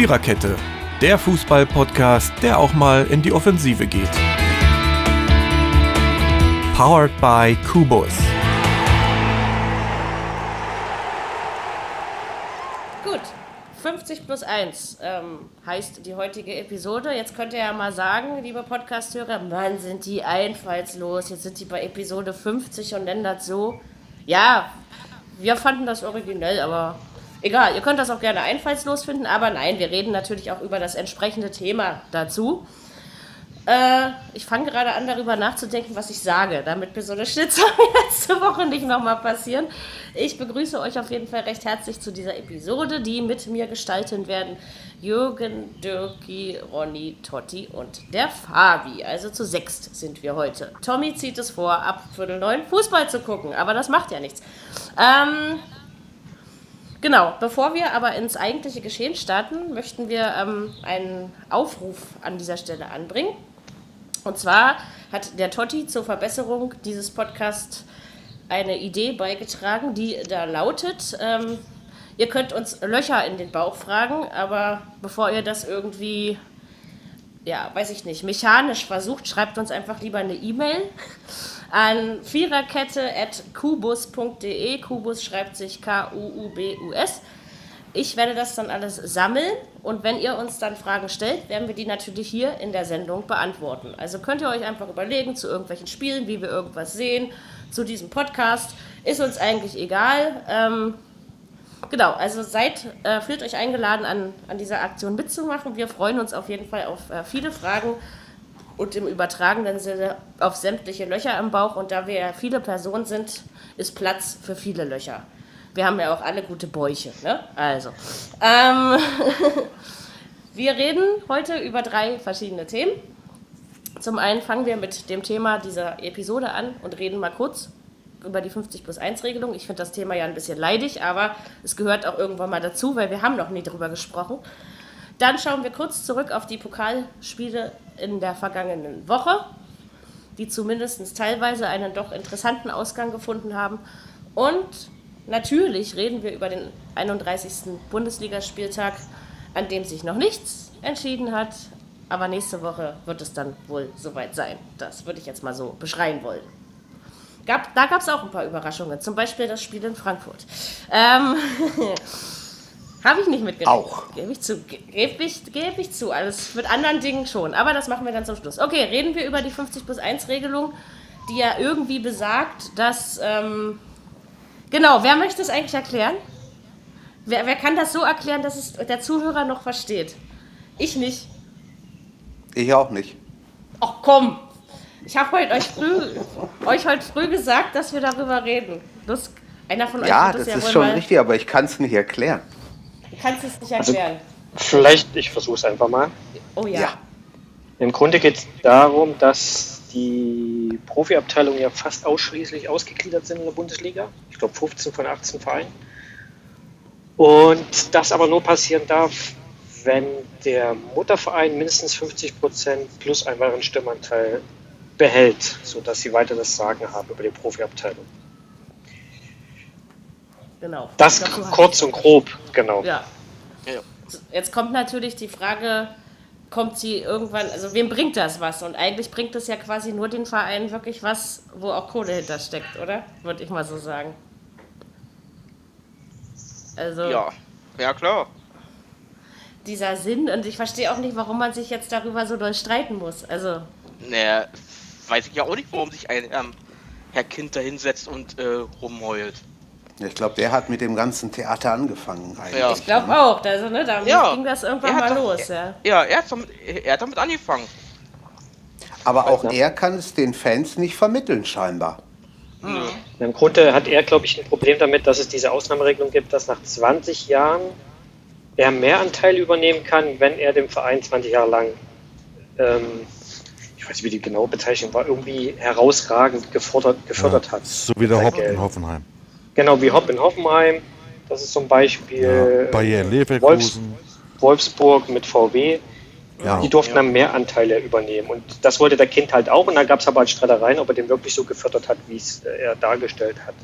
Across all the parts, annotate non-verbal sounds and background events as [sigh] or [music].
Viererkette, der Fußball-Podcast, der auch mal in die Offensive geht. Powered by Kubus. Gut, 50 plus 1 ähm, heißt die heutige Episode. Jetzt könnt ihr ja mal sagen, liebe Podcast-Hörer, Mann, sind die einfallslos. Jetzt sind die bei Episode 50 und nennen das so. Ja, wir fanden das originell, aber egal. Ihr könnt das auch gerne einfallslos finden, aber nein, wir reden natürlich auch über das entsprechende Thema dazu. Äh, ich fange gerade an, darüber nachzudenken, was ich sage, damit mir so eine Schnitzer [laughs] letzte Woche nicht nochmal passieren. Ich begrüße euch auf jeden Fall recht herzlich zu dieser Episode, die mit mir gestalten werden Jürgen, Dirki, Ronny, Totti und der Fabi. Also zu sechst sind wir heute. Tommy zieht es vor, ab Viertel neun Fußball zu gucken, aber das macht ja nichts. Ähm, Genau, bevor wir aber ins eigentliche Geschehen starten, möchten wir ähm, einen Aufruf an dieser Stelle anbringen. Und zwar hat der Totti zur Verbesserung dieses Podcasts eine Idee beigetragen, die da lautet, ähm, ihr könnt uns Löcher in den Bauch fragen, aber bevor ihr das irgendwie, ja, weiß ich nicht, mechanisch versucht, schreibt uns einfach lieber eine E-Mail an viererkette.kubus.de. Kubus schreibt sich K-U-U-B-U-S. Ich werde das dann alles sammeln und wenn ihr uns dann Fragen stellt, werden wir die natürlich hier in der Sendung beantworten. Also könnt ihr euch einfach überlegen zu irgendwelchen Spielen, wie wir irgendwas sehen, zu diesem Podcast. Ist uns eigentlich egal. Ähm, genau, also seid, äh, fühlt euch eingeladen, an, an dieser Aktion mitzumachen. Wir freuen uns auf jeden Fall auf äh, viele Fragen und im übertragenen Sinne auf sämtliche Löcher im Bauch. Und da wir ja viele Personen sind, ist Platz für viele Löcher. Wir haben ja auch alle gute Bäuche. Ne? Also, ähm, [laughs] wir reden heute über drei verschiedene Themen. Zum einen fangen wir mit dem Thema dieser Episode an und reden mal kurz über die 50 plus 1 Regelung. Ich finde das Thema ja ein bisschen leidig, aber es gehört auch irgendwann mal dazu, weil wir haben noch nie darüber gesprochen. Dann schauen wir kurz zurück auf die Pokalspiele in der vergangenen Woche, die zumindest teilweise einen doch interessanten Ausgang gefunden haben. Und Natürlich reden wir über den 31. Bundesligaspieltag, an dem sich noch nichts entschieden hat. Aber nächste Woche wird es dann wohl soweit sein. Das würde ich jetzt mal so beschreien wollen. Gab, da gab es auch ein paar Überraschungen. Zum Beispiel das Spiel in Frankfurt. Ähm, [laughs] Habe ich nicht mitgerechnet. Auch. Gebe ich zu. Gebe ich, geb ich zu. Alles mit anderen Dingen schon. Aber das machen wir dann zum Schluss. Okay, reden wir über die 50 plus 1 Regelung, die ja irgendwie besagt, dass. Ähm, Genau, wer möchte es eigentlich erklären? Wer, wer kann das so erklären, dass es der Zuhörer noch versteht? Ich nicht. Ich auch nicht. Ach komm, ich habe heute euch früh, euch heute früh gesagt, dass wir darüber reden. Das, einer von euch ja, das, das ja ist schon richtig, aber ich kann es nicht erklären. Du kannst es nicht erklären. Also, vielleicht, ich versuche es einfach mal. Oh ja. ja. Im Grunde geht es darum, dass die Profiabteilungen ja fast ausschließlich ausgegliedert sind in der Bundesliga. Ich glaube 15 von 18 Vereinen. Und das aber nur passieren darf, wenn der Mutterverein mindestens 50 Prozent plus einen weiteren Stimmanteil behält, sodass sie weiter das Sagen haben über die Profiabteilung. Genau. Das kurz und grob, genau. Ja. Jetzt kommt natürlich die Frage, kommt sie irgendwann, also wem bringt das was? Und eigentlich bringt es ja quasi nur den Verein wirklich was, wo auch Kohle hintersteckt, oder? Würde ich mal so sagen. Also. Ja, ja klar. Dieser Sinn, und ich verstehe auch nicht, warum man sich jetzt darüber so doll streiten muss. Also. Naja, weiß ich ja auch nicht, warum sich ein ähm, Herr Kind da hinsetzt und äh, rumheult. Ich glaube, der hat mit dem ganzen Theater angefangen. Ja. Ich glaube auch. Also, ne, da ja. ging das irgendwann mal doch, los. Ja, ja er, hat damit, er hat damit angefangen. Aber auch er kann es den Fans nicht vermitteln, scheinbar. Mhm. Im Grunde hat er, glaube ich, ein Problem damit, dass es diese Ausnahmeregelung gibt, dass nach 20 Jahren er mehr Anteile übernehmen kann, wenn er dem Verein 20 Jahre lang, ähm, ich weiß nicht, wie die genaue Bezeichnung war, irgendwie herausragend gefordert, gefördert ja, hat. So wie der Hopp in Hoffenheim. Genau, wie Hopp in Hoffenheim. Das ist zum Beispiel ja, Bayern Leverkusen. Wolfsburg mit VW. Ja. Die durften dann mehr Anteile übernehmen. Und das wollte der Kind halt auch. Und dann gab es aber halt Streitereien, ob er den wirklich so gefördert hat, wie es äh, er dargestellt hat.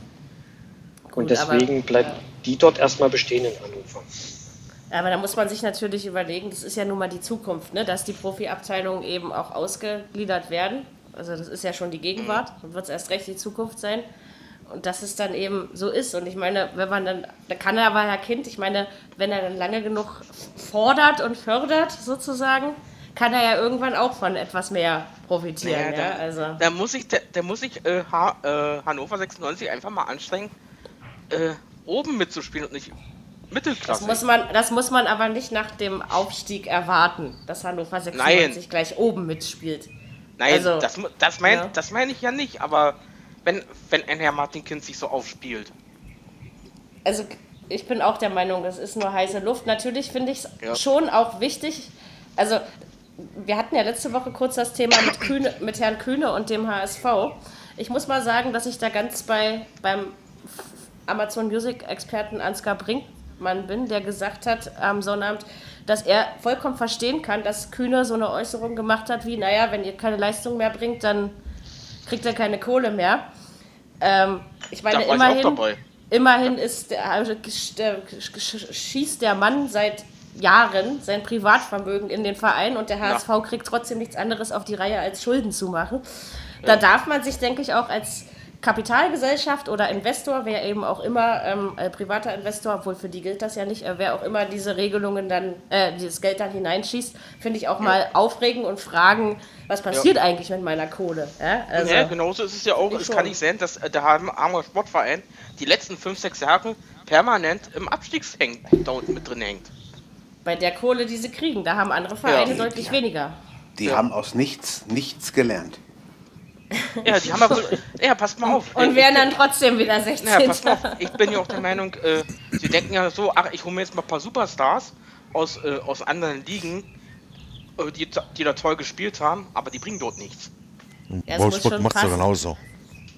Gut, und deswegen aber, bleibt ja. die dort erstmal bestehen in Hannover. Aber da muss man sich natürlich überlegen, das ist ja nun mal die Zukunft, ne? dass die Profiabteilungen eben auch ausgegliedert werden. Also das ist ja schon die Gegenwart und wird es erst recht die Zukunft sein. Und dass es dann eben so ist. Und ich meine, wenn man dann, da kann er aber ja Kind, ich meine, wenn er dann lange genug fordert und fördert sozusagen, kann er ja irgendwann auch von etwas mehr profitieren. Naja, ja? da, also, da muss ich, da, da muss ich äh, ha, äh, Hannover 96 einfach mal anstrengen, äh, oben mitzuspielen und nicht das, Mittelklasse. muss man, das muss man aber nicht nach dem Aufstieg erwarten, dass Hannover 96 gleich oben mitspielt. Nein, also, das, das meine ja. das meine ich ja nicht, aber wenn, wenn ein Herr Martin Kind sich so aufspielt. also ich bin auch der Meinung, das ist nur heiße Luft. Natürlich finde ich es Ja. schon auch wichtig. Also wir hatten ja letzte Woche kurz das Thema mit, Kühne, mit Herrn Kühne und dem HSV. Ich muss mal sagen, dass ich da ganz bei beim Amazon Music Experten Ansgar Brinkmann bin, der gesagt hat am Sonnabend, dass er vollkommen verstehen kann, dass Kühne so eine Äußerung gemacht hat wie, naja, wenn ihr keine Leistung mehr bringt, dann kriegt ihr keine Kohle mehr. Ähm, ich meine, Da war ich immerhin, immerhin ist der, also schießt der Mann seit Jahren sein Privatvermögen in den Verein und der HSV kriegt trotzdem nichts anderes auf die Reihe, als Schulden zu machen. Da darf man sich, denke ich, auch als Kapitalgesellschaft oder Investor, wer eben auch immer, ähm, äh, privater Investor, obwohl für die gilt das ja nicht, äh, wer auch immer diese Regelungen dann, äh, dieses Geld dann hineinschießt, finde ich auch mal aufregen und fragen, was passiert eigentlich mit meiner Kohle? Ja, also, ja, genauso ist es ja auch. Es kann nicht sein, dass äh, der Hammer Sportverein die letzten 5, 6 Jahre permanent im Abstiegshängen da unten mit drin hängt. bei der Kohle, die sie kriegen, da haben andere Vereine Ja. deutlich weniger. Die haben aus nichts nichts gelernt. Ja, die haben ja wohl. Ja, passt mal auf. Und werden dann trotzdem wieder 16. Ja, pass mal auf, ich bin ja auch der Meinung, äh, sie denken ja so, ach, ich hole mir jetzt mal ein paar Superstars aus, äh, aus anderen Ligen, äh, die, die da toll gespielt haben, aber die bringen dort nichts. Ja, Wolfsburg macht es ja genauso.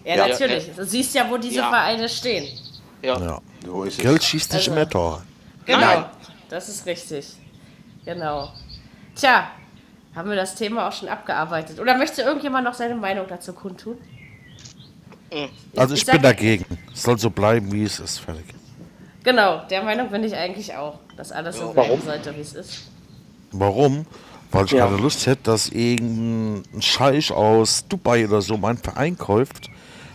Ja, Ja, natürlich. Du siehst ja, wo diese Ja. Vereine stehen. Ja. Ja. So ist Geld schießt nicht Also- mehr Tore. Genau. Nein. Das ist richtig. Genau. Tja, haben wir das Thema auch schon abgearbeitet. Oder möchte irgendjemand noch seine Meinung dazu kundtun? Also ich, sag- bin dagegen. Es soll so bleiben, wie es ist. Fertig. Genau, der Meinung bin ich eigentlich auch, dass alles so bleiben sollte, wie es ist. Warum? Weil ich Ja. keine Lust hätte, dass irgendein Scheich aus Dubai oder so meinen Verein kauft,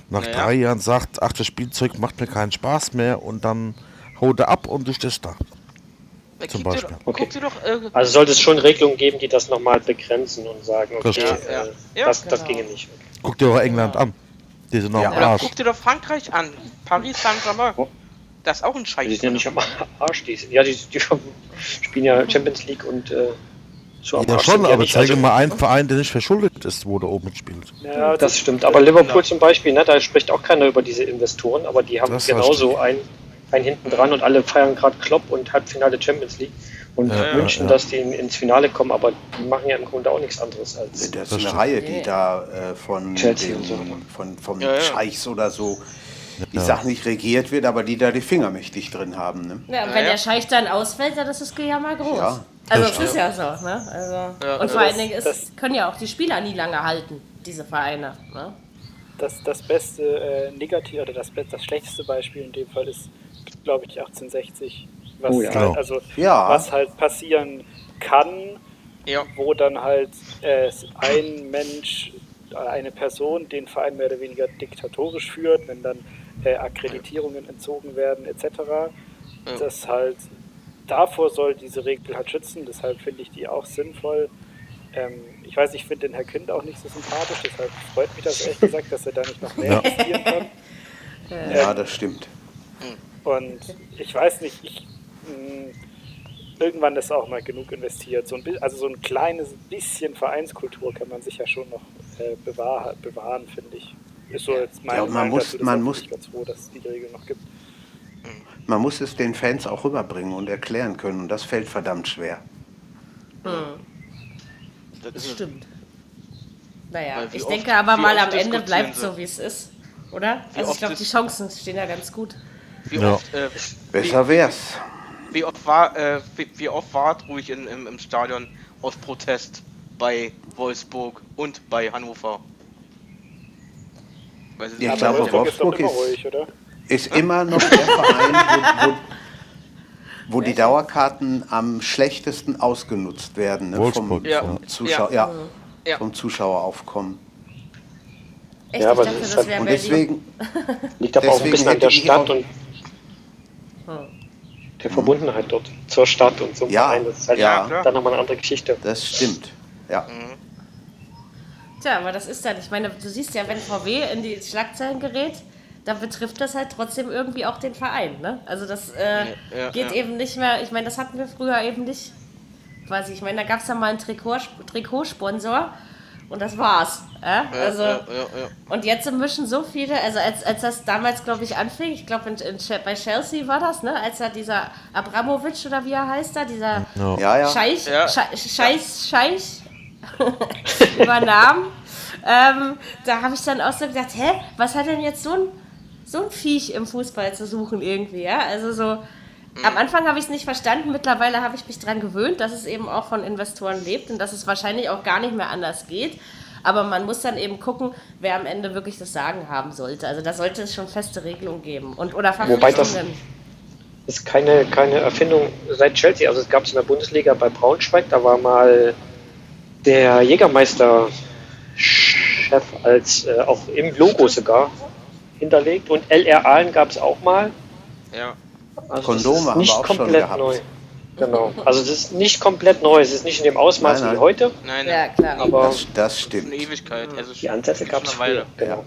nach Naja. drei Jahren sagt, ach, das Spielzeug macht mir keinen Spaß mehr und dann haut er ab und du stehst da. Da Zum guck dir Beispiel. doch- doch. Äh, Also sollte es schon Regelungen geben, die das nochmal begrenzen und sagen, okay, Richtig. äh, Ja, ja. das, das Genau. ginge nicht. Guck dir auch England an. Die sind noch Ja. am oder Arsch. guck dir doch Frankreich an. Paris Saint-Germain. Oh. Das ist auch ein Die Scheiß. sind ja nicht am Arsch, die, sind- ja, die, die spielen ja Champions League und äh, so am Ja Arsch schon, sind die aber nicht. zeige Also- mal einen Verein, der nicht verschuldet ist, wo der oben mitspielt. Ja, das stimmt. Aber Liverpool zum Beispiel, ne, da spricht auch keiner über diese Investoren, aber die haben Das genauso ein, ein hinten dran und alle feiern gerade Klopp und Halbfinale Champions League und Ja, wünschen, ja. dass die in, ins Finale kommen, aber die machen ja im Grunde auch nichts anderes als. Das ist eine stimmt. Reihe, die da äh, von, Chelsea und so. von vom Ja, ja. Scheichs oder so, ich Ja. sag nicht regiert wird, aber die da die Finger mächtig drin haben. Ne? Ja, und Ja, wenn ja. der Scheich dann ausfällt, dann ist das Gejammer groß. Ja, also das es ist ja so, ne? Also, Ja, und also vor allen Dingen ist, das- können ja auch die Spieler nie lange halten, diese Vereine. Ne? Das, das beste äh, Negativ oder das, das schlechteste Beispiel in dem Fall ist, glaube ich, 1860. Was Oh ja. halt, Genau. also Ja. was halt passieren kann, Ja. wo dann halt äh, ein Mensch, äh, eine Person den Verein mehr oder weniger diktatorisch führt, wenn dann äh, Akkreditierungen entzogen werden etc. Ja. Das halt davor soll diese Regel halt schützen, deshalb finde ich die auch sinnvoll. Ähm, ich weiß, ich finde den Herr Kind auch nicht so sympathisch, deshalb freut mich das ehrlich gesagt, dass er da nicht noch mehr Ja. investieren kann. Ja, das stimmt. Und ich weiß nicht, ich mh, irgendwann ist auch mal genug investiert. So ein, also so ein kleines bisschen Vereinskultur kann man sich ja schon noch äh, bewahr, bewahren, finde ich. Ist so jetzt meine Ja, man Meinung muss- dazu, man muss- ganz froh, dass es die Regel noch gibt. Man muss es den Fans auch rüberbringen und erklären können und das fällt verdammt schwer. Das ist Stimmt. Naja, ich oft- denke aber mal am Ende bleibt so, wie es ist. Oder? Also ich glaube, die Chancen stehen da ganz gut. Wie Ja. oft, äh, Besser wär's. wie, wie oft war, äh, wie, wie oft wart ruhig in, im, im Stadion aus Protest bei Wolfsburg und bei Hannover? Weil sie Ja, ich Aber glaube, nicht- Wolfsburg ist ruhig, oder? Ist immer noch der Verein, wo, wo wo die Dauerkarten am schlechtesten ausgenutzt werden ne? vom, Wolfsburg, ja. vom, Zuschau ja. Ja. vom Zuschaueraufkommen. Echt, Ja, aber ich dachte, das das halt- wäre Berlin. deswegen, Liegt aber auch ein bisschen an der Stadt und der Verbundenheit dort zur Stadt und zum Ja, Verein. Das ist halt ja. dann nochmal eine andere Geschichte. das stimmt. Ja. Tja, aber das ist dann, ich meine, du siehst ja, wenn VW in die Schlagzeilen gerät, dann betrifft das halt trotzdem irgendwie auch den Verein. Ne? Also das äh, ja, geht ja. eben nicht mehr, ich meine, das hatten wir früher eben nicht. Quasi, ich meine, da gab es dann mal einen Trikot, Trikotsponsor und das war's. Ja? Also, ja, ja, ja. Und jetzt mischen so viele, also als, als das damals, glaube ich, anfing, ich glaube in, in, Che- bei Chelsea war das, ne? als da dieser Abramovic oder wie er heißt da, dieser Ja, ja. Scheich, Ja. Schei- Scheiß, Scheich [laughs] übernahm. Ähm, da habe ich dann auch so gedacht, hä, was hat denn jetzt so ein, so ein Viech im Fußball zu suchen irgendwie, ja? Also so, am Anfang habe ich es nicht verstanden, mittlerweile habe ich mich daran gewöhnt, dass es eben auch von Investoren lebt und dass es wahrscheinlich auch gar nicht mehr anders geht. Aber man muss dann eben gucken, wer am Ende wirklich das Sagen haben sollte. Also da sollte es schon feste Regelungen geben und oder Wobei das- ist keine, keine Erfindung seit Chelsea. Also es gab es in der Bundesliga bei Braunschweig, da war mal der Jägermeister Chef als äh, auch im Logo sogar hinterlegt und LR Aalen gab es auch mal. ja. Also Kondome das haben nicht wir auch schon komplett gehabt. neu. Genau. Also es ist nicht komplett neu, es ist nicht in dem Ausmaß Nein, nein. wie heute, Nein, Ja, klar. aber Das, das stimmt. eine Ewigkeit. Also die Ansätze gab es früher. Weile. Genau.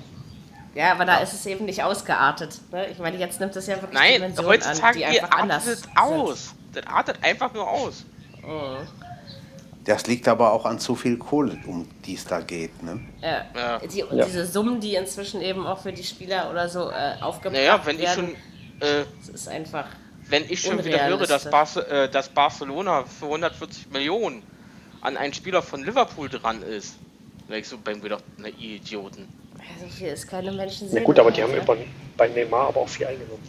Ja, aber da ist es eben nicht ausgeartet. Ne? Ich meine, jetzt nimmt es ja wirklich Nein, Dimensionen an, heutzutage die die einfach anders artet sind. aus. Das artet einfach nur aus. Das liegt aber auch an zu viel Kohle, um die es da geht. Ne? Ja. Ja. Die, und Ja. diese Summen, die inzwischen eben auch für die Spieler oder so äh, aufgebracht Naja, wenn ich werden, schon, äh, das ist einfach. wenn ich schon wieder höre, dass. Barce äh, dass Barcelona für 140 Millionen an einen Spieler von Liverpool dran ist, dann ich so beim gedacht, na ihr Idioten. So viel ist keine Menschen Na gut, aber die haben über, bei Neymar aber auch viel eingenommen.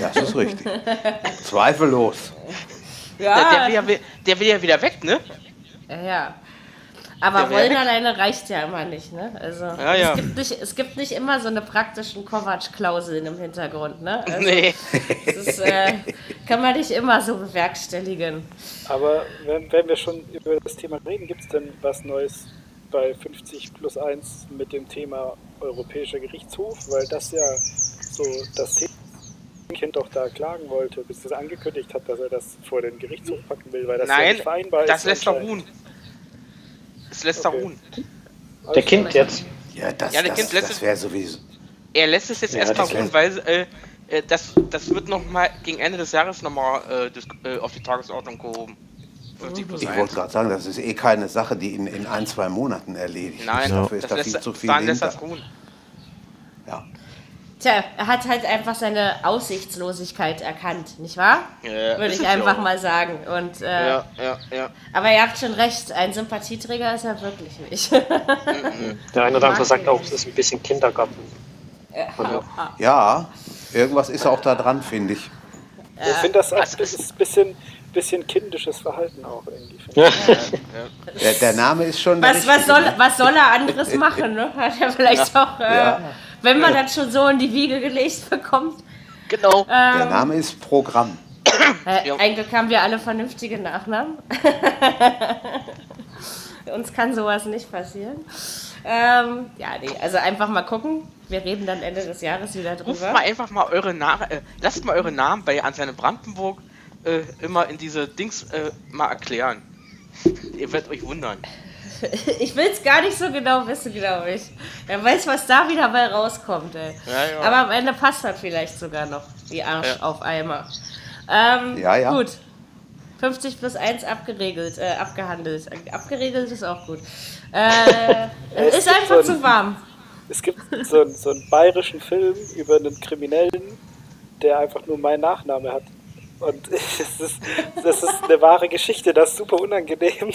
Das ist richtig. Zweifellos. Der, der, Ja, will ja, der will ja wieder weg, ne? ja, ja. Aber weg. alleine reicht ja immer nicht, ne? Also Ja, ja. Es, gibt nicht, es gibt nicht immer so eine praktischen Kovac-Klauseln im Hintergrund, ne? Also, Nee. Das ist, äh, kann man nicht immer so bewerkstelligen. Aber wenn, wenn wir schon über das Thema reden, gibt es denn was Neues bei 50 plus 1 mit dem Thema Europäischer Gerichtshof? Weil das ja so das Thema Kind doch da klagen wollte, bis er angekündigt hat, dass er das vor den Gerichtshof packen will, weil das ja Nein, nicht vereinbar das ist. lässt er ruhen. Das lässt er Okay. ruhen. Der Kind jetzt. Ja, das, Ja, der das, Kind lässt das es- wäre sowieso. Er lässt es jetzt Ja, erstmal ruhen, weil äh, äh, das, das wird noch mal gegen Ende des Jahres nochmal äh, äh, auf die Tagesordnung gehoben. 50 plus Ich 1. wollte gerade sagen, das ist eh keine Sache, die in, in ein, zwei Monaten erledigt Nein, ist. Dafür ist das da lässt, viel zu viel daran lässt das ruhen. Ja. Tja, er hat halt einfach seine Aussichtslosigkeit erkannt, nicht wahr? Ja, Würde ich einfach ja. mal sagen. Und, äh, Ja, ja, ja. Aber ihr habt schon recht, ein Sympathieträger ist er wirklich nicht. Der eine oder andere sagt auch, es ist ein bisschen Kindergarten. ja, irgendwas ist auch da dran, finde ich. Ich finde das auch das es- ist ein bisschen, bisschen kindisches Verhalten auch irgendwie. ich. Der, der Name ist schon. was, was, soll, was soll er anderes machen? Ne? Hat er vielleicht auch, äh, Ja. Wenn man das schon so in die Wiege gelegt bekommt. Genau. Der Name ist Programm. Äh, Ja. Eigentlich haben wir alle vernünftige Nachnamen. [laughs] Uns kann sowas nicht passieren. Ähm, ja, nee, also einfach mal gucken. Wir reden dann Ende des Jahres wieder Ruft drüber. mal einfach mal eure Namen, äh, lasst mal eure Namen bei Antenne Brandenburg äh, immer in diese Dings äh, mal erklären. [laughs] Ihr werdet euch wundern. [laughs] Ich will es gar nicht so genau wissen, glaube ich. Wer weiß, was da wieder bei rauskommt, ey. Ja, ja. Aber am Ende passt das vielleicht sogar noch, wie Arsch Ja. auf Eimer. Ähm, Ja, ja. Gut. 50 plus 1 abgeregelt, äh, abgehandelt. Abgeregelt ist auch gut. [laughs] Äh, es ist gibt einfach so ein- zu warm. Es gibt so, einen- so einen bayerischen Film über einen Kriminellen, der einfach nur meinen Nachname hat. Und [laughs] es ist, das ist eine wahre Geschichte, das ist super unangenehm.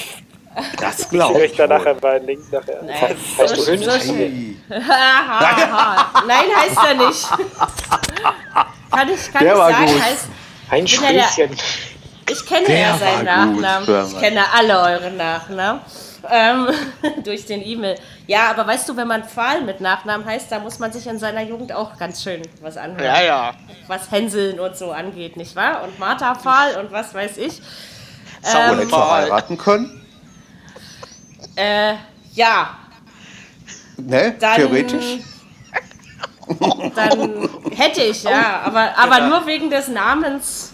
Das Ich glaube euch ich. da nachher einen Link nachher. Nein, Heißt so, du Hönes? so schön. Haha. Nein, heißt er nicht. [laughs] Kann ich, kann Der ich war sagen, gut. heißt. Ein ja Sprüchchen. Ich kenne Der ja seinen gut, Nachnamen. Ich kenne alle eure Nachnamen. ähm, [laughs] durch den E-Mail. Ja, aber weißt du, wenn man Pfahl mit Nachnamen heißt, da muss man sich in seiner Jugend auch ganz schön was anhören. Ja, ja. Was Hänseln und so angeht, nicht wahr? Und Martha Pfahl und was weiß ich. Oder Ähm, hättest du heiraten können? Äh, ja, Ne? dann. Theoretisch? Dann hätte ich, ja. Aber, aber nur wegen des Namens.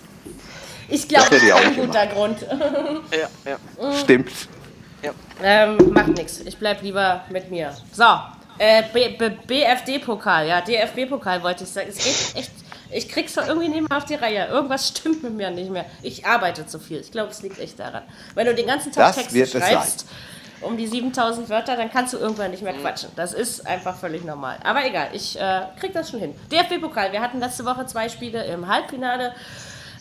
Ich glaube, Das ist kein guter Grund. Ja, ja. Stimmt. Ähm, macht nichts. Ich bleib lieber mit mir. So. Äh, BFD-Pokal, ja, DFB-Pokal wollte ich sagen. Es geht echt. Ich krieg's doch irgendwie nicht mehr auf die Reihe. Irgendwas [laughs] stimmt mit mir nicht mehr. Ich arbeite zu viel. Ich glaube, es liegt echt daran. Wenn du den ganzen Tag Das Text wird es schreibst, um die 7000 Wörter, dann kannst du irgendwann nicht mehr quatschen. Das ist einfach völlig normal. Aber egal, ich äh, krieg das schon hin. DFB-Pokal, wir hatten letzte Woche zwei Spiele im Halbfinale.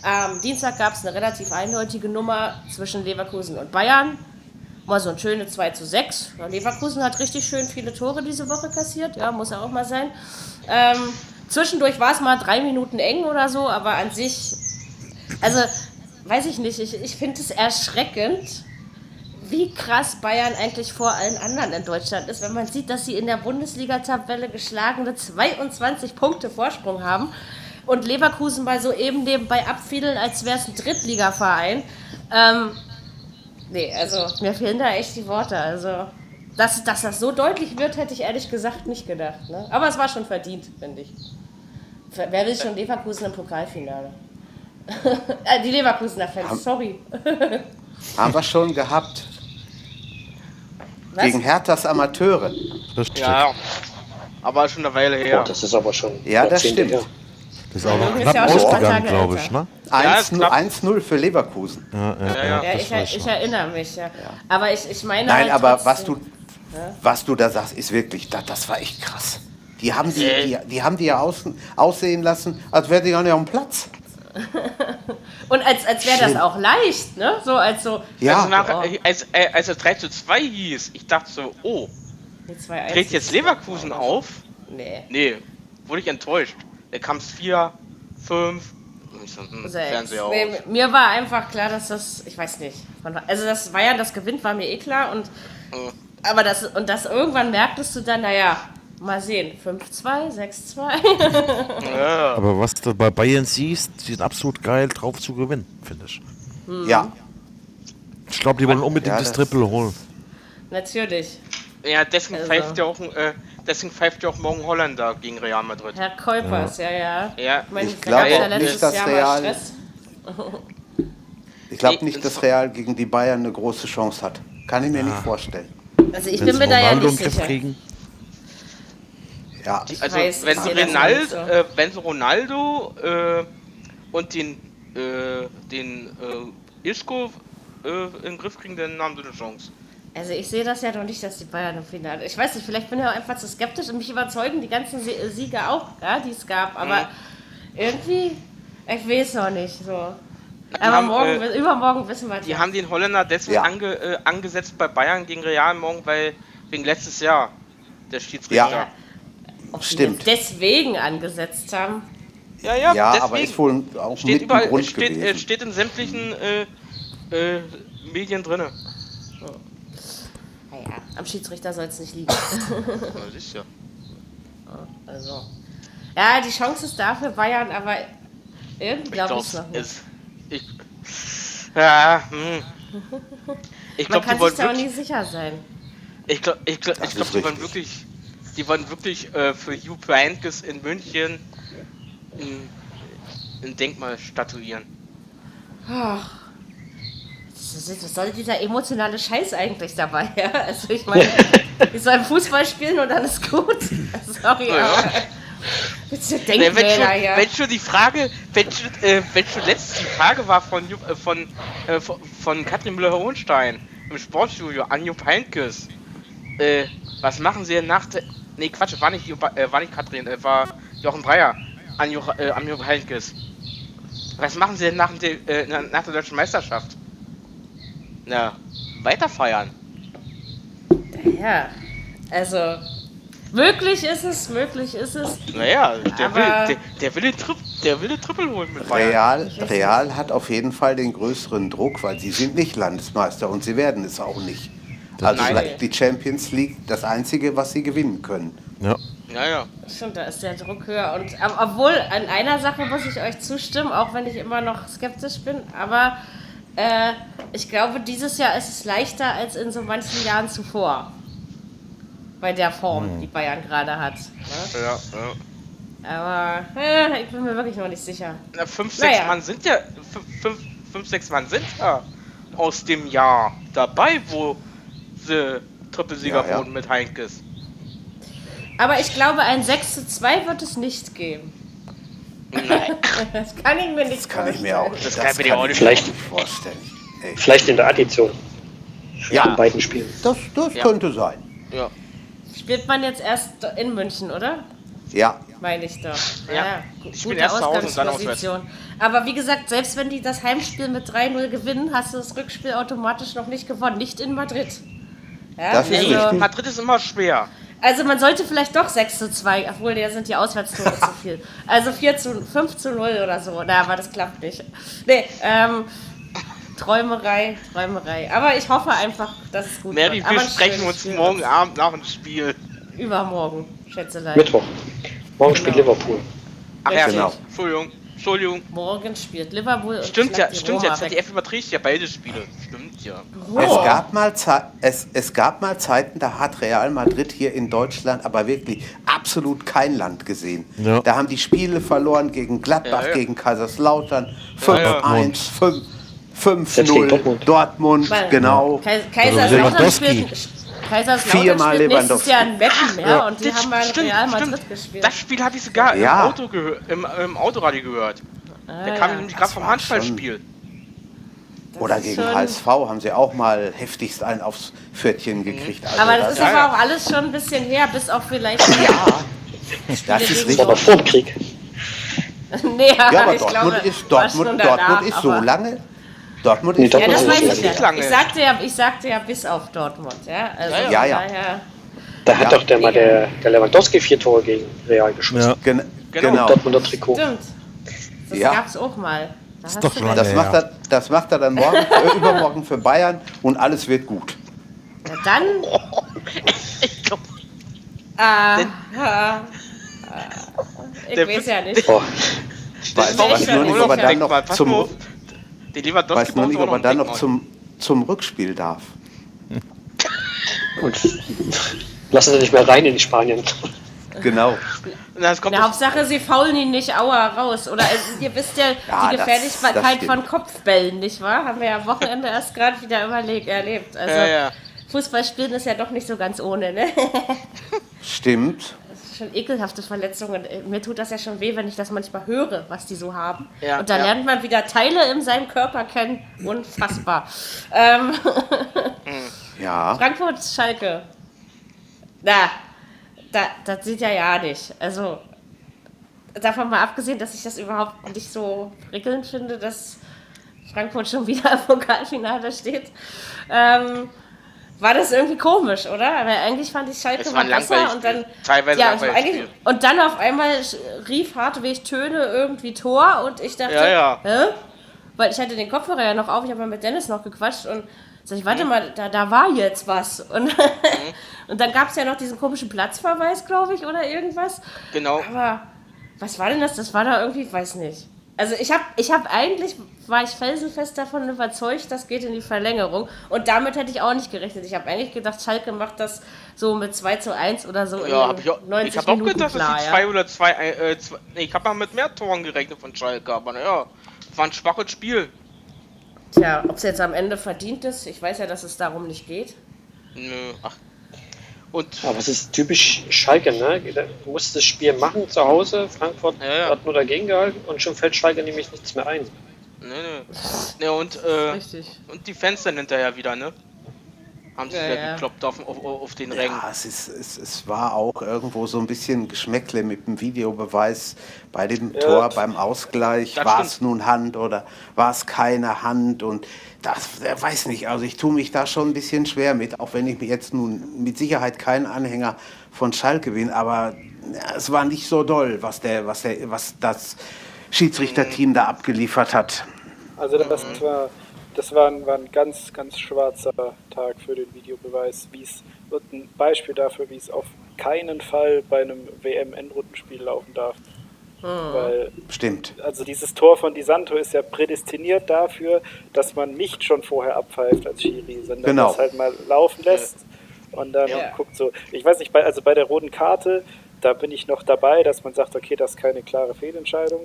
Am Dienstag gab es eine relativ eindeutige Nummer zwischen Leverkusen und Bayern. Mal so ein schöne 2 zu 6. Ja, Leverkusen hat richtig schön viele Tore diese Woche kassiert. Ja, muss ja auch mal sein. Ähm, zwischendurch war es mal drei Minuten eng oder so, aber an sich, also weiß ich nicht, ich, ich finde es erschreckend, wie krass Bayern eigentlich vor allen anderen in Deutschland ist, wenn man sieht, dass sie in der Bundesliga-Tabelle geschlagene 22 Punkte Vorsprung haben und Leverkusen bei so eben nebenbei abfiedeln, als wäre es ein Drittligaverein. Ähm, nee, also mir fehlen da echt die Worte. Also, dass, dass das so deutlich wird, hätte ich ehrlich gesagt nicht gedacht. Ne? Aber es war schon verdient, finde ich. Wer will schon Leverkusen im Pokalfinale? [laughs] Äh, die Leverkusener Fans, sorry. [laughs] Haben wir schon gehabt. Was? Gegen Herthas Amateure. Richtig. Ja, ja. Aber schon eine Weile her. Oh, das ist aber schon. Ja, das stimmt. her. Das ist auch noch knapp ja ausgegangen, glaube ich, ne? Ja, ist 1-0 knapp. 1-0 für Leverkusen. Ja, ja, Ja, ja, Ja, das ich, ich erinnere mich, ja. Aber ich, ich meine Nein, halt aber trotzdem- was du, was du da sagst, ist wirklich, das, das war echt krass. Die haben die, Äh. die, die haben die ja außen, aussehen lassen, als wären die gar nicht auf dem Platz. [laughs] Und als, als wäre das auch leicht, ne? So als so Ja, Also nach, Oh. äh, als, äh, als es 3 zu 2 hieß, ich dachte so, oh, dreht jetzt Leverkusen auf? Nee. Nee, wurde ich enttäuscht. Da kam es 4, 5, ich so, hm, Sechs. Fernseher Nee, mir war einfach klar, dass das, ich weiß nicht. Also das Bayern das gewinnt, war mir eh klar. Und, Mhm. aber das, und das irgendwann merktest du dann, naja, mal sehen, 5-2, 6-2. Ja. Aber was du bei Bayern siehst, die sind absolut geil drauf zu gewinnen, finde ich. Ja, Ich glaube, die wollen unbedingt Ja, das das- Triple holen. Natürlich. ja, deswegen Also. pfeift ja auch, äh, deswegen pfeift ja auch morgen Holländer gegen Real Madrid. Herr Kuipers, ja, ja. Ja, meine, Ich da glaube gab's auch nicht, dass Jahr Real- Stress. ich glaube nicht, das- dass Real gegen die Bayern eine große Chance hat. Kann ich mir nicht vorstellen. Also ich Wenn bin mir da ja nicht sicher. kriegen, Ja, Also weiß, wenn ich sie so. äh, wenn sie Ronaldo äh, und den äh, den äh, Isco äh, in den Griff kriegen, dann haben sie eine Chance. Also ich sehe das ja noch nicht, dass die Bayern im Finale. Ich weiß nicht, vielleicht bin ich auch einfach zu skeptisch und mich überzeugen die ganzen äh, Siege auch, ja, die es gab. Aber irgendwie, ich weiß noch nicht so. Aber haben, morgen, äh, übermorgen wissen wir Die haben den Holländer deswegen Ja. ange, äh, angesetzt bei Bayern gegen Real morgen, weil wegen letztes Jahr der Schiedsrichter. Ja. Ob stimmt. deswegen angesetzt haben. Ja, ja, ja deswegen. aber ist wohl auch steht mit überall, ein Grund steht, äh, gewesen. steht in sämtlichen äh, äh, Medien drin. Naja, am Schiedsrichter soll es nicht liegen. Das ist ja. Also. Ja, die Chance ist da für Bayern, aber irgendwie glaube ich es noch nicht. ist. Ich, ja, hm. Ich Man glaube, kann sich da auch nie sicher sein. Ich glaube, ich glaub, ich glaub, die wollen wirklich. Die wollen wirklich äh, für Jupp Heynckes in München ein, ein Denkmal statuieren. Ach. Was soll dieser emotionale Scheiß eigentlich dabei? Ja? Also ich meine, [laughs] ich soll Fußball spielen und dann ist gut. Sorry, Ja. aber. Ne, wenn, Denkmäler, schon, ja. wenn schon die Frage, wenn schon, äh, wenn schon letztens die Frage war von äh, von, äh, von, von Katrin Müller-Hohenstein im Sportstudio an Jupp Heynckes, äh, was machen sie denn nach der, nee Quatsch, war nicht, äh, war nicht Katrin, äh, war Jochen Breyer an, Jupp, äh, an Jupp Heynckes. Was machen sie denn nach, der, äh, na- nach der deutschen Meisterschaft? Na, weiter feiern. Ja, also. Möglich ist es, möglich ist es. Naja, der will, der, der will den Tri der will den Triple holen mit Bayern. Real, Real hat auf jeden Fall den größeren Druck, weil sie sind nicht Landesmeister und sie werden es auch nicht. Also Nein. vielleicht die Champions League das Einzige, was sie gewinnen können. Ja. Ja, ja. Stimmt, da ist der Druck höher. Und ähm, obwohl, an einer Sache muss ich euch zustimmen, auch wenn ich immer noch skeptisch bin, aber äh, ich glaube, dieses Jahr ist es leichter als in so manchen Jahren zuvor. Bei der Form, die Bayern gerade hat. Ne? ja, ja. Aber äh, ich bin mir wirklich noch nicht sicher. Na, fünf, sechs Naja. Mann sind ja. Fünf, fünf, fünf, sechs Mann sind ja aus dem Jahr dabei, wo Trippelsieger Ja, ja. wurden mit Heinkes. Aber ich glaube, ein 6 zu 2 wird es nicht geben. Nein. [laughs] Das kann ich mir nicht Das kann ich mir auch, Das das kann ich mir kann auch ich nicht mir Vielleicht- nicht vorstellen. Ey. Vielleicht in der Addition. Ja. In beiden Spielen. Das, das Ja. könnte sein. Ja. Spielt man jetzt erst in München, oder? Ja. Meine ich doch. Ja. gu- Ich bin gute Ausgangsposition. Aber wie gesagt, selbst wenn die das Heimspiel mit 3-0 gewinnen, hast du das Rückspiel automatisch noch nicht gewonnen. Nicht in Madrid. Ja, Das ist richtig. Madrid ist immer schwer. also man sollte vielleicht doch 6 zu 2, obwohl da sind die Auswärtstore zu viel. [laughs] Also 4 zu, 5 zu 0 oder so. Na, aber das klappt nicht. Nee, ähm, Träumerei, Träumerei. Aber ich hoffe einfach, dass es gut Mary, wird. Aber wir sprechen uns Spiel morgen. Abend nach dem Spiel. Übermorgen, Schätzelein. Mittwoch. Morgen spielt Genau. Liverpool. Ach ja, Genau. Entschuldigung. Entschuldigung. Morgen spielt Liverpool Stimmt ja, stimmt ja. Roma weg. ZDF überträgt ja beide Spiele. Stimmt ja. Es, gab mal Ze- es, es gab mal Zeiten, da hat Real Madrid hier in Deutschland aber wirklich absolut kein Land gesehen. Ja. Da haben die Spiele verloren gegen Gladbach, Ja, ja. gegen Kaiserslautern, ja. 5-1, 5 Selbst gegen 5-0, Dortmund. Dortmund, genau. Kai- Also Kaiserslautern Lewandowski. spielt, Kaiserslautern Viermal spielt nächstes Lewandowski. Jahr ein Wetten mehr und die Das haben mal in stimmt, Real stimmt. Madrid gespielt. Das Spiel habe ich sogar Ja. im, Auto im, im Autoradio gehört. Ah, Der kam ja. nämlich gerade vom Handballspiel. Oder ist gegen HSV haben sie auch mal heftigst einen aufs Pfötchen gekriegt. Also Aber das ist Ja, aber ja. auch alles schon ein bisschen her, bis auf vielleicht. ja, das ist richtig. Aber vor dem Krieg. [laughs] nee, Ja, aber ich Dortmund glaube, ist, Dortmund, danach, Dortmund ist so aber- lange. Dortmund Nee, ist Ja, Dortmund das ist weiß ich nicht lange. Ich sagte ja, ich sagte ja bis auf Dortmund. Ja, also Ja, ja. Da hat Ja. doch der, mal der, der Lewandowski vier Tore gegen Real geschossen. Ja. Gen Genau. genau. Dortmunder Trikot. Stimmt. Das Ja. gab's auch mal. Da hast doch schon Das macht, er, das macht er dann morgen, äh, [laughs] übermorgen für Bayern und alles wird gut. Ja, dann. [laughs] Ich glaub, Ah, ah, ich Der weiß ja nicht. Weiß, wäre weiß ich nur nicht, ob er dann noch zum, Der Lewandowski weiß braucht nicht, ob er dann noch zum, zum Rückspiel darf. Und lassen sie nicht mehr rein in Spanien. Genau. Na, Na, Hauptsache, sie faulen ihn nicht aua raus. Oder also, ihr wisst ja, Ja, die Gefährlichkeit das von Kopfbällen, nicht wahr? Haben wir ja am Wochenende erst gerade wieder überlegt, erlebt. Also Ja, ja. Fußball spielen ist ja doch nicht so ganz ohne, ne? Stimmt. Schon ekelhafte Verletzungen. Äh, Mir tut das ja schon weh, wenn ich das manchmal höre, was die so haben. Ja, Und da ja. lernt man wieder Teile in seinem Körper kennen. Unfassbar. ähm, [laughs] Ja. Frankfurt, Schalke. Na, da, das sieht ja ja nicht. Also, davon mal abgesehen, dass ich das überhaupt nicht so prickelnd finde, dass Frankfurt schon wieder im Pokalfinale steht, ähm, war das irgendwie komisch, oder? Weil eigentlich fand ich Schalke Es war besser und dann. Teilweise ja, eigentlich, und dann auf einmal rief Hartwig Töne irgendwie Tor und ich dachte, Ja, ja. Hä? Weil ich hatte den Kopfhörer ja noch auf, ich habe mal mit Dennis noch gequatscht und sag ich, Mhm. warte mal, da, da war jetzt was. [laughs] Und, und dann gab es ja noch diesen komischen Platzverweis, glaube ich, oder irgendwas. Genau. Aber was war denn das? Das war da irgendwie, weiß nicht. Also ich habe ich hab eigentlich, war ich felsenfest davon überzeugt, das geht in die Verlängerung. Und damit hätte ich auch nicht gerechnet. Ich habe eigentlich gedacht, Schalke macht das so mit 2 zu 1 oder so Ja, in hab ich auch, 90 ich hab auch gedacht, dass die ja. zwei oder zwei, äh, zwei nee, ich habe mal mit mehr Toren gerechnet von Schalke, aber naja, war ein schwaches Spiel. Tja, ob es jetzt am Ende verdient ist, ich weiß ja, dass es darum nicht geht. Nö, ach. Und Aber es ist typisch Schalke, ne? Du musst das Spiel machen zu Hause. Frankfurt Ja, ja. hat nur dagegen gehalten und schon fällt Schalke nämlich nichts mehr ein. nö, nö. Ne, und, äh, Richtig. und die Fans dann hinterher wieder, ne? Haben sich Ja, wieder ja. gekloppt auf, auf, auf den Rängen. Ja, es, ist, es, es war auch irgendwo so ein bisschen Geschmäckle mit dem Videobeweis bei dem Ja. Tor, beim Ausgleich. War es nun Hand oder war es keine Hand? Und das, weiß nicht, also ich tue mich da schon ein bisschen schwer mit, auch wenn ich mir jetzt nun mit Sicherheit kein Anhänger von Schalke bin, aber es war nicht so doll, was, der, was, der, was das Schiedsrichterteam da abgeliefert hat. Also das war das war ein, war ein ganz, ganz schwarzer Tag für den Videobeweis. Wie es wird ein Beispiel dafür, wie es auf keinen Fall bei einem WM-Endrundenspiel laufen darf. Weil Stimmt. also dieses Tor von Di Santo ist ja prädestiniert dafür, dass man nicht schon vorher abpfeift als Schiri, sondern Genau. das halt mal laufen lässt und dann Ja. guckt so. Ich weiß nicht, bei, also bei der roten Karte, da bin ich noch dabei, dass man sagt, okay, das ist keine klare Fehlentscheidung.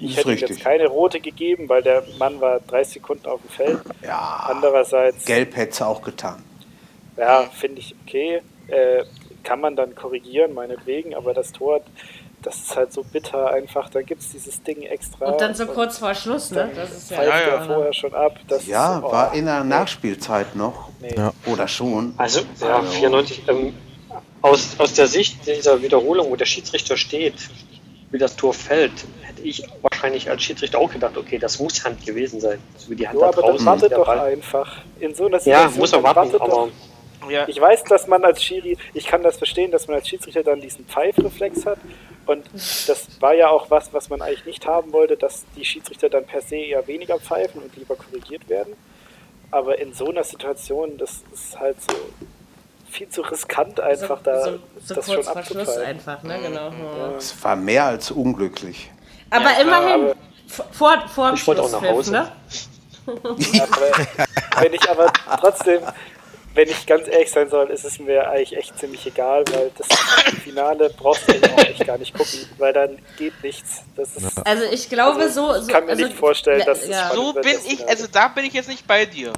Ich hätte richtig. jetzt keine rote gegeben, weil der Mann war 30 Sekunden auf dem Feld. Ja, Andererseits, gelb hätte es auch getan. ja, finde ich okay. Äh, kann man dann korrigieren, meinetwegen, aber das Tor, das ist halt so bitter einfach. Da gibt es dieses Ding extra. Und dann so kurz vor Schluss, ne? Das ist ja. Ja, ja. vorher schon ab. Das Ja, ist, oh, war in der Nachspielzeit noch. nee. Ja. Oder schon. Also, ja, 94. Ähm, aus, aus der Sicht dieser Wiederholung, wo der Schiedsrichter steht, wie das Tor fällt, ich wahrscheinlich als Schiedsrichter auch gedacht, okay, das muss Hand gewesen sein. So wie die Hand Ja, da aber dann draußen. wartet der doch Ball. einfach. In so einer Ja, Situation, muss er dann warten, wartet aber doch. Ja, Ich weiß, dass man als Schiri, ich kann das verstehen, dass man als Schiedsrichter dann diesen Pfeifreflex hat. Und das war ja auch was, was man eigentlich nicht haben wollte, dass die Schiedsrichter dann per se eher weniger pfeifen und lieber korrigiert werden. Aber in so einer Situation, das ist halt so viel zu riskant einfach da so, so das kurz schon abzupfeifen. einfach, ne? Genau. Ja. Es war mehr als unglücklich. Aber Ja, immerhin aber- vor, vor, vor dem Ich wollte auch nach Hause. ne? [laughs] Wenn ich aber trotzdem, wenn ich ganz ehrlich sein soll, ist es mir eigentlich echt ziemlich egal, weil das Finale brauchst du auch echt gar nicht gucken, weil dann geht nichts. Das ist, Also ich glaube so. so ich kann mir also, nicht vorstellen, dass es ja. spannend so wird, bin das ich, Finale. also da bin ich jetzt nicht bei dir.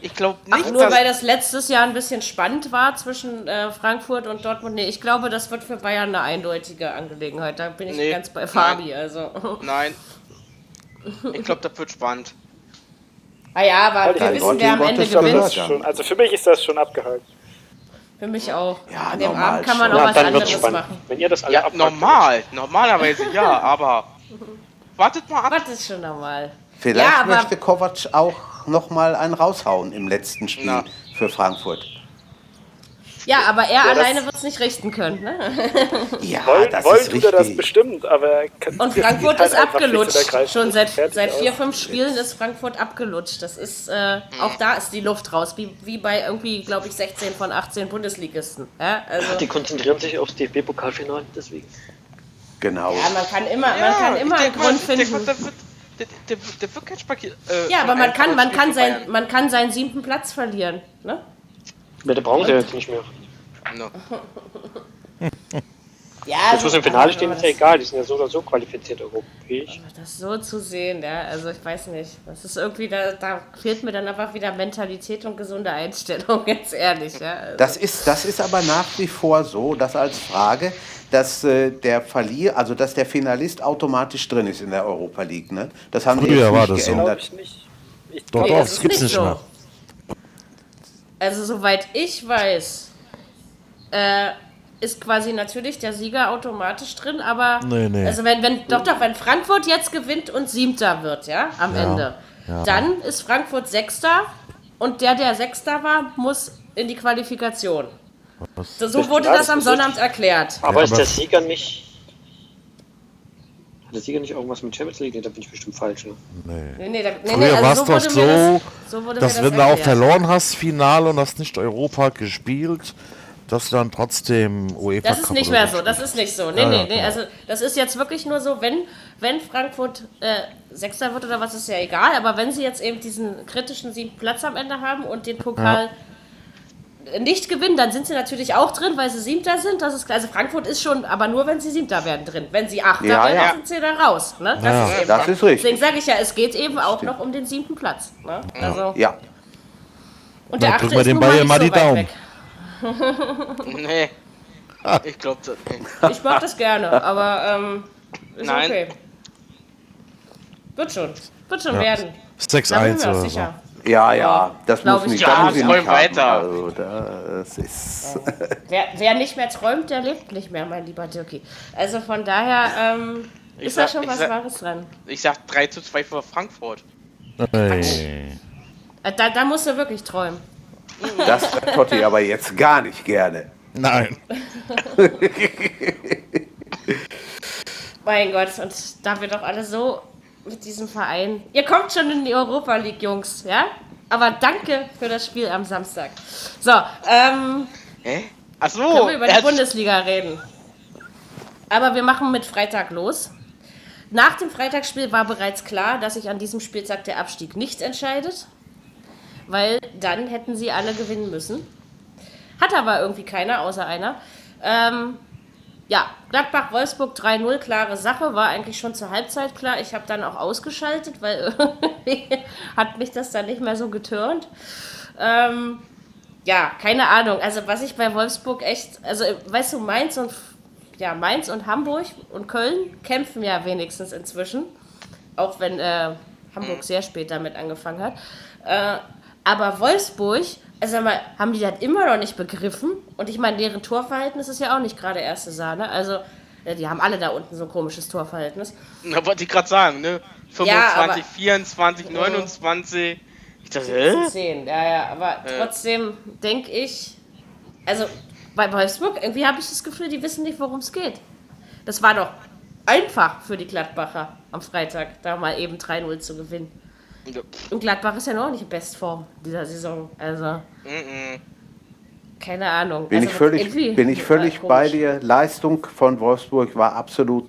Ich glaube Ach, nicht, nur dass, weil das letztes Jahr ein bisschen spannend war zwischen äh, Frankfurt und Dortmund. Nee, ich glaube, das wird für Bayern eine eindeutige Angelegenheit. Da bin ich Nee, ganz bei Fabi. Also. [laughs] Nein. Ich glaube, das wird spannend. Ah ja, aber Halt wir wissen, wer am Ende gewinnt. das ist schon, also für mich ist das schon abgehakt. Für mich auch. Ja, An dem normal Abend kann man schon. auch Ja, was dann wird anderes es spannend. machen. Wenn ihr das alle Ja, abpackt, normal. Normalerweise ja, aber [laughs] wartet mal ab. Was ist schon normal? Vielleicht Ja, möchte Kovac auch nochmal einen raushauen im letzten Spiel Na. für Frankfurt. Ja, aber er das- alleine wird es nicht richten können. Ne? [laughs] Ja, Wollen, das wollen ist er das richtig. bestimmt, aber er Und Frankfurt halt ist und abgelutscht. Schon seit, seit vier, fünf Spielen ist Frankfurt abgelutscht. Das ist, äh, auch da ist die Luft raus, wie, wie bei irgendwie, glaube ich, 16 von 18 Bundesligisten. Ja, also, die konzentrieren sich aufs DFB-Pokalfinale, deswegen. Genau. ja, man kann immer, man kann immer einen Grund finden. mal, Der wird, der, der, der wird kein Spakier. Äh, Ja, aber man kann, man kann, sein, man kann seinen siebten Platz verlieren. Ne? Ja, da brauchen sie jetzt nicht mehr. No. [laughs] Ja, Jetzt, wo sie im Finale stehen, ist ja das, egal. Die sind ja so oder so qualifiziert europäisch. das so zu sehen, ja, also ich weiß nicht. Das ist irgendwie, da, da fehlt mir dann einfach wieder Mentalität und gesunde Einstellung, [laughs] ganz ehrlich. Ja. Also, Das ist, das ist aber nach wie vor so, dass als Frage, dass äh, der Verlier, also dass der Finalist automatisch drin ist in der Europa League. Ne? Das haben die Früher jetzt war nicht das so. Glaube geändert. ich nicht. Ich Doch, doch, das gibt's nicht so. mehr. Also soweit ich weiß, äh, ist quasi natürlich der Sieger automatisch drin, aber Nee, nee. also wenn, wenn doch doch, wenn Frankfurt jetzt gewinnt und Siebter wird, ja, am Ja, Ende, ja. dann ist Frankfurt Sechster und der, der Sechster war, muss in die Qualifikation. So, so wurde das am Sonnabend erklärt. Aber Ja, ist der Sieger nicht. Hat der Sieger nicht irgendwas mit Champions League? Nee, da bin ich bestimmt falsch. Ne? Nee. Nee, nee, da, nee, Früher nee, war es also doch so, das, so dass mir wenn das du auch verloren hast, Finale und hast nicht Europa gespielt, dass du dann trotzdem UEFA Das ist nicht mehr so das ist nicht so. Nee, Ja, nee, ja, nee. Also das ist jetzt wirklich nur so, wenn, wenn Frankfurt äh, Sechster wird oder was, ist ja egal, aber wenn sie jetzt eben diesen kritischen siebten Platz am Ende haben und den Pokal nicht gewinnen, dann sind sie natürlich auch drin, weil sie Siebter sind. Das ist klar. Also Frankfurt ist schon, aber nur wenn sie Siebter werden drin. Wenn sie Achter Ja, werden, ja. sind sie da raus. Ne? Das Ja, ist eben Das ist richtig. Deswegen sage ich ja, es geht eben auch noch um den siebten Platz. Ne? Also, Ja, Und der Na, achte ist den nun mal Bayern nicht mal so die weit Daumen. weg. [laughs] Nee. Ich glaube das nicht. Ich mag das gerne, aber ähm, ist Nein. okay. Wird schon. Wird schon Ja. werden. 6-1 Da bin ich mir auch oder so. Ja, ja. Das muss ich nicht. Ja, muss ich nicht weiter. Also, das ist. Wer, wer nicht mehr träumt, der lebt nicht mehr, mein lieber Dirkie. Also von daher ähm, Ich ist da sag- schon ich was sag- Wahres dran. Ich sag 3 zu 2 für Frankfurt. Ey. Äh, Da, da musst du wirklich träumen. Das hört Totti aber jetzt gar nicht gerne. Nein. [laughs] Mein Gott, und da wir doch alle so mit diesem Verein. Ihr kommt schon in die Europa League, Jungs, ja? Aber danke für das Spiel am Samstag. So, ähm, Hä? Achso, können wir über er die Bundesliga reden. Aber wir machen mit Freitag los. Nach dem Freitagsspiel war bereits klar, dass sich an diesem Spieltag der Abstieg nicht entscheidet, weil dann hätten sie alle gewinnen müssen. Hat aber irgendwie keiner, außer einer. Ähm, ja, Gladbach-Wolfsburg 3-0, klare Sache, war eigentlich schon zur Halbzeit klar. Ich habe dann auch ausgeschaltet, weil [laughs] irgendwie hat mich das dann nicht mehr so getürnt. Ähm, ja, keine Ahnung. Also was ich bei Wolfsburg echt, also weißt du, Mainz und ja, Mainz und Hamburg und Köln kämpfen ja wenigstens inzwischen, auch wenn äh, Hamburg sehr spät damit angefangen hat. Äh, aber Wolfsburg, also mal, haben die das immer noch nicht begriffen? Und ich meine, deren Torverhältnis ist ja auch nicht gerade erste Sahne. Also äh, die haben alle da unten so ein komisches Torverhältnis. Da wollte ich gerade sagen, ne? 25, Ja, aber- 24, 29. Ich dachte, hä? 10, ja, ja, aber trotzdem denke ich, also bei Wolfsburg, irgendwie habe ich das Gefühl, die wissen nicht, worum es geht. Das war doch einfach für die Gladbacher am Freitag, da mal eben 3-0 zu gewinnen. Ja, Und Gladbach ist ja noch nicht in Bestform dieser Saison. Also, keine Ahnung. Bin also, ich völlig, bin ich völlig komisch. bei dir. Leistung von Wolfsburg war absolut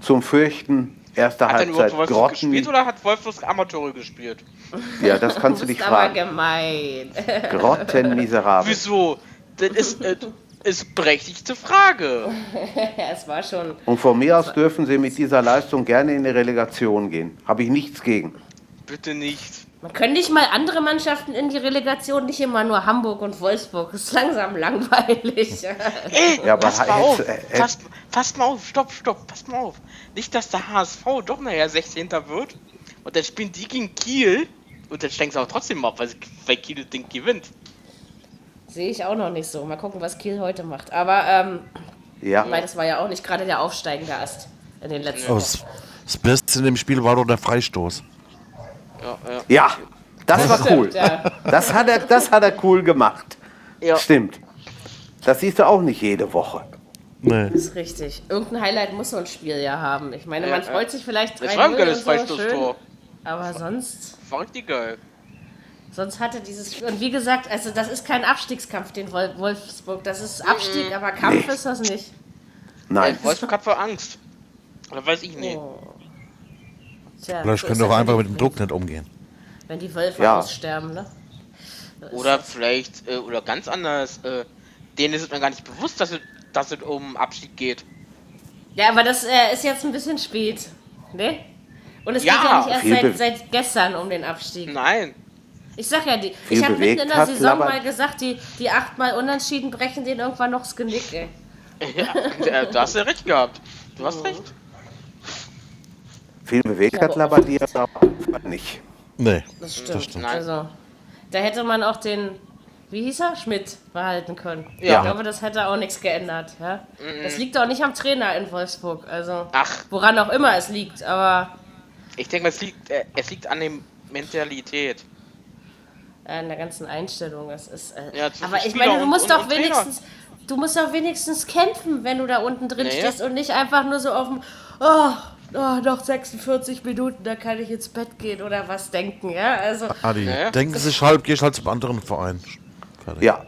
zum Fürchten. Erste Hat Halbzeit Wolfsburg gespielt Grotten. oder hat Wolfsburg Amateure gespielt? Ja, das kannst du Du dich bist aber fragen. gemein. Grotten miserabel. Wieso? Das ist, äh, ist berechtigte Frage. [laughs] es war schon. Und von mir aus dürfen sie mit dieser Leistung gerne in die Relegation gehen. Habe ich nichts gegen. Bitte nicht. Man könnte nicht mal andere Mannschaften in die Relegation, nicht immer nur Hamburg und Wolfsburg. Das ist langsam langweilig. [laughs] Ey, Ja, aber passt mal jetzt, auf. äh, äh, passt, passt mal auf. Stopp, stopp. Passt mal auf. Nicht, dass der HSV doch nachher 16. wird und dann spielen die gegen Kiel und dann steigen sie auch trotzdem ab, weil, sie, weil Kiel das Ding gewinnt. Sehe ich auch noch nicht so. Mal gucken, was Kiel heute macht. Aber ähm, Ja, weil das war ja auch nicht gerade der aufsteigende Ast in den letzten Aber das, das Beste in dem Spiel war doch der Freistoß. Ja, ja. ja, das war cool. Stimmt, ja. Das hat er, das hat er cool gemacht. Ja. Stimmt. Das siehst du auch nicht jede Woche. Nee. Das ist richtig. Irgendein Highlight muss so ein Spiel ja haben. Ich meine, man freut sich vielleicht Das 3 war ein geiles so, schön, Freistoßtor. aber sonst, War richtig geil. sonst hatte dieses und wie gesagt, also das ist kein Abstiegskampf, den Wol- Wolfsburg. Das ist Abstieg, aber Kampf ist das nicht. Nein. Wolfsburg hat voll Angst. Oder weiß ich nicht. Oh. Tja, Vielleicht so können doch einfach mit dem Druck nicht umgehen. Wenn die Wölfe Ja. aussterben, ne? Oder vielleicht, äh, oder ganz anders, äh, denen ist es dann gar nicht bewusst, dass es, dass es um Abstieg geht. Ja, aber das äh, ist jetzt ein bisschen spät. Ne? Und es Ja, geht ja nicht erst seit, seit gestern um den Abstieg. Nein. Ich sag ja, die, ich habe mitten in der hat Saison mal gesagt, die, die achtmal Unentschieden brechen denen irgendwann noch das Genick, ey. Ja, da hast du recht gehabt. Du hast [laughs] recht. Viel bewegt hat aber Labadia aber nicht. Nee. Das stimmt. stimmt. Nein. Also, da hätte man auch den, wie hieß er? Schmidt behalten können. Ja. Ich glaube, das hätte auch nichts geändert. Ja? Das liegt auch nicht am Trainer in Wolfsburg. Also, Ach. woran auch immer es liegt. Aber Ich denke mal, es liegt, äh, es liegt an der Mentalität. in der ganzen Einstellung. Das ist, äh, Ja, aber ich Spieler meine, du musst und- doch und Trainer. wenigstens, du musst doch wenigstens kämpfen, wenn du da unten drin Naja. stehst und nicht einfach nur so auf dem, oh, oh, noch 46 Minuten, da kann ich ins Bett gehen oder was denken, ja? Also, Adi, Ja, denken Sie sich halb, gehst halt zum anderen Verein. Fertig. Ja,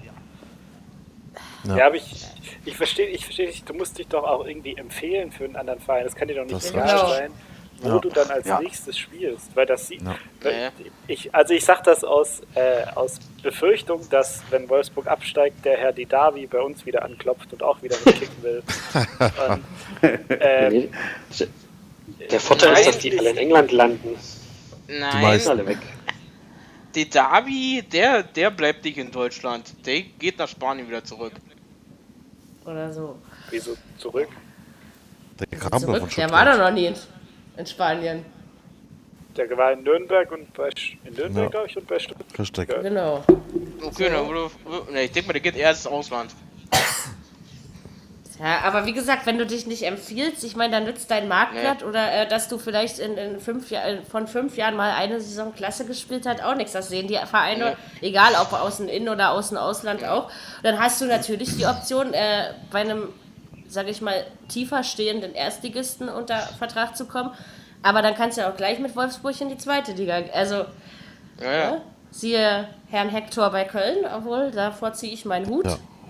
Ja. Ja, aber ich, ich verstehe ich versteh nicht, du musst dich doch auch irgendwie empfehlen für einen anderen Verein. Das kann dir doch nicht Das egal stimmt. sein, wo Ja. du dann als Ja. nächstes spielst. Weil das sieht. Ja. weil Ja. Ich, also ich sage das aus, äh, aus Befürchtung, dass wenn Wolfsburg absteigt, der Herr Didavi bei uns wieder anklopft und auch wieder mitkicken will. [laughs] und, ähm, Der Vorteil ist, dass die alle in England landen. Nein, meisten. Alle weg. der Derby, der, der bleibt nicht in Deutschland. Der geht nach Spanien wieder zurück. oder so. wieso zurück? Der Krabbe Zurück, von der war doch noch nie in, in Spanien. Der war in Nürnberg und bei Sch- in Nürnberg, Ja. glaube ich, und bei Stuttgart. Genau. Okay, dann würde, ne, ich denke mal, der geht eher ins Ausland. [coughs] Ja, aber wie gesagt, wenn du dich nicht empfiehlst, ich meine, dann nützt dein Marktwert oder äh, dass du vielleicht in, in fünf Jahr, von fünf Jahren mal eine Saison Klasse gespielt hat, auch nichts. Das sehen die Vereine, egal ob aus dem In- oder aus dem Ausland auch. Dann hast du natürlich die Option, äh, bei einem, sage ich mal, tiefer stehenden Erstligisten unter Vertrag zu kommen. Aber dann kannst du ja auch gleich mit Wolfsburg in die zweite Liga. Also, Ja, ja. ne? siehe Herrn Hector bei Köln, obwohl davor ziehe ich meinen Hut.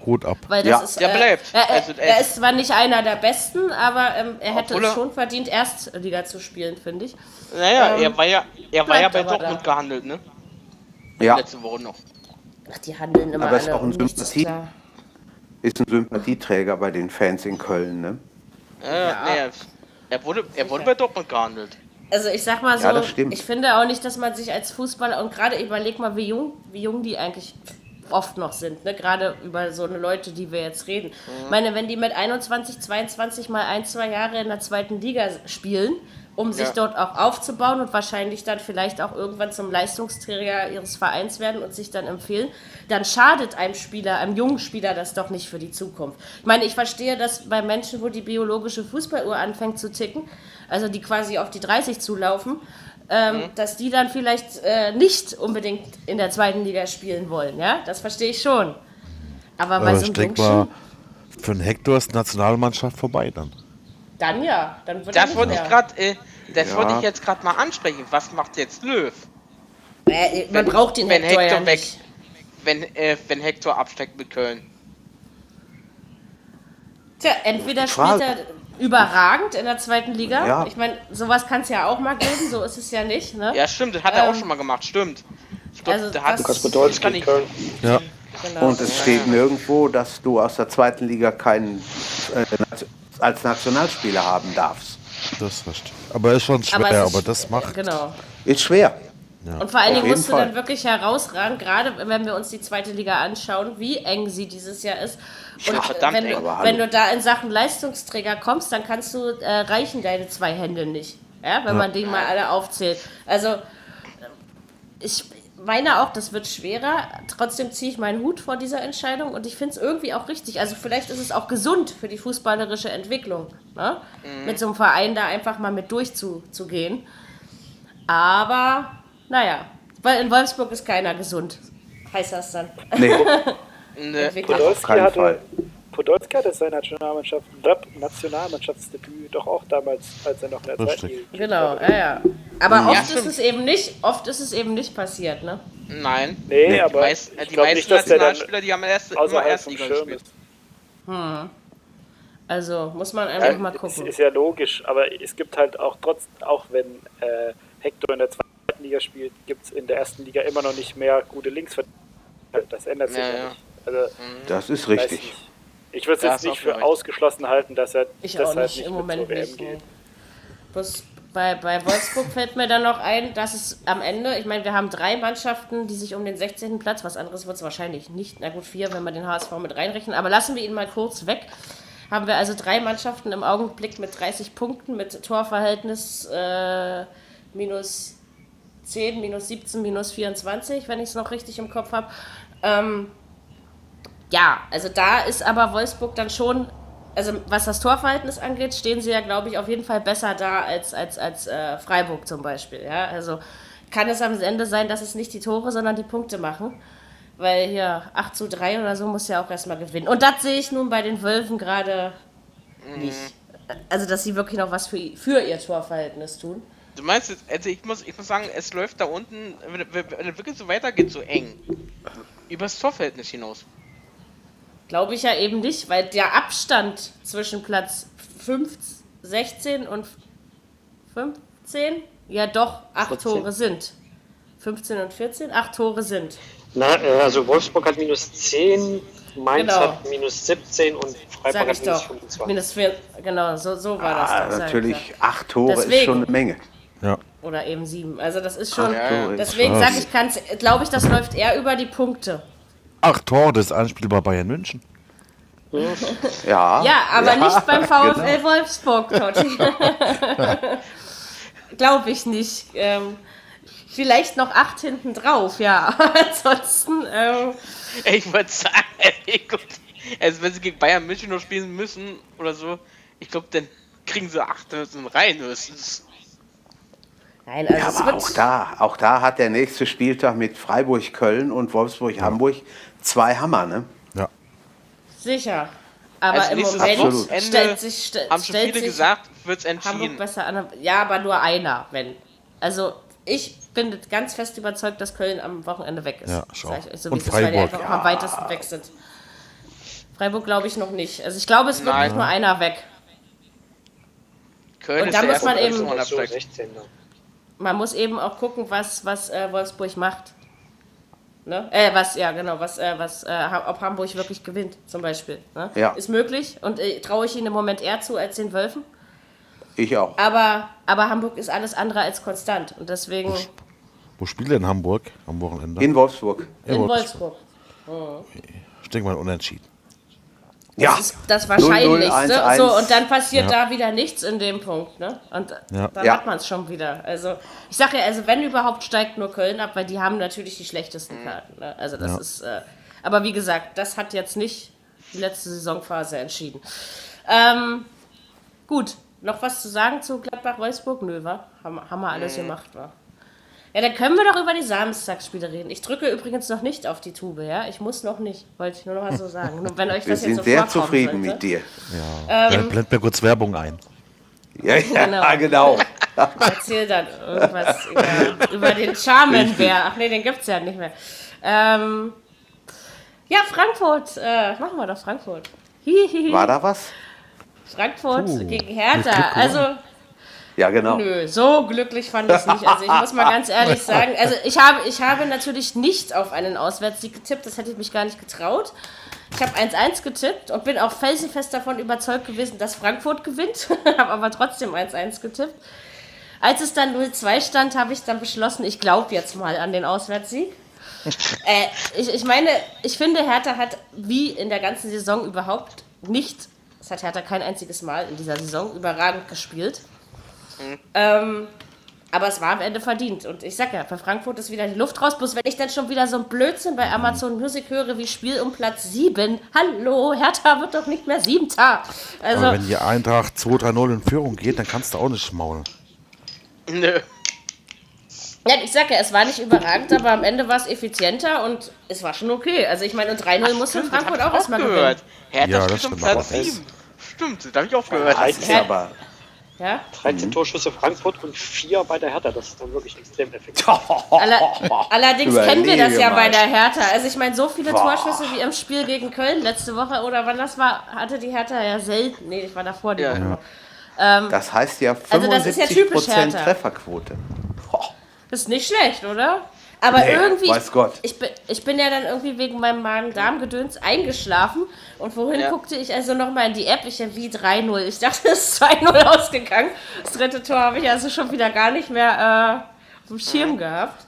Hut ab. Weil das Ja. ist, Der äh, bleibt. Er, er, Also, er- ist zwar nicht einer der Besten, aber ähm, er hätte Obwohl es schon verdient, Erstliga zu spielen, finde ich. Naja, Ähm, er war ja, er war ja bei Dortmund da. gehandelt, ne? Ja, Letzte Woche noch. Ach, die handeln immer Aber ist auch ein Sympathie- ist ein Sympathieträger bei den Fans in Köln, ne? Ja, Ja. Nee, er wurde, er wurde bei Dortmund gehandelt. Also ich sag mal so, Ja, ich finde auch nicht, dass man sich als Fußballer und gerade überleg mal, wie jung, wie jung die eigentlich oft noch sind, ne? Gerade über so eine Leute, die wir jetzt reden. Ich meine, wenn die mit 21, 22 mal ein, zwei Jahre in der zweiten Liga spielen, um sich Ja. dort auch aufzubauen und wahrscheinlich dann vielleicht auch irgendwann zum Leistungsträger ihres Vereins werden und sich dann empfehlen, dann schadet einem Spieler, einem jungen Spieler das doch nicht für die Zukunft. Ich meine, ich verstehe, dass bei Menschen, wo die biologische Fußballuhr anfängt zu ticken, also die quasi auf die 30 zulaufen, ähm, dass die dann vielleicht äh, nicht unbedingt in der zweiten Liga spielen wollen, ja? Das verstehe ich schon. Aber bei Aber so ich einem mal, für einen Hector ist die Nationalmannschaft vorbei dann. dann ja, dann wird Das wollte ich gerade, äh, das Ja. wollte ich jetzt gerade mal ansprechen. Was macht jetzt Löw? Äh, man wenn- braucht den wenn Hector, ja Hector weg- nicht. Wenn, äh, wenn Hector absteigt mit Köln. Tja, entweder Frage. spielt er überragend in der zweiten Liga. Ja. Ich meine, sowas kann es ja auch mal geben, so ist es ja nicht. Ne? Ja, stimmt, das hat er auch Ähm, schon mal gemacht, stimmt. Glaub, also der hat Lukas Podolski, kann ich- Köln. Ja, Genau. Und es steht nirgendwo, dass du aus der zweiten Liga keinen äh, als Nationalspieler haben darfst. das ist recht. Aber ist schon schwer, aber, ist- das macht. Genau. Ist schwer. Und vor allen Dingen musst du Fall. dann wirklich herausragen, gerade wenn wir uns die zweite Liga anschauen, wie eng sie dieses Jahr ist. Und Ja, verdammt wenn, eng. du, wenn du da in Sachen Leistungsträger kommst, dann kannst du äh, reichen deine zwei Hände nicht. Ja, wenn man die mal alle aufzählt. Also ich meine auch, das wird schwerer. Trotzdem ziehe ich meinen Hut vor dieser Entscheidung und ich finde es irgendwie auch richtig. Also vielleicht ist es auch gesund für die fußballerische Entwicklung, ne? mit so einem Verein da einfach mal mit durchzugehen. Aber naja, weil in Wolfsburg ist keiner gesund. Heißt das dann? Nee, [laughs] Ne, Entwickelt. Podolski hatte. Podolski hatte sein Nationalmannschaft, Nationalmannschaftsdebüt doch auch damals, als er noch in der stimmt. Liga Genau, ja, ja. Aber Ja, oft ist es eben nicht, oft ist es eben nicht passiert, ne? nein. Nee, Nee, Die, aber meist, ich die meisten nicht, Nationalspieler, die haben erst, immer Erstliga Schirm gespielt. ist. Also muss man einfach Ja, mal ist, gucken. ist ja logisch, aber es gibt halt auch trotz, auch wenn äh, Hector in der zweiten Liga spielt, gibt es in der ersten Liga immer noch nicht mehr gute Linksverteidiger. Das ändert sich Ja, ja, nicht. Also, das ist richtig. nicht. Ich würde es jetzt nicht für ausgeschlossen halten, dass er Ich halt nicht, nicht im mit Moment WM nicht. geht. Bloß bei, bei Wolfsburg fällt mir dann noch ein, dass es am Ende, ich meine, wir haben drei Mannschaften, die sich um den 16. Platz, was anderes wird es wahrscheinlich nicht, na gut, vier, wenn wir den HSV mit reinrechnen, aber lassen wir ihn mal kurz weg. Haben wir also drei Mannschaften im Augenblick mit 30 Punkten, mit Torverhältnis äh, minus 10, minus 17, minus 24, wenn ich es noch richtig im Kopf habe. Ähm, ja, also da ist aber Wolfsburg dann schon, also was das Torverhältnis angeht, stehen sie ja, glaube ich, auf jeden Fall besser da als, als, als äh, Freiburg zum Beispiel. Ja? Also kann es am Ende sein, dass es nicht die Tore, sondern die Punkte machen. Weil hier 8 zu 3 oder so muss ja auch erstmal gewinnen. Und das sehe ich nun bei den Wölfen gerade nicht. Also, dass sie wirklich noch was für, für ihr Torverhältnis tun. Du meinst, jetzt- also ich muss, ich muss sagen, es läuft da unten, wenn, es wirklich so weitergeht, so eng. Übers Torverhältnis hinaus. Glaube ich ja eben nicht, weil der Abstand zwischen Platz 5, 16 und 15 ja doch 8 14. Tore sind. 15 und 14, 8 Tore sind. Na, also Wolfsburg hat minus 10, Mainz Genau. hat minus 17 und Freiburg hat minus doch. 25. Minus 4, genau, so, so war das Ah, doch. sag ich natürlich, doch. acht Tore ist Deswegen. schon eine Menge. Ja. Oder eben 7. Also das ist schon. Acht Tore ist Deswegen sage ich, kann's, glaube ich, das läuft eher über die Punkte. Ach, Tor, das ist anspielbar Bayern München. [laughs] Ja, Ja, aber ja, nicht beim [laughs] VfL genau. Wolfsburg, Totti. [laughs] Glaube ich nicht. Ähm, vielleicht noch 8 hinten drauf, ja. Aber ansonsten. Ähm, Ich würde sagen, also wenn sie gegen Bayern München noch spielen müssen oder so, ich glaube, dann kriegen sie 8 höchstens rein höchstens. Nein, also Ja, es aber wird. auch da, auch da hat der nächste Spieltag mit Freiburg, Köln und Wolfsburg, Hamburg zwei Hammer, ne? Ja. Sicher. Aber Also im Moment Wochenende stellt sich, st haben schon stellt viele sich gesagt, wird's Hamburg entschieden. besser an. Ja, aber nur einer, wenn. Also ich bin ganz fest überzeugt, dass Köln am Wochenende weg ist. Ja, euch so, Und wie es ist, weil die Freiburg. einfach auch am weitesten weg sind. Freiburg glaube ich noch nicht. Also ich glaube, es wird Nein. nicht nur einer weg. Köln Und ist da muss man eben- im So Absteig. 16. Man muss eben auch gucken, was, was äh, Wolfsburg macht. Ne? Äh, was, ja, genau, was, äh, was, äh, ob Hamburg wirklich gewinnt, zum Beispiel. Ne? Ja. Ist möglich und äh, traue ich ihnen im Moment eher zu als den Wölfen. Ich auch. Aber, aber Hamburg ist alles andere als konstant und deswegen Wo spielt denn Hamburg am Wochenende? In Wolfsburg. in Wolfsburg. Wolfsburg. Ich denke mal unentschieden. Ja. Das ist das Wahrscheinlichste. 0-0-1-1. So, und dann passiert Ja. da wieder nichts in dem Punkt. Ne? Und Ja. dann Ja. hat man es schon wieder. Also, ich sage ja, also wenn überhaupt steigt nur Köln ab, weil die haben natürlich die schlechtesten Karten. Ne? Also das Ja. ist. Äh, aber wie gesagt, das hat jetzt nicht die letzte Saisonphase entschieden. Ähm, gut, noch was zu sagen zu Gladbach-Wolfsburg? Nö, wa? Haben, haben wir alles gemacht, wa? Ja, dann können wir doch über die Samstagsspiele reden. Ich drücke übrigens noch nicht auf die Tube, ja? Ich muss noch nicht, wollte ich nur noch mal so sagen. Nur wenn euch Wir das jetzt sind so sehr zufrieden sollte. mit dir. Ähm, Blend mir kurz Werbung ein. Ja, ja, Genau. [laughs] genau. Erzähl dann irgendwas über, über den Charmenbär. Ach nee, den gibt's ja nicht mehr. Ähm, ja, Frankfurt. Äh, machen wir doch Frankfurt. Hihihi. War da was? Frankfurt Puh, gegen Hertha. Also, Ja, genau. nö, so glücklich fand ich es nicht. Also, ich muss mal ganz ehrlich [laughs] sagen, also ich habe, ich habe natürlich nicht auf einen Auswärtssieg getippt. Das hätte ich mich gar nicht getraut. Ich habe 1-1 getippt und bin auch felsenfest davon überzeugt gewesen, dass Frankfurt gewinnt. [laughs] habe aber trotzdem 1-1 getippt. Als es dann 0-2 stand, habe ich dann beschlossen, ich glaube jetzt mal an den Auswärtssieg. [laughs] äh, ich, ich meine, ich finde, Hertha hat wie in der ganzen Saison überhaupt nicht, das hat Hertha kein einziges Mal in dieser Saison überragend gespielt. Ähm, aber es war am Ende verdient. Und ich sag ja, für Frankfurt ist wieder die Luft raus. Bloß wenn ich dann schon wieder so ein Blödsinn bei Amazon Music höre, wie Spiel um Platz 7. Hallo, Hertha wird doch nicht mehr Siebter. Also, Aber wenn die Eintracht 2-3-0 in Führung geht, dann kannst du auch nicht maulen. Nö. ja, ich sag ja, es war nicht überragend, aber am Ende war es effizienter und es war schon okay. Also ich meine, und 3-0 musste Frankfurt auch erstmal gewinnen. gehört. Hertha Ja, das stimmt, Platz aber 7. Stimmt, da habe ich auch gehört. Das ist Ja. aber. Ja? 13 Torschüsse Frankfurt und 4 bei der Hertha. Das ist dann wirklich extrem effektiv. [laughs] Aller, allerdings kennen wir das ja Überlege bei mal. der Hertha. Also ich meine, so viele Boah. Torschüsse wie im Spiel gegen Köln letzte Woche oder wann das war, hatte die Hertha ja selten. Nee, ich war davor die Ja. Woche. Das heißt ja Also das ist ja 75% typisch Hertha. Trefferquote. Boah. Das ist nicht schlecht, oder? Aber Nee, irgendwie, weiß Gott. Ich, bin, ich bin ja dann irgendwie wegen meinem Magen-Darm-Gedöns eingeschlafen und vorhin Ja. guckte ich also nochmal in die App, ich ja wie 3-0. Ich dachte, [laughs] es ist 2-0 ausgegangen. Das dritte Tor habe ich also schon wieder gar nicht mehr äh, auf dem Schirm gehabt.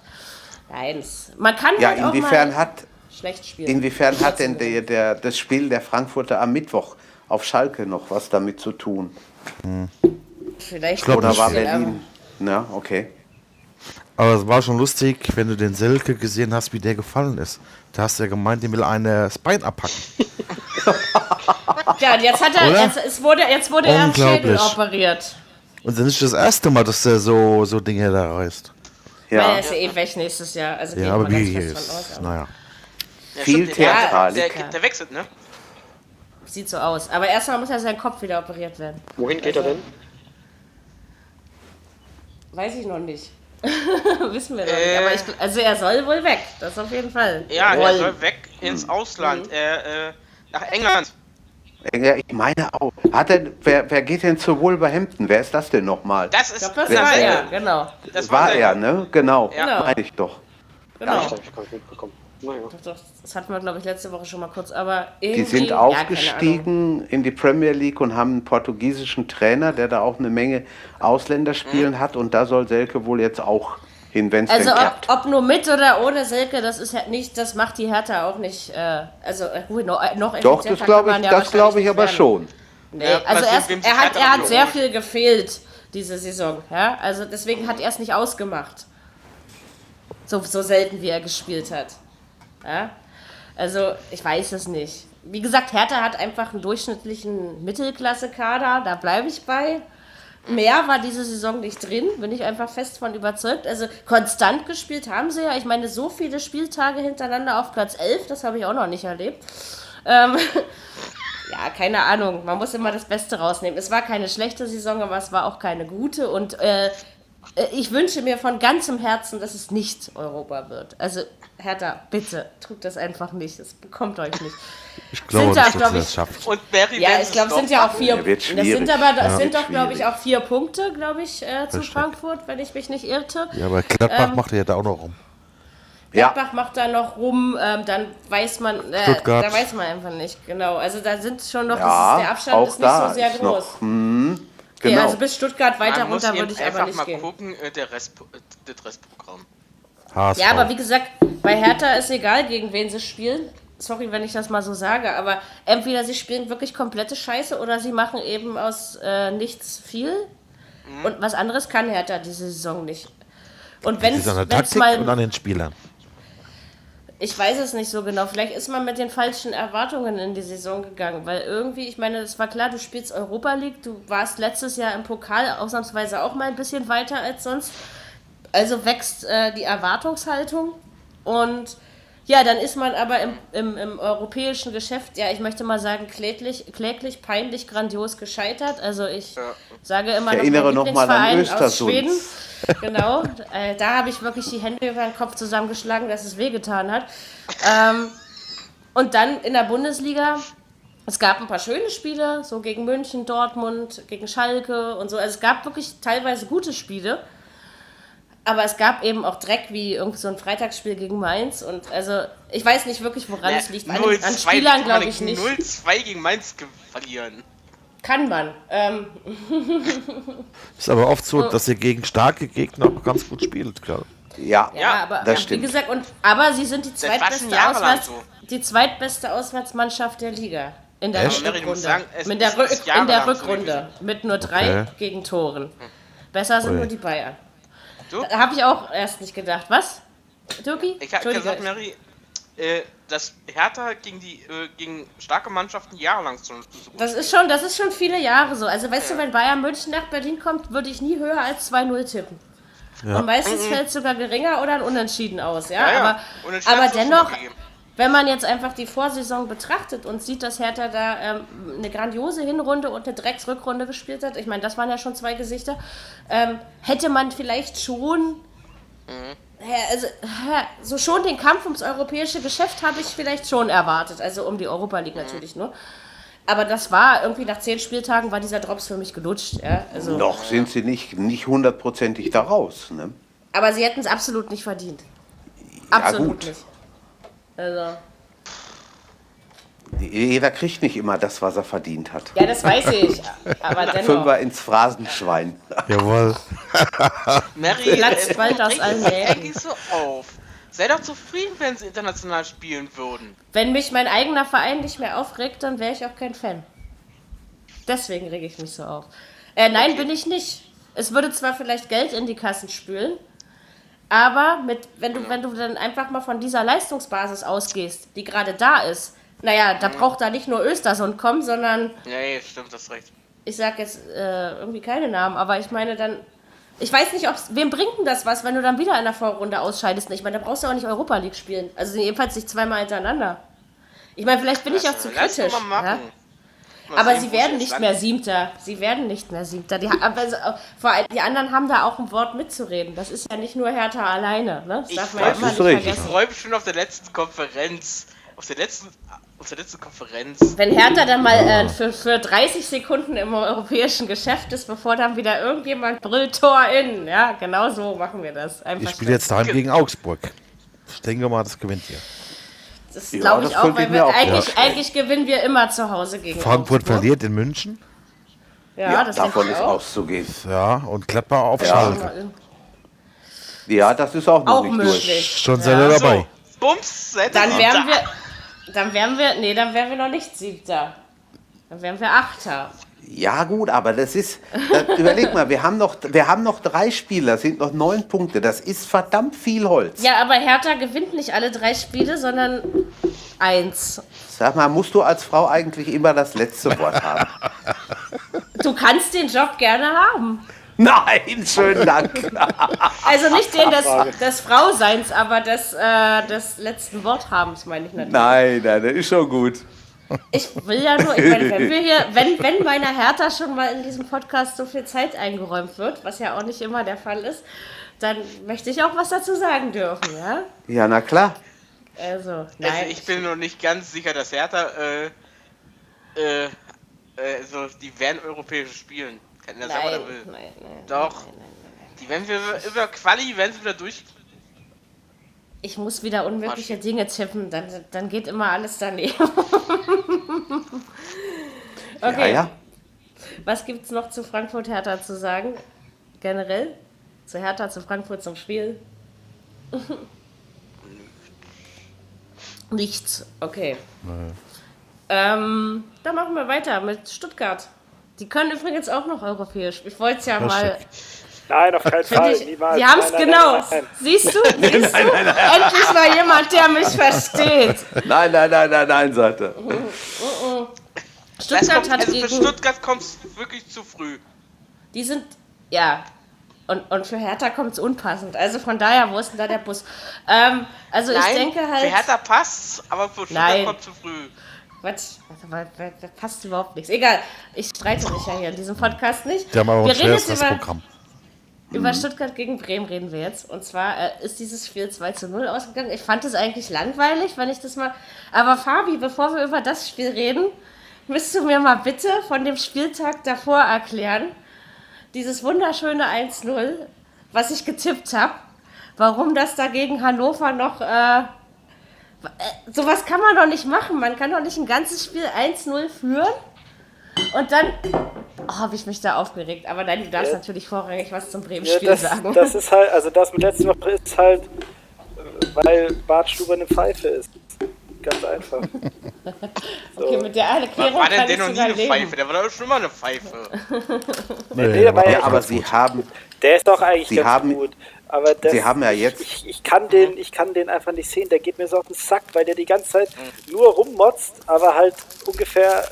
Nein, man kann Ja, halt auch inwiefern mal hat, schlecht spielen. inwiefern hat denn der, der, das Spiel der Frankfurter am Mittwoch auf Schalke noch was damit zu tun? Vielleicht glaub, Oder war Berlin? Na, okay. Aber es war schon lustig, wenn du den Selke gesehen hast, wie der gefallen ist. Da hast du ja gemeint, der will eine Bein abpacken. [laughs] Ja, und jetzt hat er, jetzt, es wurde, jetzt wurde er am Schädel operiert. Und das ist nicht das erste Mal, dass der so, so Dinge da reißt. Weil er Ja, ist ja eh weg nächstes Jahr. Also Ja, aber wie fest ist, aus, naja. Ja, Viel stimmt, der- Theatralik. Der, der wechselt, ne? Sieht so aus. Aber erstmal muss ja sein Kopf wieder operiert werden. Wohin geht er denn? Weiß ich noch nicht. [laughs] Wissen wir noch Äh. nicht. Aber ich, also er soll wohl weg. Das auf jeden Fall. Ja, er Wollen. soll weg ins Ausland. Äh, äh, nach England. ja, ich meine auch. Hat er, wer, wer geht denn zu Wolverhampton? Wer ist das denn nochmal? Das Ich ist glaube, das war ist er. der? Genau. das war er, ne? Genau. Ja. Meine ich doch. genau. Habe ich nicht mitbekommen. Naja. Doch, doch, das hatten wir, glaube ich, letzte Woche schon mal kurz. Aber Die irgendwie, sind ja, keine Ahnung. aufgestiegen in die Premier League und haben einen portugiesischen Trainer, der da auch eine Menge Ausländerspielen hat. Und da soll Selke wohl jetzt auch hin, wenn es Also denn ob, klappt. ob nur mit oder ohne Selke, das ist halt nicht, das macht die Hertha auch nicht. Äh, also äh, gut, noch, noch Doch, das glaube ich, ja das glaube ich aber werden. schon. Nee, Ja, also erst, er hat, er hat sehr viel gefehlt diese Saison. Ja? Also deswegen hat er es nicht ausgemacht. So, so selten wie er gespielt hat. Ja? Also ich weiß es nicht. Wie gesagt, Hertha hat einfach einen durchschnittlichen Mittelklasse-Kader, da bleibe ich bei. Mehr war diese Saison nicht drin, bin ich einfach fest von überzeugt. Also konstant gespielt haben sie ja. Ich meine, so viele Spieltage hintereinander auf Platz 11, das habe ich auch noch nicht erlebt. Ähm, [laughs] ja, keine Ahnung. Man muss immer das Beste rausnehmen. Es war keine schlechte Saison, aber es war auch keine gute. Und äh, ich wünsche mir von ganzem Herzen, dass es nicht Europa wird. Also, Hertha, bitte, tut das einfach nicht. Es bekommt euch nicht. [laughs] Ich glaube Sind da, dass glaub ich- das schafft. Und Barry Ja, ich glaube, sind ja auch vier. Ja, das sind aber, das Ja, sind doch, glaube ich, auch vier Punkte, glaube ich, äh, zu Richtig. Frankfurt, wenn ich mich nicht irrte. Ja, aber Gladbach Ähm, macht ja da auch noch rum. Ja, Gladbach macht da noch rum, ähm, dann weiß man, äh, Stuttgart. da weiß man einfach nicht, genau. Also da sind schon noch, Ja, das ist, der Abstand auch ist nicht da so sehr ist groß. noch- genau. also bis Stuttgart weiter Man runter würde ich aber einfach nicht mal gehen. gucken, äh, der Rest, äh, das Restprogramm. HSV. Ja, aber wie gesagt, bei Hertha ist egal, gegen wen sie spielen. Sorry, wenn ich das mal so sage, aber entweder sie spielen wirklich komplette Scheiße oder sie machen eben aus äh, nichts viel. Mhm. Und was anderes kann Hertha diese Saison nicht. Und wenn es ist an der Taktik mal und an den Spielern. Ich weiß es nicht so genau. Vielleicht ist man mit den falschen Erwartungen in die Saison gegangen, weil irgendwie, ich meine, es war klar, du spielst Europa League, du warst letztes Jahr im Pokal ausnahmsweise auch mal ein bisschen weiter als sonst. Also wächst äh, die Erwartungshaltung und ja, dann ist man aber im, im, im europäischen Geschäft, ja, ich möchte mal sagen, kläglich, kläglich, peinlich, grandios gescheitert. Also ich sage immer Ich noch, erinnere mein noch mal an Östersund. Schweden. Genau, äh, da habe ich wirklich die Hände über den Kopf zusammengeschlagen, dass es wehgetan hat. Ähm, und dann in der Bundesliga, es gab ein paar schöne Spiele, so gegen München, Dortmund, gegen Schalke und so. Also es gab wirklich teilweise gute Spiele. Aber es gab eben auch Dreck wie irgend so ein Freitagsspiel gegen Mainz. Und also, ich weiß nicht wirklich, woran es liegt. An, an Spielern glaube ich nicht. 0-2 gegen Mainz verlieren. Kann man. Ähm, [laughs] Ist aber oft so, dass ihr gegen starke Gegner auch ganz gut spielt, klar. ja, ja, Ja, aber das ja, wie stimmt. gesagt, und, aber sie sind die zweitbeste, Auswärts, so. die zweitbeste Auswärtsmannschaft der Liga. In der Echt? Rückrunde. sagen, Mit der Rück- in der jahrelang so Rückrunde. Mit nur drei Okay. Gegentoren. Besser sind Ui. nur die Bayern. Da habe ich auch erst nicht gedacht. Was? Türki? Ich habe gesagt, Mary, äh, dass Hertha gegen die äh, gegen starke Mannschaften jahrelang so, so gut Das ist schon, das ist schon viele Jahre so. Also weißt du, wenn Bayern München nach Berlin kommt, würde ich nie höher als 2-0 tippen. Und meistens fällt es sogar geringer oder ein Unentschieden aus, ja. Ja, ja. Aber, aber dennoch. Wenn man jetzt einfach die Vorsaison betrachtet und sieht, dass Hertha da ähm, eine grandiose Hinrunde und eine Drecksrückrunde gespielt hat, ich meine, das waren ja schon zwei Gesichter, ähm, hätte man vielleicht schon. Ja, Also, ja, so schon den Kampf ums europäische Geschäft habe ich vielleicht schon erwartet. Also um die Europa League natürlich nur. Aber das war irgendwie nach zehn Spieltagen war dieser Drops für mich gelutscht. Ja? Also, Noch sind sie nicht, nicht hundertprozentig da raus. Ne? Aber sie hätten es absolut nicht verdient. Absolut gut. nicht. Also, Jeder kriegt nicht immer das, was er verdient hat. ja, das weiß ich. [laughs] Aber dennoch. Fünfer ins Phrasenschwein. Jawohl. Mary, Platz äh, bald aus allen Nähten. so auf. Sei doch zufrieden, wenn sie international spielen würden. Wenn mich mein eigener Verein nicht mehr aufregt, dann wäre ich auch kein Fan. Deswegen rege ich mich so auf. Äh, nein, bin ich nicht. Es würde zwar vielleicht Geld in die Kassen spülen, aber mit, wenn, du, wenn du dann einfach mal von dieser Leistungsbasis ausgehst, die gerade da ist, naja, da braucht da nicht nur Östersund kommen, sondern Nee, stimmt, das ist recht. ich sag jetzt äh, irgendwie keine Namen, aber ich meine dann, ich weiß nicht, ob's, wem bringt denn das was, wenn du dann wieder in der Vorrunde ausscheidest? Ich meine, da brauchst du auch nicht Europa League spielen. Also jedenfalls nicht zweimal hintereinander. Ich meine, vielleicht bin ich auch zu Lass kritisch. Ja? Aber sie werden nicht mehr Siebter. Sie werden nicht mehr Siebter. Die, aber, also, vor allem, die anderen haben da auch ein Wort mitzureden. Das ist ja nicht nur Hertha alleine. Ne? Das Ich darf man ja immer nicht. Ich freue mich schon auf der letzten Konferenz. Auf der letzten, auf der letzten Konferenz. Wenn Hertha dann mal äh, für, für 30 Sekunden im europäischen Geschäft ist, bevor dann wieder irgendjemand brüllt Tor in. Ja, genau so machen wir das. Einfach Ich spiele jetzt daheim gegen Augsburg. Ich denke mal, das gewinnt ihr. Das Ja, glaube ich das auch, weil ich wir auch eigentlich, eigentlich gewinnen wir immer zu Hause gegen Frankfurt Augsburg. verliert in München. Ja, Ja, das davon ist auch. auszugehen. Ja, und Gladbach auf Ja. Schalke. Ja, das ist auch noch Auch nicht möglich. Schon seid ihr dabei. So, Bums, Dann da. wären wir, dann wären wir, nee, dann wären wir noch nicht Siebter. Dann wären wir Achter. Ja, gut, aber das ist. Das, [laughs] überleg mal, wir haben, noch, wir haben noch drei Spieler, sind noch neun Punkte. Das ist verdammt viel Holz. Ja, aber Hertha gewinnt nicht alle drei Spiele, sondern eins. Sag mal, musst du als Frau eigentlich immer das letzte Wort haben? [laughs] Du kannst den Job gerne haben. Nein, schönen Dank. [laughs] Also nicht den des, des Frauseins, aber des, äh, des letzten Worthabens, meine ich natürlich. Nein, nein, das ist schon gut. Ich will ja nur, ich meine, wenn wir hier, [laughs] wenn, wenn meiner Hertha schon mal in diesem Podcast so viel Zeit eingeräumt wird, was ja auch nicht immer der Fall ist, dann möchte ich auch was dazu sagen dürfen, ja? Ja, na klar. Also, nein. Also ich bin noch nicht ganz sicher, dass Hertha äh, äh, äh, so, die werden europäisch spielen. Kann sagen, nein, er will. nein, nein, Doch. Nein, nein, nein, nein. Die werden wir über Quali werden sie wieder durch. Ich muss wieder unmögliche Dinge tippen, dann, dann geht immer alles daneben. [laughs] okay. Ja, ja. Was gibt es noch zu Frankfurt Hertha zu sagen? Generell? Zu Hertha, zu Frankfurt, zum Spiel? [laughs] Nichts. Okay. Ähm, dann machen wir weiter mit Stuttgart. Die können übrigens auch noch europäisch. Ich wollte es ja mal. Nein, auf keinen Fall. Ich, Niemals. die haben es Nein, nein, genau. nein, nein, Siehst du? [laughs] Siehst du? Endlich mal jemand, der mich versteht. Nein, nein, nein, nein, nein, sagt er. Das Stuttgart kommt, hat also für. Stuttgart kommt es wirklich zu früh. Die sind. Ja. Und, und für Hertha kommt es unpassend. Also von daher, wo ist denn da der Bus? Ähm, also ich denke halt. Für Hertha passt aber für Stuttgart Nein. kommt zu früh. Was? Warte mal, da passt überhaupt nichts. Egal, ich streite mich ja hier in diesem Podcast nicht. Ein reden jetzt schweres über, Restprogramm. Über Stuttgart gegen Bremen reden wir jetzt. Und zwar äh, ist dieses Spiel 2 zu 0 ausgegangen. Ich fand es eigentlich langweilig, wenn ich das mal. Aber Fabi, bevor wir über das Spiel reden, müsst du mir mal bitte von dem Spieltag davor erklären, dieses wunderschöne 1-0, was ich getippt habe, warum das da gegen Hannover noch. Äh, äh, sowas kann man doch nicht machen. Man kann doch nicht ein ganzes Spiel 1-0 führen und dann. Oh, habe ich mich da aufgeregt. Aber nein, du darfst Ja. natürlich vorrangig was zum Ja, Bremen-Spiel das, sagen. das ist halt, also das mit letzter Woche ist halt, weil Bart Stuber eine Pfeife ist. Ganz einfach. [laughs] okay, mit der Erklärung War denn kann der ich noch nie eine leben. Pfeife? Der war doch schon immer eine Pfeife. Nee, aber Ja, aber sie haben, Der ist doch eigentlich Sie ganz haben- gut. Aber das, Sie haben ja jetzt- Ich, ich, kann den, ich kann den einfach nicht sehen. Der geht mir so auf den Sack, weil der die ganze Zeit nur rummotzt, aber halt ungefähr äh,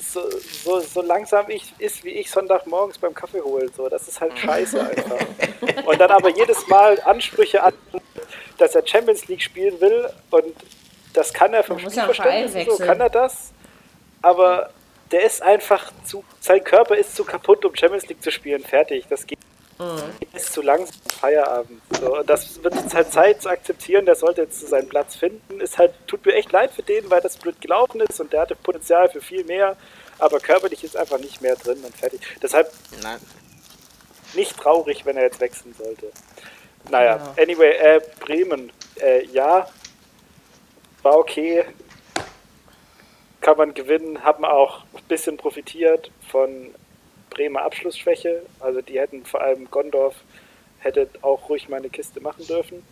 so, so, so langsam ich, ist, wie ich Sonntagmorgens beim Kaffee holen. So. Das ist halt scheiße einfach. [laughs] Und dann aber jedes Mal Ansprüche an, dass er Champions League spielen will und das kann er vom Spielverständnis so, kann er das, aber der ist einfach zu, sein Körper ist zu kaputt, um Champions League zu spielen. Fertig, das geht ist zu langsam Feierabend. So, das wird jetzt halt Zeit zu akzeptieren, der sollte jetzt seinen Platz finden. Ist halt, tut mir echt leid für den, weil das blöd gelaufen ist und der hatte Potenzial für viel mehr, aber körperlich ist einfach nicht mehr drin und fertig. Deshalb Nein. nicht traurig, wenn er jetzt wechseln sollte. Naja, anyway, äh, Bremen, äh, ja, war okay, kann man gewinnen, haben auch ein bisschen profitiert von Bremer Abschlussschwäche. Also die hätten vor allem Gondorf hätte auch ruhig mal eine Kiste machen dürfen.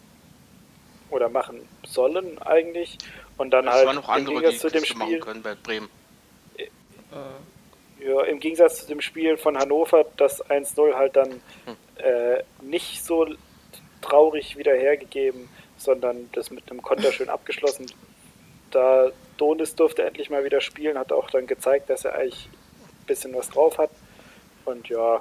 Oder machen sollen eigentlich. Und dann Es halt waren noch im andere, die Gegensatz zu dem Kiste machen Spiel. können bei Bremen. Ja, im Gegensatz zu dem Spiel von Hannover, das 1-0 halt dann Hm. äh, nicht so traurig wieder hergegeben, sondern das mit einem Konter schön abgeschlossen. Da Donis durfte endlich mal wieder spielen, hat auch dann gezeigt, dass er eigentlich ein bisschen was drauf hat. Und ja,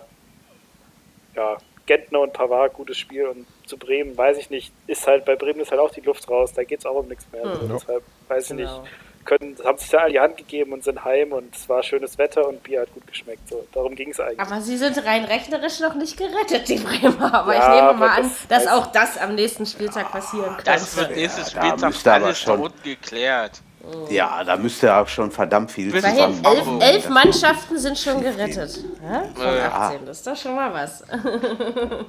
ja, Gentner und Pavard, gutes Spiel. Und zu Bremen, weiß ich nicht, ist halt, bei Bremen ist halt auch die Luft raus, da geht es auch um nichts mehr. Also deshalb, weiß ich Genau. nicht, können, haben sich da alle die Hand gegeben und sind heim und es war schönes Wetter und Bier hat gut geschmeckt. So, darum ging es eigentlich. Aber sie sind rein rechnerisch noch nicht gerettet, die Bremer. Aber Ja, ich nehme aber mal an, das dass weiß- auch das am nächsten Spieltag passieren könnte. Das wird nächstes Spieltag müsste aber alles schon- geklärt. Ja, da müsste auch schon verdammt viel zusammenkommen. elf, elf Mannschaften sind schon gerettet. Ja? Von Ja. 18, das ist doch schon mal was. [laughs]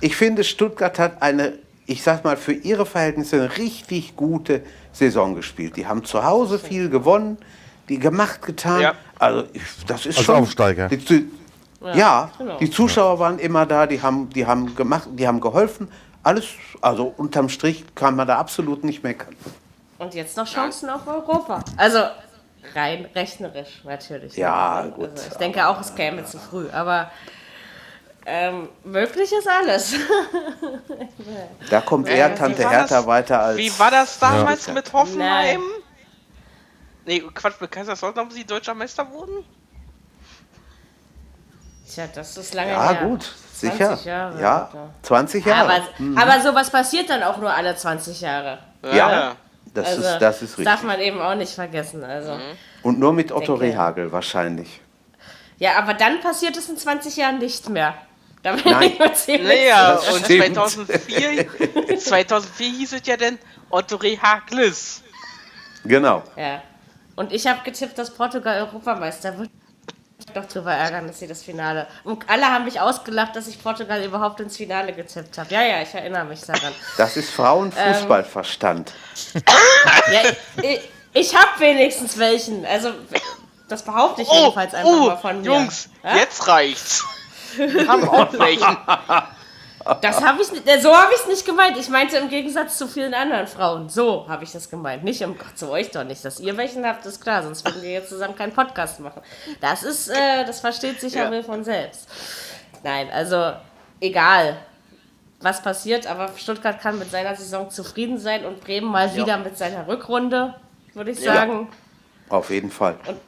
Ich finde, Stuttgart hat eine, ich sag mal, für ihre Verhältnisse eine richtig gute Saison gespielt. Die haben zu Hause viel gewonnen, die gemacht, getan. Ja. Also, ich, das ist Als schon. Aufsteiger. Die, Zu- ja, genau. die Zuschauer waren immer da, die haben, die haben gemacht, die haben geholfen. Alles, also unterm Strich kann man da absolut nicht meckern. Und jetzt noch Chancen auf Europa. Also rein rechnerisch natürlich. Ja, Also, gut, ich denke auch, es käme zu früh. Aber ähm, möglich ist alles. [laughs] Da kommt eher Tante Hertha das? weiter als. Wie war das damals Ja. mit Hoffenheim? Nein. Nee, Quatsch, mit Kaiserslautern, wo sie deutscher Meister wurden? Tja, das ist lange Ja, her. gut, sicher. 20 Jahre. ja, 20 Jahre. Aber, aber sowas passiert dann auch nur alle 20 Jahre. Ja. Das, also, ist, das ist darf richtig. man eben auch nicht vergessen. Also. Und nur mit Otto denke- Rehagel wahrscheinlich. Ja, aber dann passiert es in 20 Jahren nicht mehr. Da bin Nein. ich mir ziemlich Naja, und stimmt. 2004, 2004 [laughs] hieß es ja dann Otto Rehaglis. Genau. Ja. Und ich habe getippt, dass Portugal Europameister wird. Ich doch drüber ärgern, dass sie das Finale. Und alle haben mich ausgelacht, dass ich Portugal überhaupt ins Finale getippt habe. Ja, ja, ich erinnere mich daran. Das ist Frauenfußballverstand. [laughs] Ja, ich ich habe wenigstens welchen. Also, das behaupte ich Oh, jedenfalls einfach oh, mal von mir. Jungs, Ja? jetzt reicht's. Wir haben auch [laughs] welchen. Das habe ich so habe ich es nicht gemeint. Ich meinte im Gegensatz zu vielen anderen Frauen. So habe ich das gemeint. Nicht im Gott, zu euch doch nicht. Dass ihr welchen habt, ist klar, sonst würden wir jetzt zusammen keinen Podcast machen. Das ist, äh, das versteht sich ja Ja. wohl von selbst. Nein, also egal, was passiert, aber Stuttgart kann mit seiner Saison zufrieden sein und Bremen mal wieder mit seiner Rückrunde, würde ich Ja. sagen. Auf jeden Fall. Und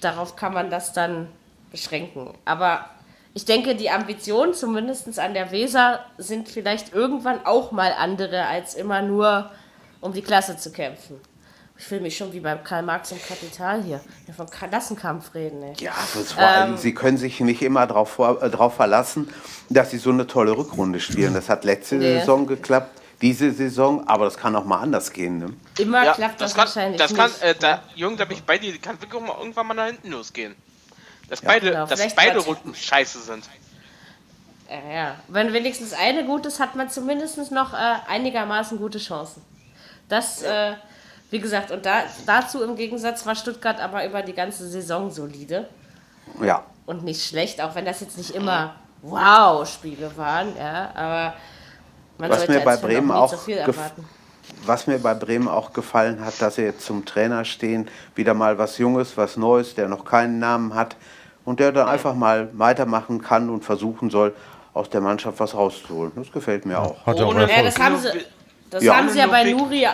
darauf kann man das dann beschränken. Aber ich denke, die Ambitionen, zumindest an der Weser, sind vielleicht irgendwann auch mal andere, als immer nur um die Klasse zu kämpfen. Ich fühle mich schon wie beim Karl Marx im Kapital hier. Ja, vom Klassenkampf reden. Ey. Ja, vor allem, Ähm. Sie können sich nicht immer darauf äh, drauf verlassen, dass Sie so eine tolle Rückrunde spielen. Das hat letzte Nee. Saison geklappt, diese Saison, aber das kann auch mal anders gehen. Ne? Immer Ja, klappt das, das kann, wahrscheinlich das kann, nicht. äh, da, Jürgen, da bin ich bei dir, kann wirklich auch mal irgendwann mal nach hinten losgehen. Dass beide, genau, dass beide Runden scheiße sind. Ja, ja. Wenn wenigstens eine gut ist, hat man zumindest noch äh, einigermaßen gute Chancen. Das, äh, wie gesagt, und da, dazu im Gegensatz war Stuttgart aber über die ganze Saison solide Ja. und nicht schlecht, auch wenn das jetzt nicht immer Wow-Spiele waren, ja, aber man Was sollte mir bei Bremen auch zu viel erwarten. Was mir bei Bremen auch gefallen hat, dass sie jetzt zum Trainer stehen, wieder mal was Junges, was Neues, der noch keinen Namen hat und der dann einfach mal weitermachen kann und versuchen soll, aus der Mannschaft was rauszuholen. Das gefällt mir auch. Hat auch Ja, das haben sie, das Ja. haben sie ja bei Nur Nuri,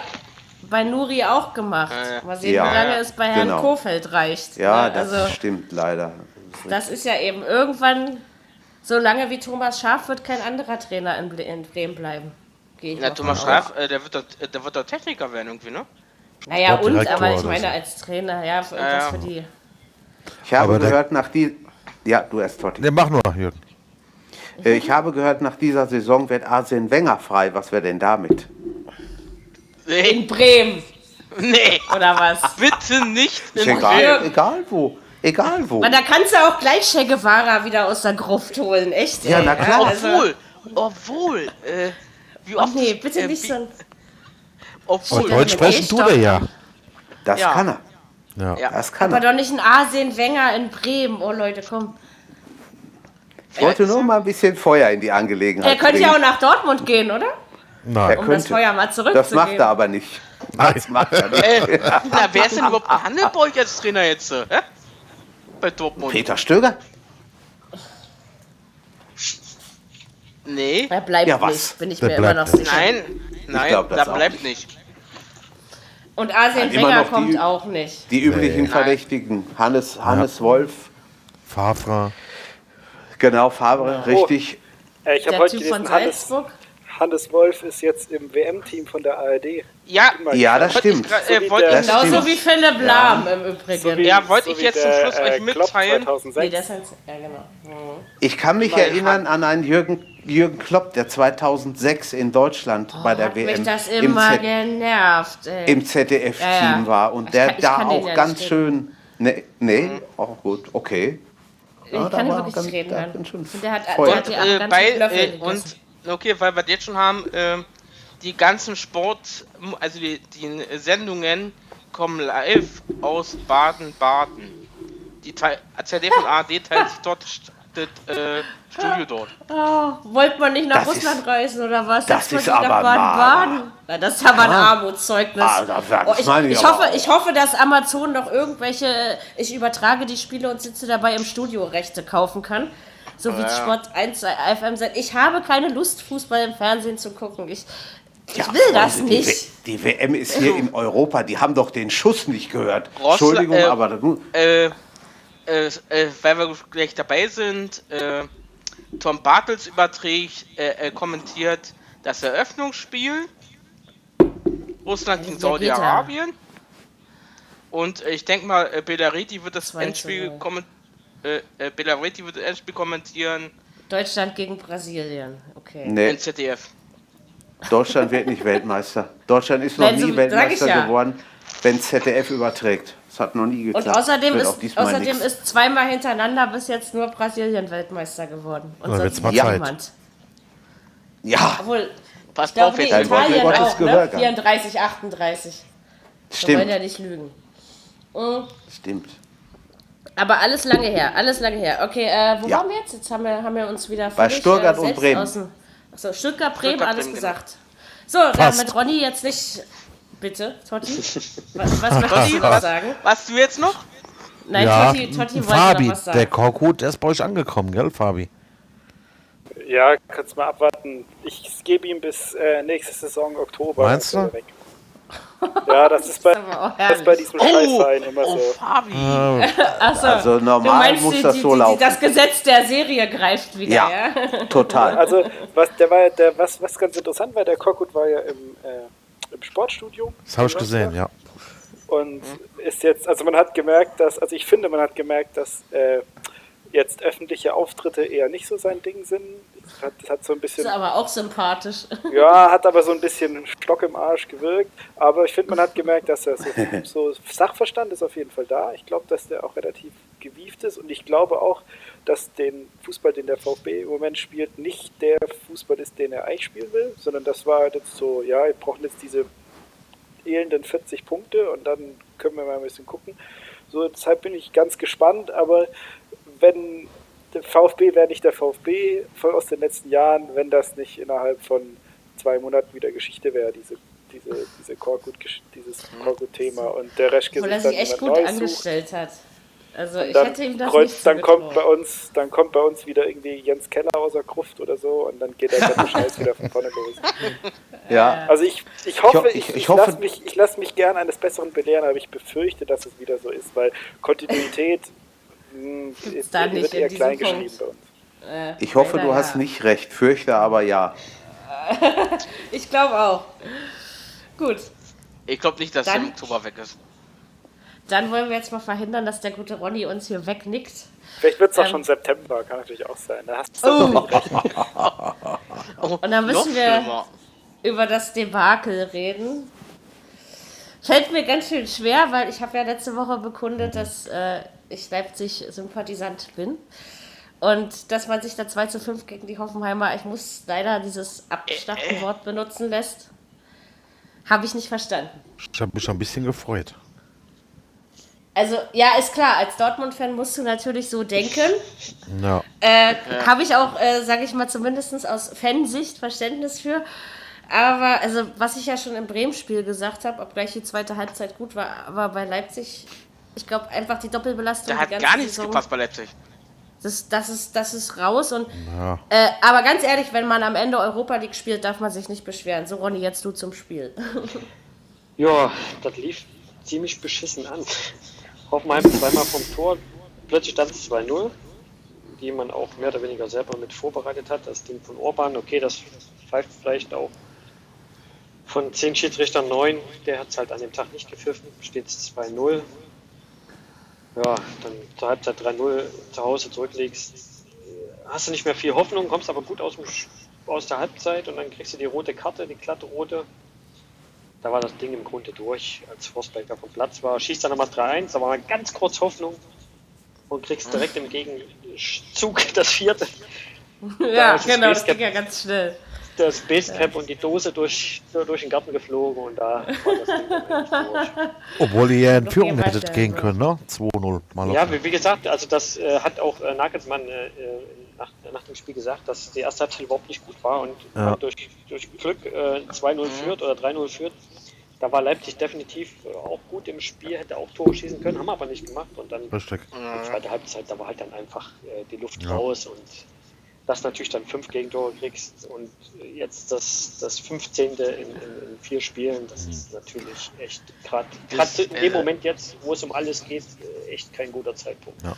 bei Nuri auch gemacht. Mal sehen, Ja. wie lange es bei Herrn Genau. Kofeld reicht. Ja, ne? das also, stimmt leider. Das ist ja eben irgendwann, so lange wie Thomas Schaf wird kein anderer Trainer in, Bremen bleiben. Na, Thomas Schaf, äh, der wird doch, der wird doch Techniker werden irgendwie, ne? Naja, und, aber ich meine als Trainer, ja, für, Ja, ja. für die. Ich habe Aber gehört nach die ja, du erst Totti. Ne, mach nur, Jürgen. Äh, Ich habe gehört, nach dieser Saison wird Arsene Wenger frei. Was wäre denn damit? In Bremen, nee, oder was? [laughs] bitte nicht in egal, Bremen. egal wo. Egal wo. Und da kannst du auch gleich Che Guevara wieder aus der Gruft holen, echt? Ja, ey. na klar. also- Obwohl, obwohl, äh, wie Oh oft... nee, bitte äh, nicht so ein. Obwohl, Deutsch sprechen tut er ja. Das Ja. kann er. Ja. Ja. Das kann Aber er. doch nicht ein Arsene Wenger in Bremen. Oh Leute, komm. Ich wollte nur mal ein bisschen Feuer in die Angelegenheit Er könnte ja auch bringen. nach Dortmund gehen, oder? Er Nein. Um das Feuer mal zurückzugeben. Das macht er aber nicht. Das macht er nicht. äh, na, wer ist denn überhaupt Handelboy als Trainer jetzt? äh, Hä? Bei Dortmund. Peter Stöger? Nee, Er bleibt Ja, was? nicht, bin ich Der mir immer noch sicher. nein, nein, glaub das da bleibt nicht. Und Immer Wenger noch die- kommt auch nicht. Die üblichen Nee. Verdächtigen. Hannes, Hannes Wolf, Favre. genau, Fabre, richtig. Äh, ich habe Der heute Typ von gelesen, Hannes, Salzburg. Hannes Wolf ist jetzt im WM-Team von der ARD. Ja, mal Ja, das stimmt. So äh, ich, Das Genauso stimmt. wie Philipp Lahm im Übrigen. So wie- Ja, wollte ich wie jetzt zum Schluss euch Klopp mitteilen? 2006. nee, das heißt, ja genau. Mhm. Ich kann mich erinnern an einen Jürgen, Jürgen Klopp, der 2006 in Deutschland bei der Hat WM mich das im, immer Z genervt, ey. im ZDF-Team Ja, ja. war und Ich der kann- ich da auch ja ganz schön. Nee, nee, auch gut, okay. ich da kann war wirklich ganz- nicht reden da Und der hat, der hat ja äh, auch ganz bei, schön Löffel äh, und okay, weil wir jetzt schon haben, ähm, die ganzen Sport, also die, die Sendungen kommen live aus Baden-Baden. Die Teil, CD von ARD [laughs] teilt sich dort das äh, Studio dort. Oh, wollte man nicht nach Das Russland ist- reisen oder was? das Setzt man ist sich nach aber Baden-Baden. Na, Das ist aber ein Armutszeugnis. Ah, das- das oh, ich, ich hoffe, ich hoffe, dass Amazon noch irgendwelche, ich übertrage die Spiele und sitze dabei im Studio Rechte kaufen kann. So wie Sport 1 FM sein. Ich habe keine Lust, Fußball im Fernsehen zu gucken. Ich, ich Ja, will das Freunde, die nicht. W- Die WM ist hier in Europa, die haben doch den Schuss nicht gehört. Rossla- Entschuldigung, äh, aber das, Äh, äh, äh, weil wir gleich dabei sind, äh, Tom Bartels überträgt, äh, äh, kommentiert das Eröffnungsspiel Russland gegen Ja, ja. Saudi-Arabien. Und ich denke mal, Belariti wird das 2 zu Endspiel 0. Äh, äh, Belariti wird das Endspiel kommentieren. Deutschland gegen Brasilien. Okay. Nee, NZDF. Deutschland wird nicht Weltmeister. Deutschland ist noch Nein, so- nie sag Weltmeister ja. geworden, wenn ZDF überträgt. Das hat noch nie Und geklappt. außerdem, Wird auch ist, außerdem nix. ist zweimal hintereinander bis jetzt nur Brasilien Weltmeister geworden. Und Da sonst niemand. Ja, Obwohl, Passt ich glaube, auf. Dein Wort Italien auch, ne? gehört. 34, 38. Wir stimmt. wollen ja nicht lügen. Mhm. Stimmt. Aber alles lange her, alles lange her. Okay, äh, wo Ja. waren wir jetzt? Jetzt haben wir, haben wir uns wieder Bei völlig, Stuttgart äh, und Bremen. Außen, achso, Stuttgart, Bremen, Stuttgart, alles Bremen, gesagt. So, dann Fast. mit Ronny jetzt nicht. Bitte, Totti? [laughs] Was, was möchtest du noch sagen? was du jetzt noch? Nein, ja, Totti, Totti wollte Fabi, noch was sagen. der Korkut, der ist bei euch angekommen, gell, Fabi? Ja, kannst mal abwarten. Ich gebe ihm bis äh, nächste Saison Oktober. Meinst du? weg. Ja, das ist bei, das ist bei diesem Scheißverein immer oh, so. Fabi. Achso, Also du normal meinst, muss die, das die, so die, laufen. das Gesetz der Serie greift wieder, ja? Ja, total. Also, was, der war, der, was, was ganz interessant war, der Korkut war ja im, äh, im Sportstudio. Das habe ich gesehen, ja. Und ist jetzt, also man hat gemerkt, dass, also ich finde, man hat gemerkt, dass äh, jetzt öffentliche Auftritte eher nicht so sein Ding sind. Hat, hat so ein Ist bisschen, aber auch sympathisch. ja, hat aber so ein bisschen Stock im Arsch gewirkt. Aber ich finde, man hat gemerkt, dass er so, [laughs] so Sachverstand ist auf jeden Fall da. Ich glaube, dass der auch relativ gewieft ist und ich glaube auch, dass den Fußball, den der VfB im Moment spielt, nicht der Fußball ist, den er eigentlich spielen will, sondern das war halt jetzt so, ja, wir brauchen jetzt diese elenden 40 Punkte und dann können wir mal ein bisschen gucken. So, deshalb bin ich ganz gespannt, aber wenn der VfB wäre nicht der VfB von aus den letzten Jahren, wenn das nicht innerhalb von zwei Monaten wieder Geschichte wäre, diese, diese, diese Korkut, dieses Korkut-Thema und der Reschke Obwohl sich dann sich echt gut Neues sucht. angestellt hat. Also ich Dann, hätte ihm das kreuzt- nicht dann kommt bei uns, dann kommt bei uns wieder irgendwie Jens Keller aus der Gruft oder so und dann geht der ganze Scheiß wieder von vorne los. [laughs] Ja, Also ich, ich hoffe, ho- ich, ich- ich, ich lasse mich, ich lass mich gern eines Besseren belehren, aber ich befürchte, dass es wieder so ist, weil Kontinuität Gibt's ist, da wird nicht in klein geschrieben bei uns. Äh, ich hoffe, leider du hast ja. nicht recht. Fürchte aber ja. [laughs] Ich glaube auch. Gut, Ich glaube nicht, dass Dann- der im Oktober weg ist. dann wollen wir jetzt mal verhindern, dass der gute Ronny uns hier wegnickt. Vielleicht wird es auch Ähm. schon September, kann natürlich auch sein. Da hast du Oh, [laughs] Oh, Und dann müssen wir- schlimmer. über das Debakel reden. Fällt mir ganz schön schwer, weil ich habe ja letzte Woche bekundet, dass äh, ich Leipzig-Sympathisant bin. Und dass man sich da 2 zu 5 gegen die Hoffenheimer, ich muss leider dieses Abstaffelwort benutzen lässt, habe ich nicht verstanden. Ich habe mich schon ein bisschen gefreut. Also, ja, ist klar, als Dortmund-Fan musst du natürlich so denken. Ja. Äh, Habe ich auch, äh, sage ich mal, zumindest aus Fansicht Verständnis für. Aber, also, was ich ja schon im Bremen-Spiel gesagt habe, obgleich die zweite Halbzeit gut war, aber bei Leipzig, ich glaube, einfach die Doppelbelastung. Der die hat gar nichts Saison, gepasst bei Leipzig. Das, das, ist, das ist raus. Und, Ja. äh, aber ganz ehrlich, wenn man am Ende Europa League spielt, darf man sich nicht beschweren. So, Ronny, jetzt du zum Spiel. [laughs] Ja, das lief ziemlich beschissen an. [laughs] Hoffenheim zweimal vom Tor, plötzlich stand es 2-0, die man auch mehr oder weniger selber mit vorbereitet hat. Das Ding von Orban, okay, das pfeift vielleicht auch von 10 Schiedsrichtern 9, der hat es halt an dem Tag nicht gepfiffen, steht es 2-0. Ja, dann zur Halbzeit 3-0 zu Hause zurücklegst, hast du nicht mehr viel Hoffnung, kommst aber gut aus, dem, aus der Halbzeit und dann kriegst du die rote Karte, die glatte rote. Da war das Ding im Grunde durch, als Forsberger vom Platz war. Schießt dann nochmal 3-1, da war mal ganz kurz Hoffnung und kriegst direkt im Gegenzug das vierte. [laughs] ja, ist genau, das ging ja ganz schnell. Das Basecap und die Dose durch, durch den Garten geflogen und da war das Ding. [laughs] Obwohl ihr ja in Führung hättet gehen können, ne? 2-0. Mal Ja, wie, wie gesagt, also das äh, hat auch äh, Nagelsmann äh, äh, nach, nach dem Spiel gesagt, dass die erste Halbzeit überhaupt nicht gut war und Ja. man durch, durch Glück äh, 2-0 führt oder 3-0 führt. Da war Leipzig definitiv äh, auch gut im Spiel, hätte auch Tore schießen können, haben aber nicht gemacht und dann Richtig. die zweite Halbzeit, da war halt dann einfach äh, die Luft Ja. raus und dass natürlich dann fünf Gegentore kriegst und jetzt das, das 15. In, in, in vier Spielen, das ist natürlich echt gerade Das, in dem äh, Moment jetzt, wo es um alles geht, echt kein guter Zeitpunkt. Ja.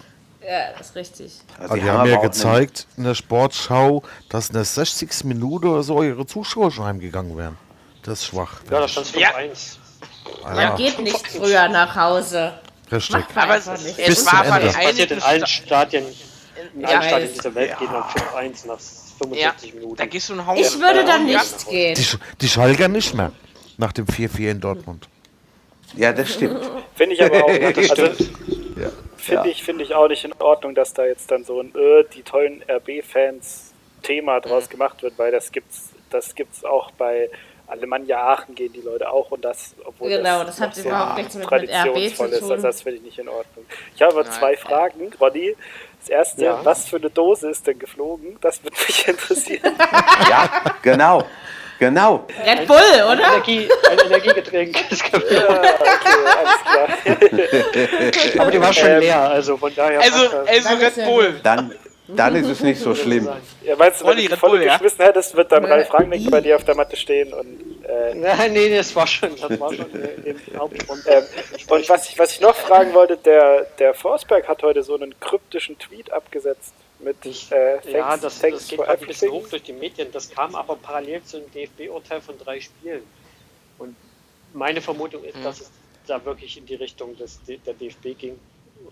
Ja, das ist richtig. Also die haben ja gezeigt in der Sportschau, dass in der 60. Minute oder so ihre Zuschauer schon heimgegangen wären. Das ist schwach. Ja, da stand Ja. 5-1. Man geht nicht früher nach Hause. Richtig. Aber es, nicht. Es war aber Ende. Das passiert in einigen allen Sta- Stadien, Ja, allen Stadien weiß. dieser Welt geht man 5-1 nach 45 ja, Minuten. da gehst du nach Hause. Ich würde da Ja. nicht gehen. Die, Sch- die Schalker nicht mehr. Nach dem 4-4 in Dortmund. Ja, das stimmt. Finde ich aber auch. Ja, [laughs] das also, stimmt. Finde Ja. ich, finde ich auch nicht in Ordnung, dass da jetzt dann so ein äh, die tollen RB-Fans Thema draus gemacht wird, weil das gibt's, das gibt's auch bei Alemannia Aachen gehen die Leute auch und das, obwohl Genau, das noch hat überhaupt nichts mit- mit RB zu ist. Also tun. das finde ich nicht in Ordnung. Ich habe aber Nein. zwei Fragen, Ronny. Das erste, Ja. was für eine Dose ist denn geflogen? Das würde mich interessieren. [laughs] Ja, genau. Genau. Red Bull, oder? Energie, ein Energiegetränk. Kann ja, okay, alles klar. [laughs] Aber die war schon Ähm, leer, also von daher. Also, also ist Red Bull. Dann, dann ist es nicht so schlimm. [laughs] Ja, meinst du, wenn Ronny, du die voll ja? geschmissen hättest, wird dann Ja. Ralf Rangnick bei dir auf der Matte stehen und äh, Nein, nee, das war schon, das war schon äh, [laughs] im Hauptgrund. Ähm, und was ich, was ich noch fragen wollte, der, der Forsberg hat heute so einen kryptischen Tweet abgesetzt mit äh, thanks, ja, das, thanks das geht ein bisschen hoch durch die Medien. Das kam aber parallel zum DFB-Urteil von drei Spielen. Und meine Vermutung ist, dass es da wirklich in die Richtung des, der DFB ging.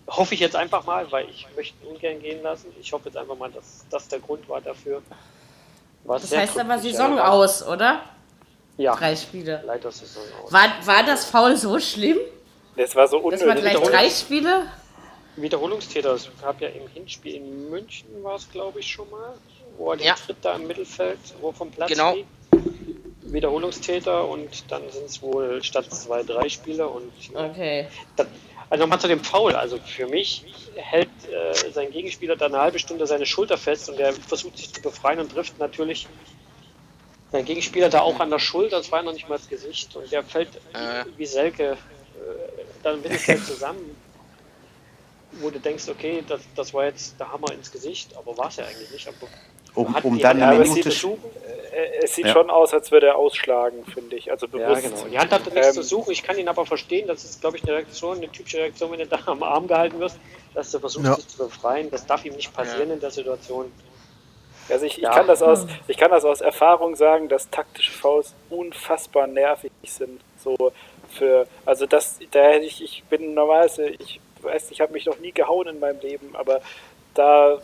Hoffe ich jetzt einfach mal, weil ich möchte ihn ungern gehen lassen. Ich hoffe jetzt einfach mal, dass das der Grund war dafür. War Das heißt aber Saison ja. aus, oder? Ja, Drei Spiele. leider Saison aus. War, war das Foul so schlimm? Das war so Das war unnötig. gleich drei Spiele? Wiederholungstäter. Es gab ja im Hinspiel in München, war es glaube ich schon mal, wo er den Ja. Tritt da im Mittelfeld, wo er vom Platz Genau. Wiederholungstäter und dann sind es wohl statt zwei, drei Spiele und Okay. dann, also nochmal zu dem Foul, also für mich hält äh, sein Gegenspieler da eine halbe Stunde seine Schulter fest und der versucht sich zu befreien und trifft natürlich sein Gegenspieler da auch an der Schulter, das war noch nicht mal das Gesicht und der fällt Äh. wie Selke äh, dann schnell zusammen wo du denkst, okay, das, das war jetzt der Hammer ins Gesicht, aber war es ja eigentlich nicht. Aber Um, hat um die dann Hand eine es Minute. nichts zu suchen. Äh, Es sieht Ja. schon aus, als würde er ausschlagen, finde ich. Also Ja, bewusst. genau. Die Hand hatte nichts Ähm, zu suchen. Ich kann ihn aber verstehen. Das ist, glaube ich, eine Reaktion, eine typische Reaktion, wenn du da am Arm gehalten wirst, dass du versuchst, Ja. dich zu befreien. Das darf ihm nicht passieren in der Situation. Also ich, ich, Ja. kann das aus, ich kann das aus Erfahrung sagen, dass taktische Fouls unfassbar nervig sind. So für, also das, da hätte ich, ich bin normalerweise, ich weiß, ich habe mich noch nie gehauen in meinem Leben, aber da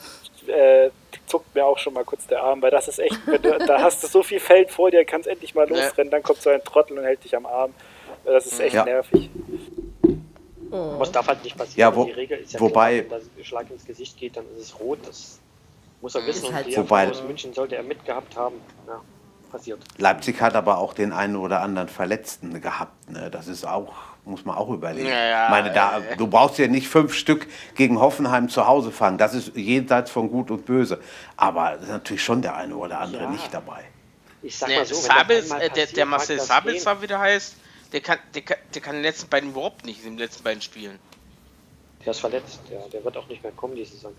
äh, zuckt mir auch schon mal kurz der Arm, weil das ist echt, wenn du, da hast du so viel Feld vor dir, kannst endlich mal Ja. losrennen, dann kommt so ein Trottel und hält dich am Arm. Das ist echt Ja. nervig. Aber es darf halt nicht passieren. Ja, wo- die Regel ist ja wobei- klar, wenn der Schlag ins Gesicht geht, dann ist es rot. Das muss er wissen. Ist halt und die so. Wobei- aus München sollte er mitgehabt haben. Ja, passiert. Leipzig hat aber auch den einen oder anderen Verletzten gehabt. Ne? Das ist auch, muss man auch überlegen. Ja, meine, da, äh. du brauchst ja nicht fünf Stück gegen Hoffenheim zu Hause fangen. Das ist jenseits von Gut und Böse. Aber natürlich schon der eine oder andere Ja. nicht dabei. Ich sag Der, mal so, Sabitz, einmal äh, der, passiert, der Marcel das Sabitz, gehen. da wieder heißt, der kann, der, kann, der kann den letzten beiden überhaupt nicht, in den letzten beiden Spielen. Der ist verletzt, ja, der wird auch nicht mehr kommen diese Saison.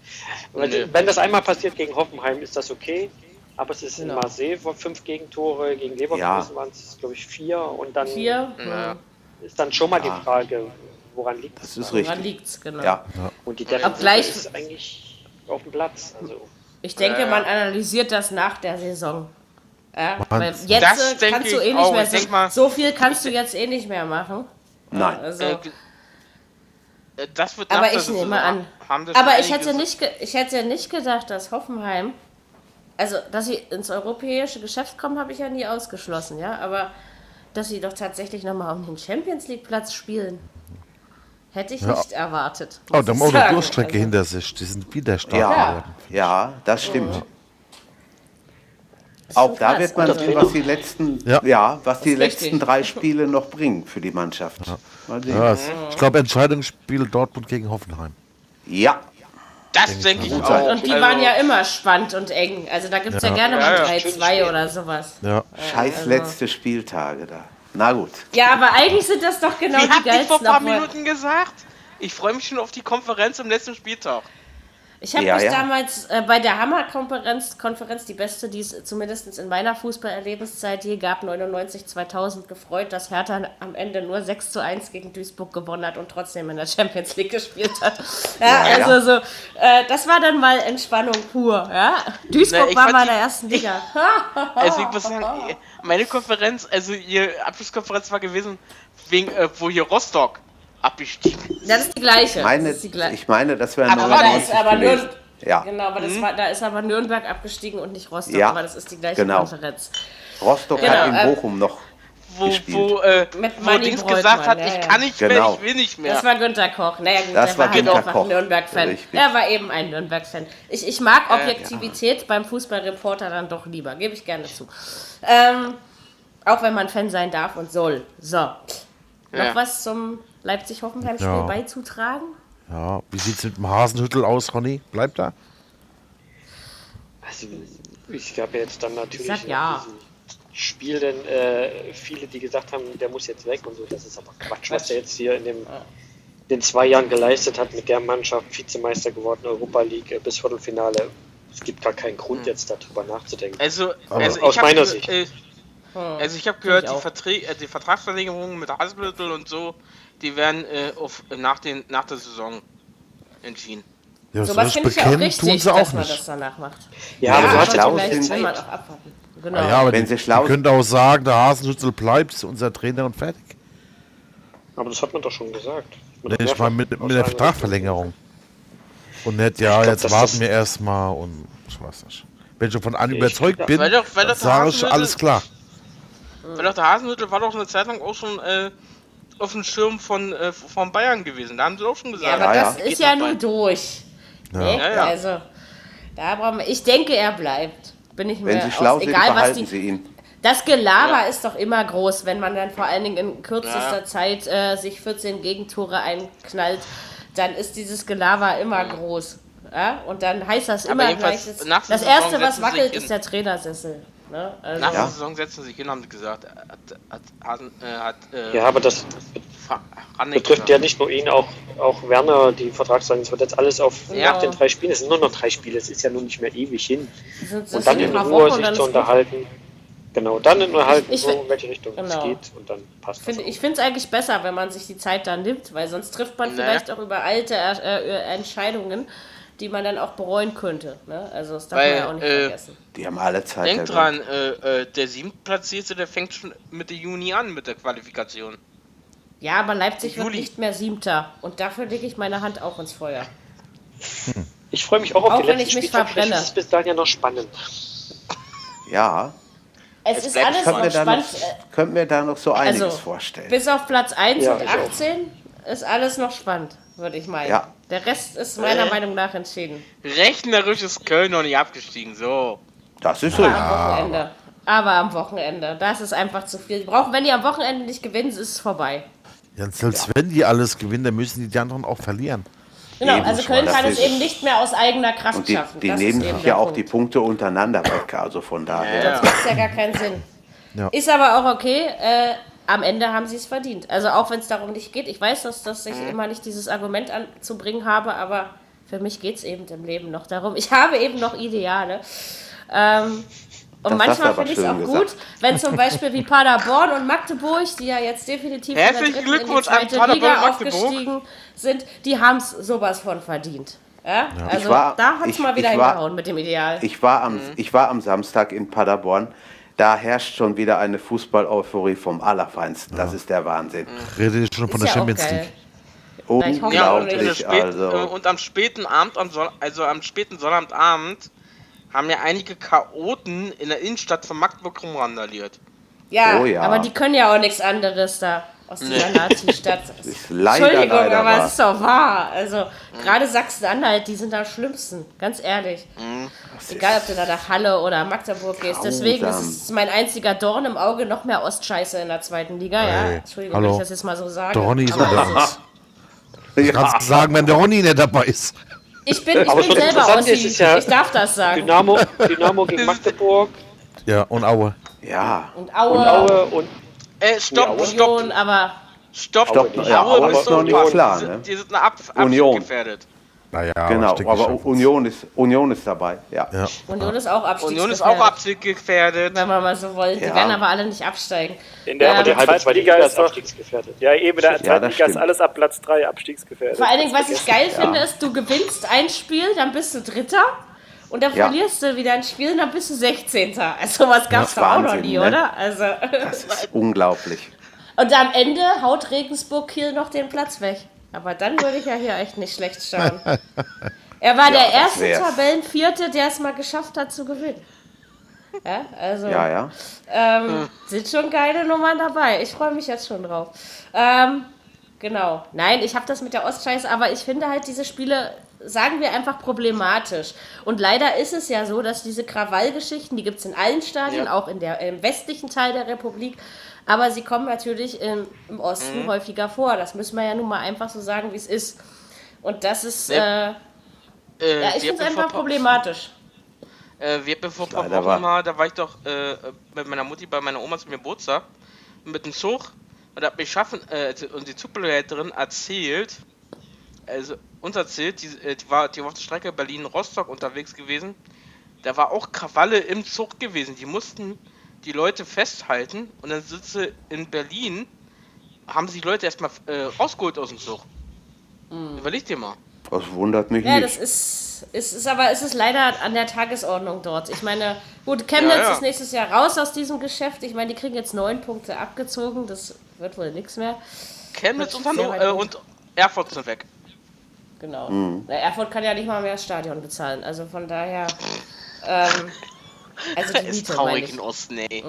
Wenn, wenn das einmal passiert gegen Hoffenheim, ist das okay. Aber es ist in Genau. Marseille fünf Gegentore, gegen Leverkusen Ja. waren es, glaube ich, vier. Und dann Vier? Ja. Ist dann schon mal Ja. die Frage, woran liegt Das es? ist Woran richtig. liegt's, genau. Ja. Und die Defensive ist eigentlich auf dem Platz. Also, Ich denke, ja. man analysiert das nach der Saison. Ja, weil jetzt Das äh, denke kannst du eh nicht auch. mehr so, mal- so viel kannst du jetzt eh nicht mehr machen. Nein. Also, Äh, äh, das wird aber ich nehme an. das Aber ich hätte, nicht ich hätte nicht gedacht, dass Hoffenheim, also dass sie ins europäische Geschäft kommen, habe ich ja nie ausgeschlossen, ja. Aber dass sie doch tatsächlich nochmal um den Champions League Platz spielen, hätte ich Ja. nicht erwartet. Oh, da haben auch eine sagen. Durchstrecke Also, hinter sich. Die sind wieder stark Ja, geworden. ja, das stimmt. ist Auch da wird man sehen, was die letzten, Ja. ja. was die letzten richtig. drei Spiele noch bringen für die Mannschaft. Mal sehen. Ja, ich glaube, Entscheidungsspiel Dortmund gegen Hoffenheim. Ja, Das denke ich Gut auch. sein. Und die Also, waren ja immer spannend und eng. Also da gibt es ja. Ja. gerne mal ja. 3-2 oder sowas. Ja. scheiß letzte Spieltage da. Na gut. Ja, aber eigentlich sind das doch genau Wie die habt ihr vor geilsten. ein paar Minuten gesagt? Ich freue mich schon auf die Konferenz am letzten Spieltag. Ich habe Ja, mich ja. damals äh, bei der Hammer-Konferenz, Konferenz, die beste, die es zumindest in meiner Fußballerlebenszeit je gab, 99, 2000, gefreut, dass Hertha am Ende nur 6 zu 1 gegen Duisburg gewonnen hat und trotzdem in der Champions League gespielt hat. [laughs] Ja, Ja, ja. also so, äh, das war dann mal Entspannung pur. Ja? Duisburg Na, war mal in der ersten Liga. [laughs] Also ich muss sagen, [laughs] meine Konferenz, also ihre Abschlusskonferenz war gewesen, wegen, äh, wo hier Rostock abgestiegen das ist die gleiche. Meine, das ist die gleiche. ich meine, das wäre Aber aber da 99 ist aber. Nürnberg. Ja, Genau, aber das war, da ist aber Nürnberg abgestiegen und nicht Rostock, Ja, aber das ist die gleiche genau. Konferenz. Rostock Genau, hat in äh, Bochum noch Wo, gespielt. wo, äh, Mit wo Dings gesagt hat, ja, ich ja. kann nicht mehr, Genau. ich will nicht mehr. Das war Günter Koch. Naja, gut, Das der war halt Günter einfach Koch. ein Nürnberg-Fan. Er war eben ein Nürnberg-Fan. Ich, ich mag Objektivität beim Fußballreporter dann doch lieber, gebe ich gerne zu. Ähm, auch wenn man Fan sein darf und soll. So. Noch Ja. was zum Leipzig-Hoffenheim-Spiel Ja. beizutragen? Ja, wie sieht's mit dem Hasenhüttel aus, Ronny? Bleibt da? Also, ich gab ja jetzt dann natürlich nach ja. diesem Spiel denn äh, viele, die gesagt haben, der muss jetzt weg und so. Das ist aber Quatsch, was er jetzt hier in dem, den zwei Jahren geleistet hat mit der Mannschaft, Vizemeister geworden, Europa League äh, bis Viertelfinale. Es gibt gar keinen Grund, jetzt darüber nachzudenken. Also, also Aus meiner Sicht. Äh, also ich habe gehört, ich die. Verträ äh, die Vertragsverlängerungen mit Hasenhüttl und so, die werden äh, auf, nach, den, nach der Saison entschieden. Ja, So was das finde ich auch richtig, tun sie dass auch man das nicht. danach macht. Ja, aber Ja, du hast schlau sind- man auch abwarten. Genau. Ah ja, aber Wenn die, sie schlau die könnte auch sagen, der Hasenhüttel bleibt, unser Trainer und fertig. Aber das hat man doch schon gesagt. Nee, ich meine mit, mit der Vertragsverlängerung. Und nicht, ja, glaub, jetzt dass warten das- wir erstmal und ich weiß nicht. Wenn ich schon von an überzeugt bin, sage ich, alles klar. Weil doch der Hasenhüttl war doch eine Zeit lang auch schon äh, auf dem Schirm von, äh, von Bayern gewesen. Da haben sie auch schon Ja, gesagt. aber Ja, das ja. ist Geht ja rein. durch. Ja. Ne? Ja, ja. Also, da brauchen wir, ich denke, er bleibt. Bin ich mir Wenn sie schlau aus, sind, egal was die. sie ihn. Das Gelaber Ja. ist doch immer groß, wenn man dann vor allen Dingen in kürzester Ja. Zeit äh, sich 14 Gegentore einknallt, dann ist dieses Gelaber immer groß. Ja? Und dann heißt das immer gleich, das, das Erste, was wackelt, ist der Trainersessel. Ne? Also, Nach Ja. der Saison setzen sie sich hin, haben sie gesagt. Hat, hat, äh, hat äh, Ja, aber das Rannig betrifft gesagt. ja nicht nur ihn, auch, auch Werner, die Vertragsverlängerung. Es wird jetzt alles auf Ja. nach den drei Spielen. Es sind nur noch drei Spiele. Es ist ja nun nicht mehr ewig hin. das das Und dann in Ruhe sich zu unterhalten. Genau, dann in unterhalten, Ich- ich so in welche Richtung es Genau. geht und dann passt Find, das. auch. ich finde es eigentlich besser, wenn man sich die Zeit dann nimmt, weil sonst trifft man Ne. vielleicht auch übereilte äh, äh, Entscheidungen, die man dann auch bereuen könnte. Ne? Also das darf Weil, man ja auch nicht äh, vergessen. Die haben alle Zeit. Denk der dran, äh, äh, der siebtplatzierte, der fängt schon Mitte Juni an mit der Qualifikation. Ja, aber Leipzig wird Juli. nicht mehr Siebter. Und dafür lege ich meine Hand auch ins Feuer. Ich freue mich auch auf Auch den wenn letzten ich mich Spieltag. Verbrenne. ist es bis dahin ja noch spannend. Ja, Es Es ist alles könnte noch noch, spannend. äh, könnte mir da noch so einiges Also, vorstellen. bis auf Platz 1 Ja, und ich auch. 18 ist alles noch spannend, würde ich meinen. Ja. Der Rest ist meiner Äh. Meinung nach entschieden. Rechnerisch ist Köln noch nicht abgestiegen, so. Das ist Aber richtig. am Wochenende. Aber am Wochenende. Das ist einfach zu viel. Brauchen, wenn die am Wochenende nicht gewinnen, ist es vorbei. Ja, selbst wenn die alles gewinnen, dann müssen die die anderen auch verlieren. Genau, Eben, also Köln das kann es eben nicht mehr aus eigener Kraft Und die, schaffen. die Das nehmen sich ja auch Punkt. die Punkte untereinander weg. Also von daher. Ja. Macht ja gar keinen Sinn. Ja. Ist aber auch okay. Äh, am Ende haben sie es verdient. Also auch wenn es darum nicht geht. Ich weiß, dass, dass ich Mhm. immer nicht dieses Argument anzubringen habe, aber für mich geht es eben im Leben noch darum. Ich habe eben noch Ideale. Ähm, und Das manchmal finde ich es auch gut, gesagt. wenn zum Beispiel wie Paderborn und Magdeburg, die ja jetzt definitiv Herzlichen Glückwunsch an Paderborn Liga aufgestiegen sind, die haben es sowas von verdient. Ja? Also Ich war- da hat es mal wieder hingehauen mit dem Ideal. Ich war, am, Mhm. ich war am Samstag in Paderborn. Da herrscht schon wieder eine Fußball-Euphorie vom Allerfeinsten. Das ist der Wahnsinn. Rede ich schon von Ist der ja Champions. League. Na, ich hoffe Ja, und, Unglaublich. spät, äh, Also, und am späten Abend, am Son also am späten Sonnabendabend, haben ja einige Chaoten in der Innenstadt von Magdeburg rumrandaliert. Ja, Oh ja. aber die können ja auch nichts anderes da aus dieser Nazi-Stadt. [laughs] ist leider, Entschuldigung, leider aber wahr. es ist doch wahr. Also, gerade Sachsen-Anhalt, die sind am schlimmsten, ganz ehrlich. Egal, ob du da nach Halle oder Magdeburg gehst. Deswegen ist es mein einziger Dorn im Auge, noch mehr Ostscheiße in der zweiten Liga. Ja, Hey, Entschuldigung, hallo. wenn ich das jetzt mal so sage. Der Ronny ist unter es uns. Du kannst sagen, wenn der Ronny nicht dabei ist. Ich bin, ich Aber bin selber Ossi. ist es ja- ich darf das sagen. Dynamo, Dynamo gegen [laughs] Magdeburg Ja, und Aue. ja, Und und Aue, Aue und Äh, stopp, Ja, stopp, Union, aber stopp. Stopp, ja, Aue Aue ist noch nicht klar, Die ne? sind, die sind eine Ab Union. gefährdet. Naja, genau, aber schaffen's. Union ist, Union ist dabei. Ja. Ja. Union ist auch abstiegsgefährdet. Union ist auch abgefährdet. Wenn man mal so wollte. Die Ja. werden aber alle nicht absteigen. In der, Ähm, der Die halbe zweiten zweite Liga Liga ist doch, abstiegsgefährdet. ja eben, der Ja, zweiten Liga ist alles ab Platz 3 abstiegsgefährdet. Vor allen Dingen, was ich geil finde, ist, du gewinnst ein Spiel, dann bist du Dritter. Und dann Ja. verlierst du wieder ein Spiel und dann bist du 16. Also was gab's Ja, doch auch noch nie, ne? oder? Also Das [laughs] ist unglaublich. und am Ende haut Regensburg Kiel noch den Platz weg. Aber dann würde ich ja hier echt nicht schlecht schauen. [laughs] Er war der das erste. Tabellenvierte, der es mal geschafft hat zu gewinnen. Ja, also Ja, ja. ähm, sind schon geile Nummern dabei. Ich freue mich jetzt schon drauf. Ähm, genau. Nein, ich habe das mit der Ostscheiße, aber ich finde halt diese Spiele, sagen wir einfach problematisch. Und leider ist es ja so, dass diese Krawallgeschichten, die gibt es in allen Stadien, Ja. auch in der, im westlichen Teil der Republik, aber sie kommen natürlich im, im Osten häufiger vor. Das müssen wir ja nun mal einfach so sagen, wie es ist. Und das ist, Ja. äh, Äh, ja, ich finde es einfach problematisch. Äh, wir haben vor ein paar Wochen war- mal, da war ich doch äh, mit meiner Mutti bei meiner Oma zum Geburtstag mit dem Zug und hat mir schaffen äh, und die Zugbegleiterin erzählt, also uns erzählt, die, äh, die, war, die war auf der Strecke Berlin-Rostock unterwegs gewesen. Da war auch Krawalle im Zug gewesen. Die mussten die Leute festhalten und dann sie in Berlin, haben sie die Leute erstmal äh, rausgeholt aus dem Zug. Überleg dir mal. Das wundert mich Ja, das nicht. ist, ist, ist aber es ist leider an der Tagesordnung dort. Ich meine, gut, Chemnitz Ja, ja. ist nächstes Jahr raus aus diesem Geschäft. Ich meine, die kriegen jetzt neun Punkte abgezogen. Das wird wohl nichts mehr. Chemnitz und, äh, weg. und Erfurt sind weg. Genau. Mhm. Na, Erfurt kann ja nicht mal mehr das Stadion bezahlen. Also von daher. Ähm, also die [laughs] ist Miete, meine traurig ich. in Osten, ey.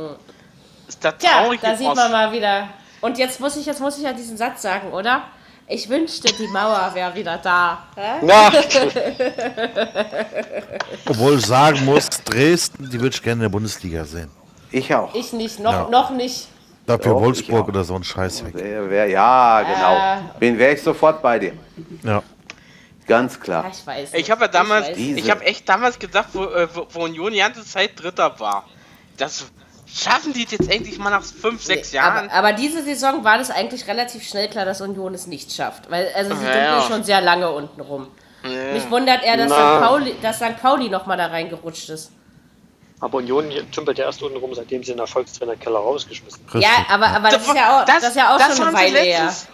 Ist da Tja, traurig da in sieht Osten. man mal wieder. Und jetzt muss ich, jetzt muss ich ja diesen Satz sagen, oder? Ich wünschte, die Mauer wäre wieder da. Hä? Na, [laughs] Obwohl ich sagen muss, Dresden, die würde ich gerne in der Bundesliga sehen. Ich auch. Ich nicht, noch, Ja. noch nicht. Dafür Doch, Wolfsburg oder so ein Scheiß weg. Ja, genau. Wen wäre ich sofort bei dir? Ja. Ganz Ja, klar. ich weiß. Ich habe ja damals. Diese. ich habe echt damals gedacht, wo, äh, wo, wo Union die ganze Zeit Dritter war. Das schaffen die jetzt endlich mal nach fünf, sechs Jahren. Aber, aber diese Saison war das eigentlich relativ schnell klar, dass Union es nicht schafft. Weil, also sie Ja, ja. schon sehr lange unten rum. Ja. Mich wundert eher, dass Na. St. Pauli, dass St. Pauli nochmal da reingerutscht ist. aber Union tümpelt ja erst unten rum, seitdem sie den Erfolgstrainer Keller rausgeschmissen. Richtig. Ja, aber, aber das, ist ja auch, das, ist ja auch schon haben eine Weile her. letztens-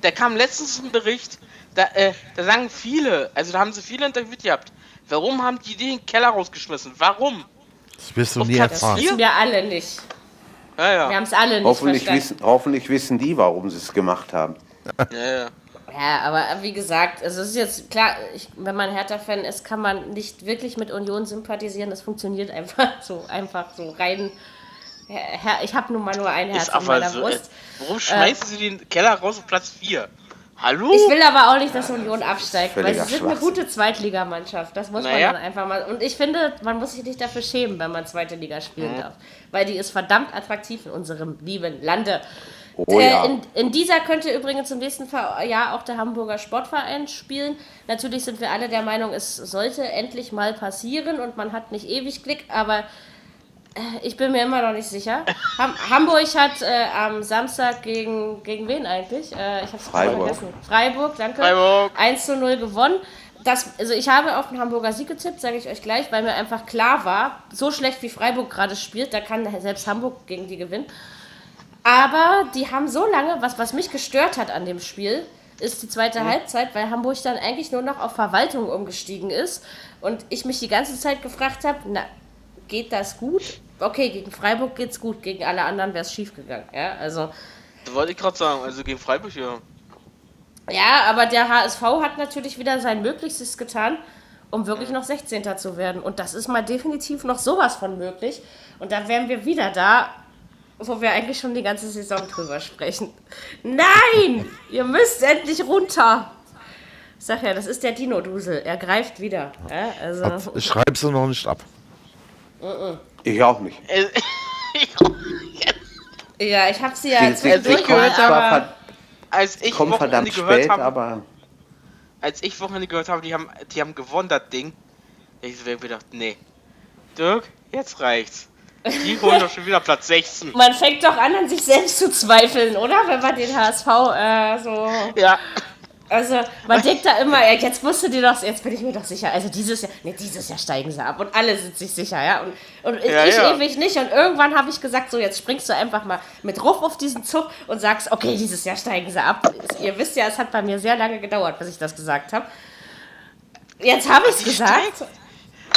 Da kam letztens ein Bericht, da, äh, da sagen viele, also da haben sie viele interviewt gehabt. Warum haben die den Keller rausgeschmissen? Warum? Das wirst du nie Platz Das erfahren. wissen wir alle nicht. Ja, ja. Wir haben es alle nicht Hoffentlich verstanden. wissen, hoffentlich wissen die, warum sie es gemacht haben. ja, ja. Ja, aber wie gesagt, also es ist jetzt klar, ich, wenn man Hertha-Fan ist, kann man nicht wirklich mit Union sympathisieren. Das funktioniert einfach [laughs] so, einfach so rein. Ich habe nun mal nur ein Herz Ist in meiner so. Äh, Brust. warum schmeißen sie den Keller raus auf Platz 4? Hallo? Ich will aber auch nicht, dass Union absteigt, weil sie sind eine gute Zweitligamannschaft. Das muss Naja. man dann einfach mal. Und ich finde, man muss sich nicht dafür schämen, wenn man zweite Liga spielen Mhm. darf. Weil die ist verdammt attraktiv in unserem lieben Lande. Oh ja. Äh, in, in dieser könnte übrigens im nächsten Jahr auch der Hamburger Sportverein spielen. Natürlich sind wir alle der Meinung, es sollte endlich mal passieren und man hat nicht ewig Glück, aber äh, ich bin mir immer noch nicht sicher. Ham Hamburg hat äh, am Samstag gegen, gegen wen eigentlich? Äh, ich hab's Freiburg. vergessen. Freiburg, danke. Freiburg. 1 zu 0 gewonnen. Das, also ich habe auf den Hamburger Sieg getippt, sage ich euch gleich, weil mir einfach klar war, so schlecht wie Freiburg gerade spielt, da kann selbst Hamburg gegen die gewinnen. Aber die haben so lange, was, was mich gestört hat an dem Spiel, ist die zweite Halbzeit, weil Hamburg dann eigentlich nur noch auf Verwaltung umgestiegen ist. Und ich mich die ganze Zeit gefragt habe, na, geht das gut? Okay, gegen Freiburg geht's gut, gegen alle anderen wäre es schief gegangen. Ja, also, Das wollte ich gerade sagen, also gegen Freiburg ja. ja, aber der HSV hat natürlich wieder sein Möglichstes getan, um wirklich noch 16. zu werden. Und das ist mal definitiv noch sowas von möglich. Und da wären wir wieder da, wo wir eigentlich schon die ganze Saison drüber sprechen. Nein! Ihr müsst endlich runter! Ich sag ja, das ist der Dino-Dusel. Er greift wieder. Ja, also, Ich schreibe sie noch nicht ab. Ich auch nicht. Äh, [laughs] ja, ich habe sie ja Sie, sie, sie gehört, aber ver als ich kommt Wochenende verdammt gehört spät, habe, aber als ich Wochenende gehört habe, die haben, die haben gewonnen, das Ding. Ich habe mir gedacht, nee. Dirk, jetzt reicht's. Die [laughs] holen doch schon wieder Platz 16. man fängt doch an, an sich selbst zu zweifeln, oder? Wenn man den HSV äh, so Ja. Also, man denkt da immer, jetzt musst du dir doch, jetzt bin ich mir doch sicher. Also, dieses Jahr, nee, dieses Jahr steigen sie ab und alle sind sich sicher, ja. Und, und Ja, ich ja. ewig nicht. Und irgendwann habe ich gesagt, so, jetzt springst du einfach mal mit Ruf auf diesen Zug und sagst, okay, dieses Jahr steigen sie ab. Ihr wisst ja, es hat bei mir sehr lange gedauert, bis ich das gesagt habe. Jetzt habe ich es Die gesagt. steigen.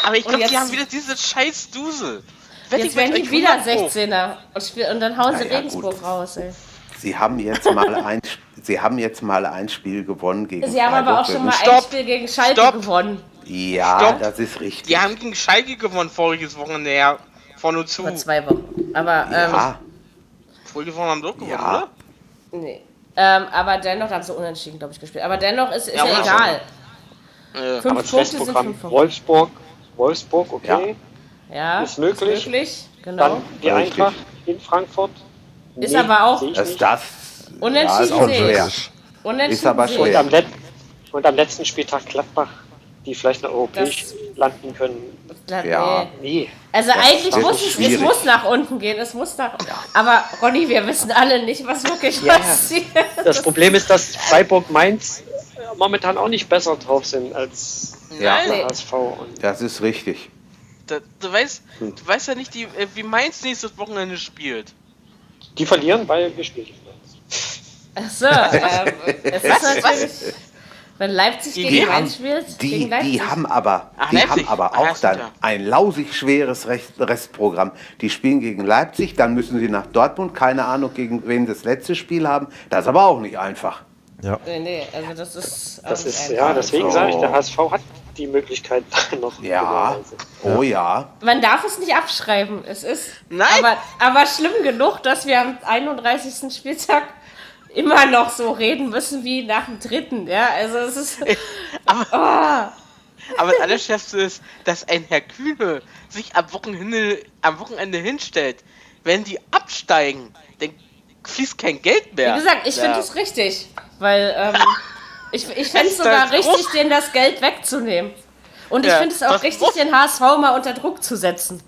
Aber ich glaube, die haben wieder diese scheiß Dusel. Wette Jetzt werden die wieder 100 Pro. 16er. Und, spiel- und dann hauen sie ja, Regensburg gut. raus, ey. Sie haben jetzt mal [laughs] ein, Sie haben jetzt mal ein Spiel gewonnen gegen Sie haben aber auch schon mal ein Stopp. Spiel gegen Schalke Stopp. gewonnen. Ja, Stopp. das ist richtig. Die haben gegen Schalke gewonnen voriges Wochenende, ja. Von und zu. Vor zwei Wochen. Aber, ähm, ja, Voriges Wochenende haben sie auch gewonnen, Ja. oder? Nee. Ähm, aber dennoch haben sie unentschieden, glaube ich, gespielt. Aber dennoch ist, ist Ja, ja, egal. Äh, Fünf Aber Punkte sind fünf Punkte. Wolfsburg, Wolfsburg, okay. Ja, Ist möglich. Ist möglich, genau. Dann die. Eintracht in Frankfurt. Ist aber auch- sehe ich das, nicht. das Unentschieden ja, ist auch schwer. Unentschieden Ist aber schwer. Und am, Let und am letzten Spieltag Gladbach, die vielleicht noch europäisch Das- landen können. Ja. nee. Also eigentlich wird muss es, es muss nach unten gehen, es muss nach. Aber Ronny, wir wissen alle nicht, was wirklich Ja. passiert. Das Problem ist, dass Freiburg Mainz momentan auch nicht besser drauf sind als Ja. Der HSV. Und Das ist richtig. da, du, weißt, Hm. du weißt ja nicht, die, äh, wie Mainz nächstes Wochenende spielt. die verlieren, weil wir spielen. Achso, ähm, [laughs] es ist natürlich. Wenn Leipzig Die gegen haben- Mainz spielt, Die, gegen Leipzig. die haben aber, Ach, die Leipzig. haben aber auch dann ja. ein lausig schweres Rest, Restprogramm. Die spielen gegen Leipzig, dann müssen sie nach Dortmund, keine Ahnung, gegen wen das letzte Spiel haben. Das ist aber auch nicht einfach. Ja. Nee, nee, also das ist. Das ist, ja, deswegen So. sage ich, der HSV hat die Möglichkeit noch. Ja, oh ja. Man darf es nicht abschreiben. Es ist Nein. Aber, aber schlimm genug, dass wir am 31. Spieltag immer noch so reden müssen wie nach dem dritten. Ja, also es ist. [laughs] Aber das Allerschärfste ist, dass ein Herr Kühne sich am Wochenende, am Wochenende hinstellt. Wenn die absteigen, dann fließt kein Geld mehr. Wie gesagt, ich Ja. finde es richtig. Weil ähm, [laughs] ich, ich fände es sogar richtig, denen das Geld wegzunehmen. Und ich Ja, finde es auch richtig, groß- den HSV mal unter Druck zu setzen.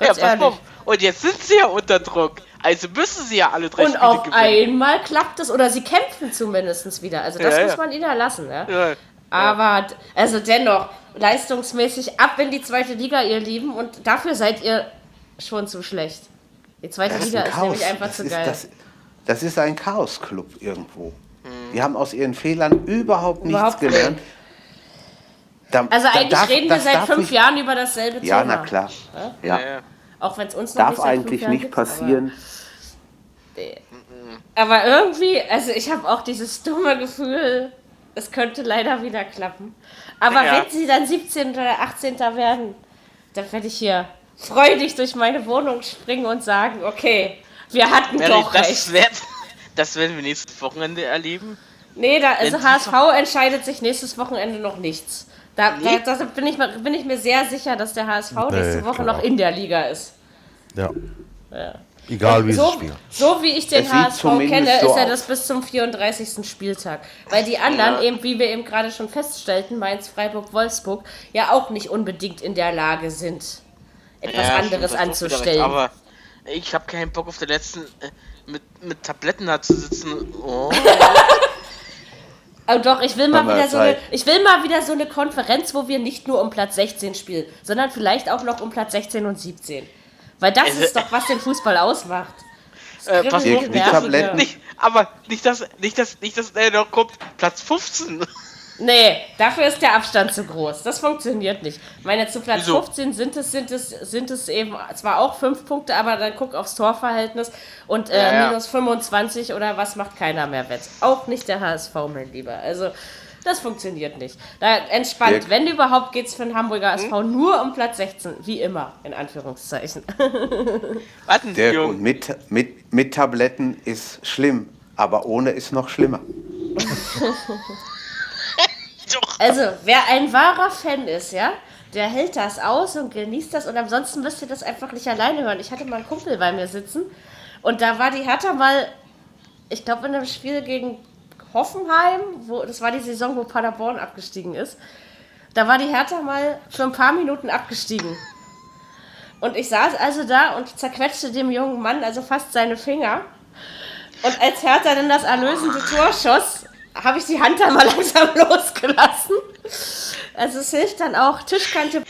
Ja, Ganz pass ehrlich. auf. Und jetzt sind sie ja unter Druck. Also müssen sie ja alle drei Und Spiele auf gewinnen. einmal klappt es, oder sie kämpfen zumindest wieder. Also das Ja, muss ja. man ihnen erlassen. Ja? Ja. Aber also dennoch, leistungsmäßig ab in die zweite Liga, ihr Lieben. Und dafür seid ihr schon zu schlecht. Die zweite Das ist Liga ein ist Chaos. nämlich einfach Das zu ist, geil. das, das ist ein Chaos-Club irgendwo. Die haben aus ihren Fehlern überhaupt nichts Überhaupt nicht. gelernt. Da- also da eigentlich darf- reden wir seit fünf nicht- Jahren über dasselbe Ja, Thema. na klar. Ja, Ja. ja. Auch wenn es uns noch Darf nicht eigentlich nicht gibt, aber- passieren. Aber irgendwie, also ich habe auch dieses dumme Gefühl, es könnte leider wieder klappen. Aber Ja. wenn sie dann 17. oder 18. werden, dann werde ich hier freudig durch meine Wohnung springen und sagen, okay, wir hatten Mary, doch recht. das, werd, das werden wir nächstes Wochenende erleben. Nee, da, also HSV entscheidet sich nächstes Wochenende noch nichts. Da, da, da bin, ich, mir- bin ich mir sehr sicher, dass der HSV nächste Nee, Woche klar. noch in der Liga ist. ja. Egal wie sie so, spielen. so wie ich den Es HSV kenne, so ist er das bis zum 34. Spieltag. Weil die anderen, eben wie wir eben gerade schon feststellten, Mainz, Freiburg, Wolfsburg, ja auch nicht unbedingt in der Lage sind, etwas Ja, anderes recht, anzustellen. Aber ich habe keinen Bock auf der letzten äh, mit, mit Tabletten da zu sitzen. Oh. [laughs] Oh, doch, ich will mal wieder so eine, ich will mal wieder so eine Konferenz, wo wir nicht nur um Platz 16 spielen, sondern vielleicht auch noch um Platz 16 und 17. Weil das Also, ist doch, was den Fußball ausmacht. Äh, pass auf, nicht, aber nicht, dass nicht, dass nicht, dass er noch kommt. Platz 15. Nee, dafür ist der Abstand zu groß. Das funktioniert nicht. Ich meine, zu Platz Wieso? 15 sind es, sind, es, sind es eben zwar auch fünf Punkte, aber dann guck aufs Torverhältnis und äh, Ja, ja. minus 25 oder was macht keiner mehr wett. Auch nicht der HSV, mein Lieber. Also, das funktioniert nicht. Da entspannt. Dirk. Wenn überhaupt, geht es für den Hamburger SV nur um Platz 16. Wie immer, in Anführungszeichen. [laughs] Warten Sie, Jungen. mit, mit, mit Tabletten ist schlimm, aber ohne ist noch schlimmer. [laughs] Also, wer ein wahrer Fan ist, ja, der hält das aus und genießt das und ansonsten müsst ihr das einfach nicht alleine hören. Ich hatte mal einen Kumpel bei mir sitzen und da war die Hertha mal, ich glaube in einem Spiel gegen Hoffenheim, wo, das war die Saison, wo Paderborn abgestiegen ist, da war die Hertha mal für ein paar Minuten abgestiegen. Und ich saß also da und zerquetschte dem jungen Mann also fast seine Finger. Und als Hertha dann das erlösende Tor schoss, habe ich die Hand dann mal [laughs] langsam losgelassen. Also es hilft dann auch, Tischkante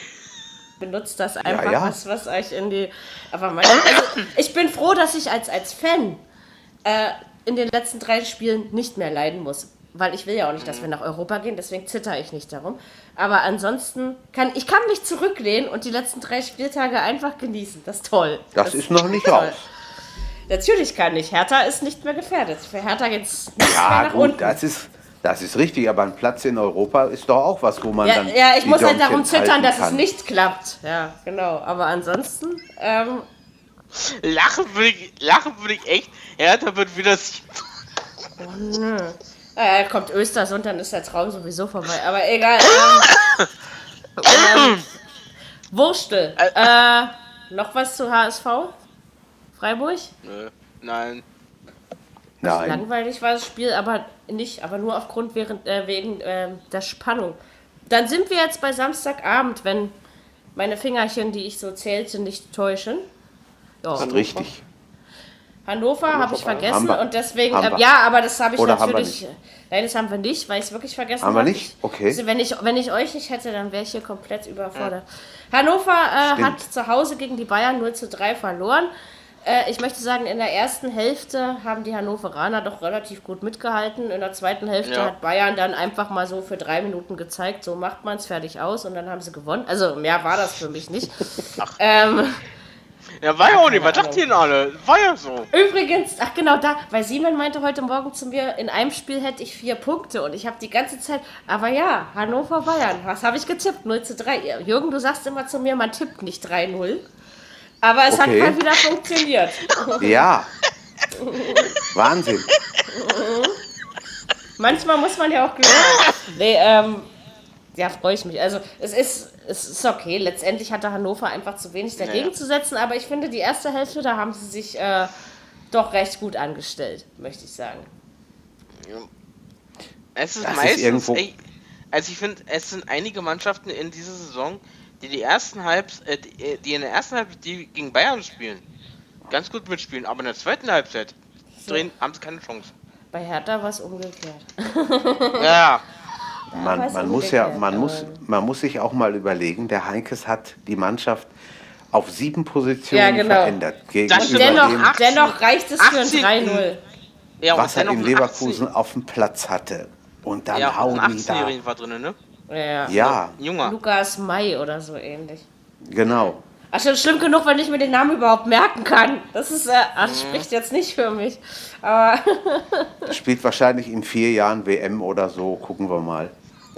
benutzt das einfach, ja. Was, was euch in die. Aber mein, also ich bin froh, dass ich als, als Fan äh, in den letzten drei Spielen nicht mehr leiden muss. Weil ich will ja auch nicht, dass wir nach Europa gehen, deswegen zitter ich nicht darum. Aber ansonsten kann ich kann mich zurücklehnen und die letzten drei Spieltage einfach genießen. Das ist toll. Das ist noch nicht [laughs] toll. raus. Natürlich kann ich. Hertha ist nicht mehr gefährdet. Für Hertha geht es nicht mehr Ja, nach gut, unten. das ist, das ist richtig, aber ein Platz in Europa ist doch auch was, wo man Ja, dann. ja, ich die muss halt darum zittern, dass es kann. nicht klappt. Ja, genau. Aber ansonsten, ähm, Lachen würde ich, lachen würde ich echt. Hertha wird wieder sieben. naja, kommt Östersund, dann ist der Traum sowieso vorbei. Aber egal. Ähm, [coughs] ähm, Wurstel. Äh, noch was zu HSV? Freiburg? Nö, nein. Nein. Langweilig war das Spiel, aber nicht, aber nur aufgrund während, äh, wegen ähm, der Spannung. Dann sind wir jetzt bei Samstagabend, wenn meine Fingerchen, die ich so zählte, nicht täuschen. Ja, Das ist richtig. Hannover habe ich vergessen Haben wir. und deswegen, Haben äh, ja, aber das habe ich Oder haben wir natürlich. Nein, das haben wir nicht, weil ich es wirklich vergessen Haben wir habe. nicht? Ich- Okay. Also wenn, ich, wenn ich euch nicht hätte, dann wäre ich hier komplett überfordert. Hannover äh, hat zu Hause gegen die Bayern 0 zu 3 verloren. Äh, ich möchte sagen, in der ersten Hälfte haben die Hannoveraner doch relativ gut mitgehalten. In der zweiten Hälfte Ja. hat Bayern dann einfach mal so für drei Minuten gezeigt, so macht man es fertig aus und dann haben sie gewonnen. Also mehr war das für mich nicht. [laughs] ähm, Ja, war ja auch nicht. Was dachten ihr denn alle? War ja so. Übrigens, ach genau da, weil Simon meinte heute Morgen zu mir, in einem Spiel hätte ich vier Punkte und ich habe die ganze Zeit, aber ja, Hannover Bayern, was habe ich getippt? 0 zu 3. Jürgen, du sagst immer zu mir, man tippt nicht 3-0. Aber es Okay. hat mal wieder funktioniert. Ja. Wahnsinn. Manchmal muss man ja auch Glück haben. Nee, ähm, ja, freue ich mich. Also es ist, es ist okay. Letztendlich hatte Hannover einfach zu wenig dagegen Ja. zu setzen, aber ich finde, die erste Hälfte, da haben sie sich äh, doch recht gut angestellt, möchte ich sagen. Es ist Das ist meistens. irgendwo- ey, also ich finde, es sind einige Mannschaften in dieser Saison, die die ersten Halbs, äh, die, die in der ersten Halbzeit die gegen Bayern spielen, ganz gut mitspielen, aber in der zweiten Halbzeit drehen, haben sie keine Chance. Bei Hertha war es umgekehrt. [laughs] Ja, Man, man, muss ja, man, muss, man muss sich auch mal überlegen, der Heinkes hat die Mannschaft auf sieben Positionen Ja, genau. verändert. Stimmt. Dennoch, dem, Ach, dennoch reicht es für ein 18. 3-0. ja was er in Leverkusen 18 auf dem Platz hatte. Und dann ja, hauen die da. 18-Jährigen war drin, ne? Ja. Ja, Junger. Lukas May oder so ähnlich. genau. Ach, schon schlimm genug, wenn ich mir den Namen überhaupt merken kann. Das ist, äh, ach, das spricht jetzt nicht für mich. Aber [laughs] Spielt wahrscheinlich in vier Jahren WM oder so. Gucken wir mal.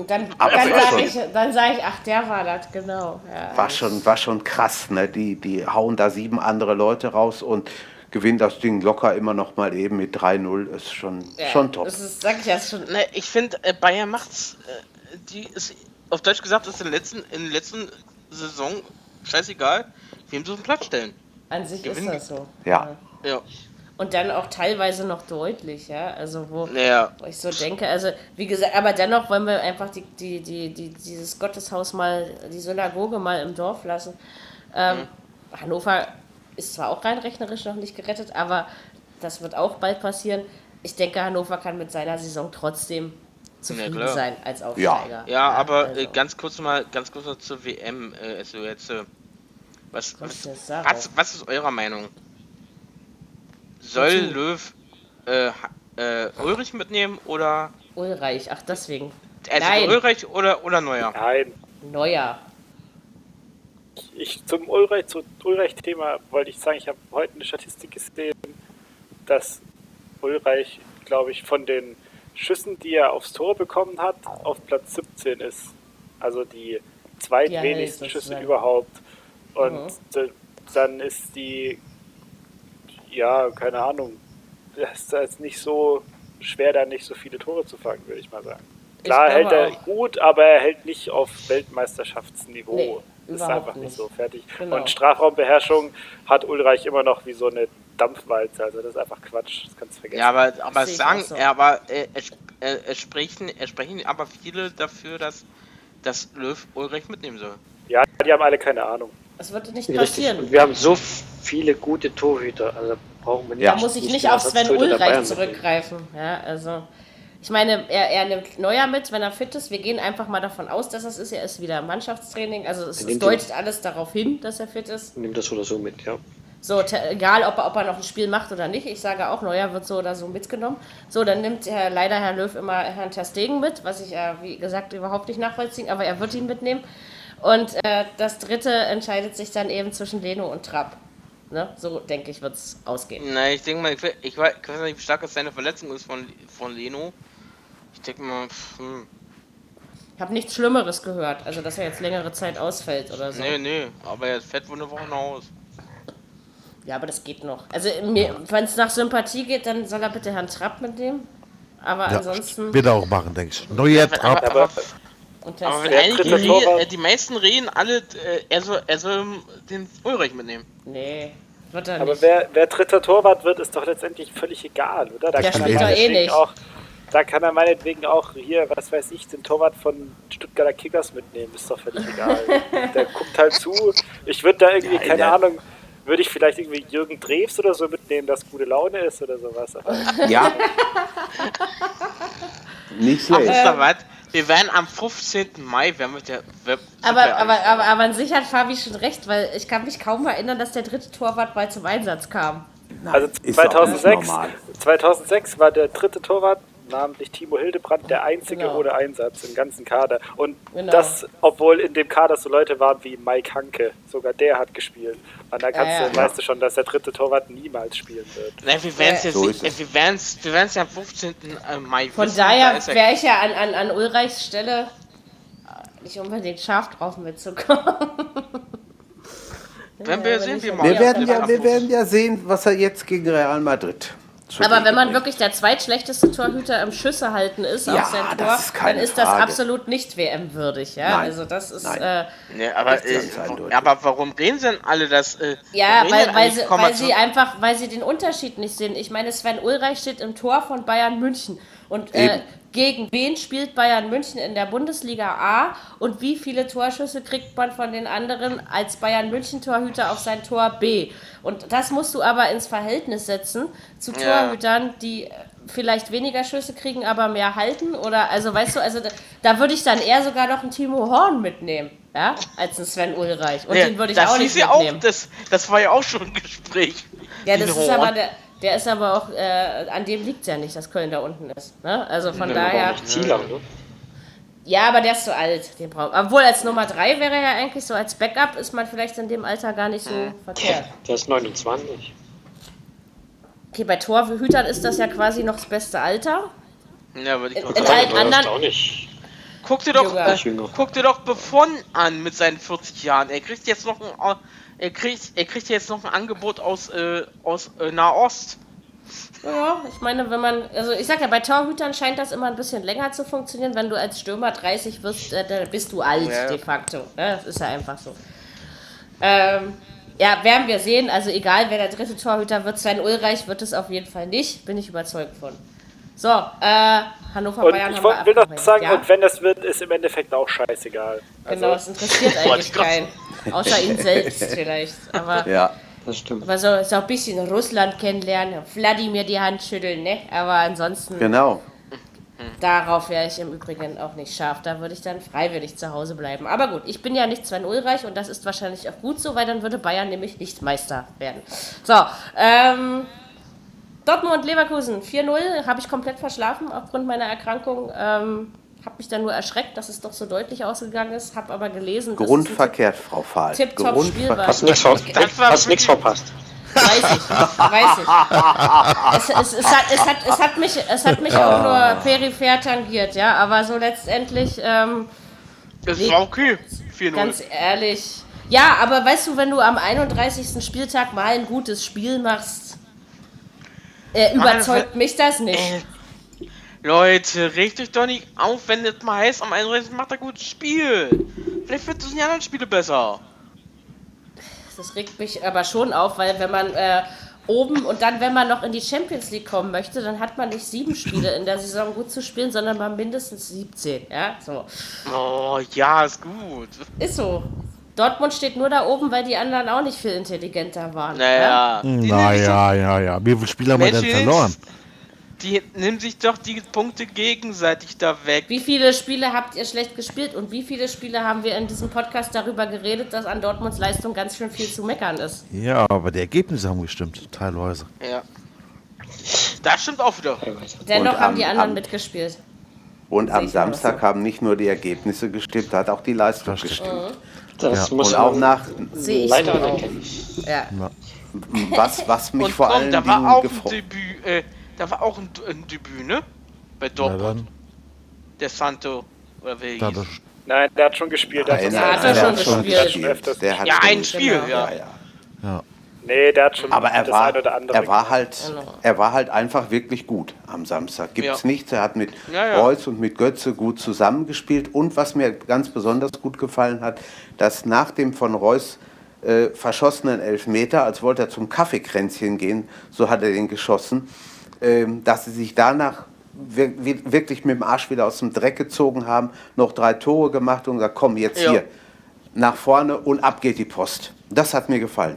dann, Aber dann war sage ich, dann sag ich, ach, der war das, genau. Ja. War schon, war schon krass. Ne? Die, die hauen da sieben andere Leute raus und gewinnen das Ding locker immer noch mal eben mit 3-0. Ist schon, Ja, schon top. Das ist, sag ich ja schon. Ne, ich finde, äh, Bayern macht's. Äh, die ist, auf Deutsch gesagt, ist in der letzten, in der letzten Saison scheißegal, wem sie auf den Platz stellen. An sich ist Gewinnen- das so. Ja. Ja. Und dann auch teilweise noch deutlich, ja. Also wo, Ja. wo ich so denke, also wie gesagt, aber dennoch wollen wir einfach die, die, die, die, dieses Gotteshaus mal, die Synagoge mal im Dorf lassen. Ähm, Hannover ist zwar auch rein rechnerisch noch nicht gerettet, aber das wird auch bald passieren. Ich denke, Hannover kann mit seiner Saison trotzdem zufrieden klar. sein als Aufsteiger. Ja, aber also, äh, ganz kurz mal, ganz kurz noch zur WM. Äh, also jetzt, äh, was, Was was, was, ist eurer Meinung? Soll Wozu? Löw äh, äh, Ulrich mitnehmen oder Ulreich, ach deswegen. also Nein. Ulrich oder oder Neuer? Nein, Neuer. ich zum Ulreich, zu Ulreich-Thema wollte ich sagen, ich habe heute eine Statistik gesehen, dass Ulreich, glaube ich, von den Schüssen, die er aufs Tor bekommen hat, auf Platz 17 ist. Also die zweitwenigsten Ja, Schüsse überhaupt. Und Mhm. dann ist die, ja, keine Ahnung, das ist jetzt nicht so schwer, da nicht so viele Tore zu fangen, würde ich mal sagen. Klar hält er auch. gut, aber er hält nicht auf Weltmeisterschaftsniveau. Nee, ist überhaupt einfach nicht nicht. so fertig. Genau. Und Strafraumbeherrschung hat Ulreich immer noch wie so eine Dampfwalze. Also das ist einfach Quatsch. Das kannst du vergessen. Ja, aber aber sagen, so. ja, aber äh, es, äh, es sprechen es sprechen aber viele dafür, dass dass Löw Ulrich mitnehmen soll. ja, die haben alle keine Ahnung. Das wird nicht Richtig. passieren. Und wir haben so viele gute Torhüter, also brauchen wir nicht. Da muss ich nicht auf Sven Ulreich zurückgreifen. Ja, also Ich meine, er, er nimmt Neuer mit, wenn er fit ist. Wir gehen einfach mal davon aus, dass es ist. Er ist wieder im Mannschaftstraining. Also es, es deutet alles darauf hin, dass er fit ist. Nimmt das oder so mit, ja. So, egal ob er, ob er noch ein Spiel macht oder nicht. Ich sage auch, Neuer wird so oder so mitgenommen. So, dann nimmt Herr, leider Herr Löw immer Herrn Ter Stegen mit, was ich, äh, wie gesagt, überhaupt nicht nachvollziehen, aber er wird ihn mitnehmen. Und äh, das dritte entscheidet sich dann eben zwischen Leno und Trapp. Ne? So, denke ich, wird es ausgehen. Na, ich denke mal, ich, we- ich, weiß, ich weiß nicht, wie stark es seine Verletzung ist von, von Leno. Ich denke mal, pff, hm, Ich habe nichts Schlimmeres gehört, also dass er jetzt längere Zeit ausfällt oder so. nee, nee, aber er fett wohl eine Woche nach Hause. Ja, aber das geht noch. Also, wenn es nach Sympathie geht, dann soll er bitte Herrn Trapp mitnehmen. Aber Ja, ansonsten. wird er auch machen, denke ich. Neuer Trapp. Aber, aber, Und aber das, wenn der einige Torwart- äh, die meisten reden alle, äh, er soll, er soll den Ulrich mitnehmen. nee, wird er Aber nicht. wer, wer dritter Torwart wird, ist doch letztendlich völlig egal, oder? Da Der kann er spielt doch eh nicht. Auch, da kann er meinetwegen auch hier, was weiß ich, den Torwart von Stuttgarter Kickers mitnehmen, ist doch völlig egal. [laughs] der guckt halt zu. Ich würde da irgendwie, Ja, keine der- Ahnung, würde ich vielleicht irgendwie Jürgen Drews oder so mitnehmen, dass gute Laune ist oder sowas. Aber Ja. [laughs] Nicht schlecht. was? Wir werden am 15. Mai, werden wir der Web Aber, aber, aber, aber an sich hat Fabi schon recht, weil ich kann mich kaum erinnern, dass der dritte Torwart mal zum Einsatz kam. Also ist doch 2006, normal. 2006 war der dritte Torwart, namentlich Timo Hildebrand, der einzige Genau. ohne Einsatz im ganzen Kader. Und Genau. das, obwohl in dem Kader so Leute waren wie Mike Hanke, sogar der hat gespielt. Und da kannst Ja, ja. du, weißt du schon, dass der dritte Torwart niemals spielen wird. Nein, wir werden es jetzt so wir werden es wir werden's ja am 15. äh, Mai Von wissen, da daher er- wäre ich ja an, an, an Ulreichs Stelle nicht unbedingt scharf drauf mitzukommen. Werden wir Ja, sehen, morgen. Wir werden, ja, Ja, wir werden ja sehen, was er jetzt gegen Real Madrid. Aber wenn man wirklich der zweitschlechteste Torhüter im Schüsse halten ist Ja, auf sein Tor, ist dann ist das Frage. absolut nicht WM-würdig. Ja? Nein. Also das ist Nein. äh, Nee, aber, äh, aber warum reden sie denn alle das? Äh, Ja, weil, weil, sie, weil sie einfach, weil sie den Unterschied nicht sehen. Ich meine, Sven Ulreich steht im Tor von Bayern München. Und äh, gegen wen spielt Bayern München in der Bundesliga A? Und wie viele Torschüsse kriegt man von den anderen als Bayern München Torhüter auf sein Tor B? Und das musst du aber ins Verhältnis setzen zu Ja. Torhütern, die äh, vielleicht weniger Schüsse kriegen, aber mehr halten. Oder also weißt du, also da, da würde ich dann eher sogar noch einen Timo Horn mitnehmen, ja, als einen Sven Ulreich. Und Ja, den würde ich das auch nicht ja mitnehmen. auch, das, das war ja auch schon ein Gespräch. Ja, das ist Horn. aber der, der ist aber auch, äh, an dem liegt es ja nicht, dass Köln da unten ist. Ne? Also von aber daher. auch nicht Zieler, ne? Ja, aber der ist zu alt. Den braucht. Obwohl als Nummer 3 wäre er ja eigentlich so, als Backup ist man vielleicht in dem Alter gar nicht so verkehrt. Der ist 29. Okay, bei Torhütern ist das ja quasi noch das beste Alter. Ja, würde ich In- in allen anderen- auch nicht. Guck dir doch, äh, guck dir doch Buffon an mit seinen 40 Jahren. Er kriegt jetzt noch ein, er kriegt, er kriegt jetzt noch ein Angebot aus, äh, aus äh, Nahost. Ja, ich meine, wenn man, also ich sag ja, bei Torhütern scheint das immer ein bisschen länger zu funktionieren. Wenn du als Stürmer 30 wirst, äh, dann bist du alt Ja. de facto. Ne? Das ist ja einfach so. Ähm, ja, werden wir sehen. Also egal, wer der dritte Torhüter wird, Sven Ulreich wird es auf jeden Fall nicht. Bin ich überzeugt von. So, äh, Hannover Und Bayern ich haben wollt- wir will noch sagen, ja? und wenn das wird, ist im Endeffekt auch scheißegal. Genau, Also, das interessiert [laughs] eigentlich keinen. [laughs] Außer ihn selbst vielleicht. Aber, Ja. Das stimmt. aber so, so ein bisschen Russland kennenlernen, Wladimir die Hand schütteln, ne? Aber ansonsten. Genau. Darauf wäre ich im Übrigen auch nicht scharf. Da würde ich dann freiwillig zu Hause bleiben. Aber gut, ich bin ja nicht Sven Ulreich und das ist wahrscheinlich auch gut so, weil dann würde Bayern nämlich nicht Meister werden. So, ähm, Dortmund Leverkusen 4-0 habe ich komplett verschlafen aufgrund meiner Erkrankung. Ähm, habe mich dann nur erschreckt, dass es doch so deutlich ausgegangen ist. Habe aber gelesen, dass Grundverkehrt, Frau Fahl. Ver Das war hast nichts verpasst. Weiß ich, weiß ich. Es, es, es, hat, es, hat, es hat mich, es hat mich auch nur peripher tangiert, ja. Aber so letztendlich, ähm, Das war okay. 4-0. ganz ehrlich. Ja, aber weißt du, wenn du am 31. Spieltag mal ein gutes Spiel machst, äh, überzeugt mich das nicht. Leute, regt euch doch nicht auf, wenn es mal heißt, am 31. macht er gutes Spiel. Vielleicht wird es in den anderen Spiele besser. Das regt mich aber schon auf, weil wenn man äh, oben und dann, wenn man noch in die Champions League kommen möchte, dann hat man nicht sieben Spiele in der Saison gut zu spielen, sondern mal mindestens 17. Ja, so. Oh, ja, ist gut. Ist so. Dortmund steht nur da oben, weil die anderen auch nicht viel intelligenter waren. Ja? Naja. nehmen sich Naja, ja, ja. Wie viele Spiele haben wir denn verloren? Die nehmen sich doch die Punkte gegenseitig da weg. Wie viele Spiele habt ihr schlecht gespielt und wie viele Spiele haben wir in diesem Podcast darüber geredet, dass an Dortmunds Leistung ganz schön viel zu meckern ist? Ja, aber die Ergebnisse haben gestimmt, teilweise. Ja. Das stimmt auch wieder. Dennoch Und haben am- die anderen am- mitgespielt. Und am Samstag so. haben nicht nur die Ergebnisse gestimmt, hat auch die Leistung gestimmt. Das muss Und auch man nach, Sehe ich leider anerkennen. Ja. was, was mich Und vor komm, allen da war Dingen auch ein gefreut Debüt, äh, da war auch ein, ein Debüt, ne? Bei Dortmund. Der Santo. Oder wer da, hieß. Nein, der hat schon gespielt. Der hat Nein, Ja, hat er der schon gespielt. Öfters Der hat Ja, schon ein gespielt. Spiel, Genau. ja. Ja, ja. ja. Nee, der hat schon Aber er das war, ein oder andere. er war halt, Genau. er war halt einfach wirklich gut am Samstag. Gibt's Ja. nichts. Er hat mit Ja, ja. Reus und mit Götze gut zusammengespielt. Und was mir ganz besonders gut gefallen hat, dass nach dem von Reus äh, verschossenen Elfmeter, als wollte er zum Kaffeekränzchen gehen, so hat er den geschossen, dass sie sich danach wir, wir, wirklich mit dem Arsch wieder aus dem Dreck gezogen haben, noch drei Tore gemacht und gesagt, komm jetzt Ja. hier nach vorne und ab geht die Post. Das hat mir gefallen.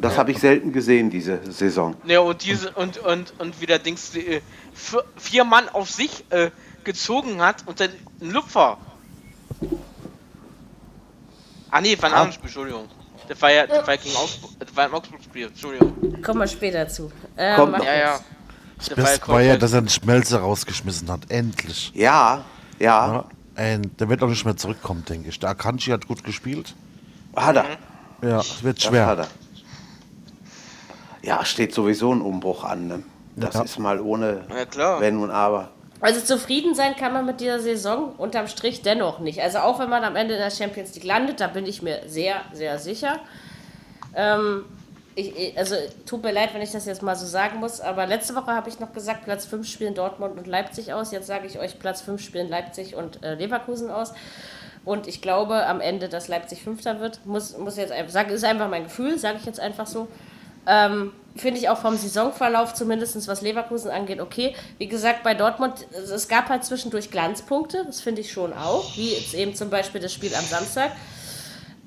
Das habe ich selten gesehen diese Saison. Ja, und diese und und und wieder Dings äh, vier, Mann auf sich äh, gezogen hat und dann ein Lupfer. Ah nee, ein Ah. anderes Spiel, Entschuldigung. Das war ja, das war ja gegen Augsburg, das war ein Augsburg-Spiel, Entschuldigung. Kommen wir später zu. Äh, Kommt. Ja, ja. Das war ja Beste war ja, dass er den Schmelzer rausgeschmissen hat. Endlich. Ja, ja, Ja. Und der wird auch nicht mehr zurückkommen, denke ich. Der Akanji hat gut gespielt. hat er. Ja, es wird Das hat schwer. er. Ja, steht sowieso ein Umbruch an. Ne? Das Ja. ist mal ohne Ja, klar. Wenn und Aber. Also zufrieden sein kann man mit dieser Saison unterm Strich dennoch nicht. Also auch wenn man am Ende in der Champions League landet, da bin ich mir sehr, sehr sicher. Ähm, ich, also tut mir leid, wenn ich das jetzt mal so sagen muss, aber letzte Woche habe ich noch gesagt, Platz 5 spielen Dortmund und Leipzig aus. Jetzt sage ich euch, Platz 5 spielen Leipzig und äh, Leverkusen aus. Und ich glaube am Ende, dass Leipzig Fünfter wird. Muss, muss jetzt einfach ist einfach mein Gefühl, sage ich jetzt einfach so. Ähm, Finde ich auch vom Saisonverlauf, zumindest was Leverkusen angeht, okay. Wie gesagt, bei Dortmund, es gab halt zwischendurch Glanzpunkte, das finde ich schon auch, wie jetzt eben zum Beispiel das Spiel am Samstag.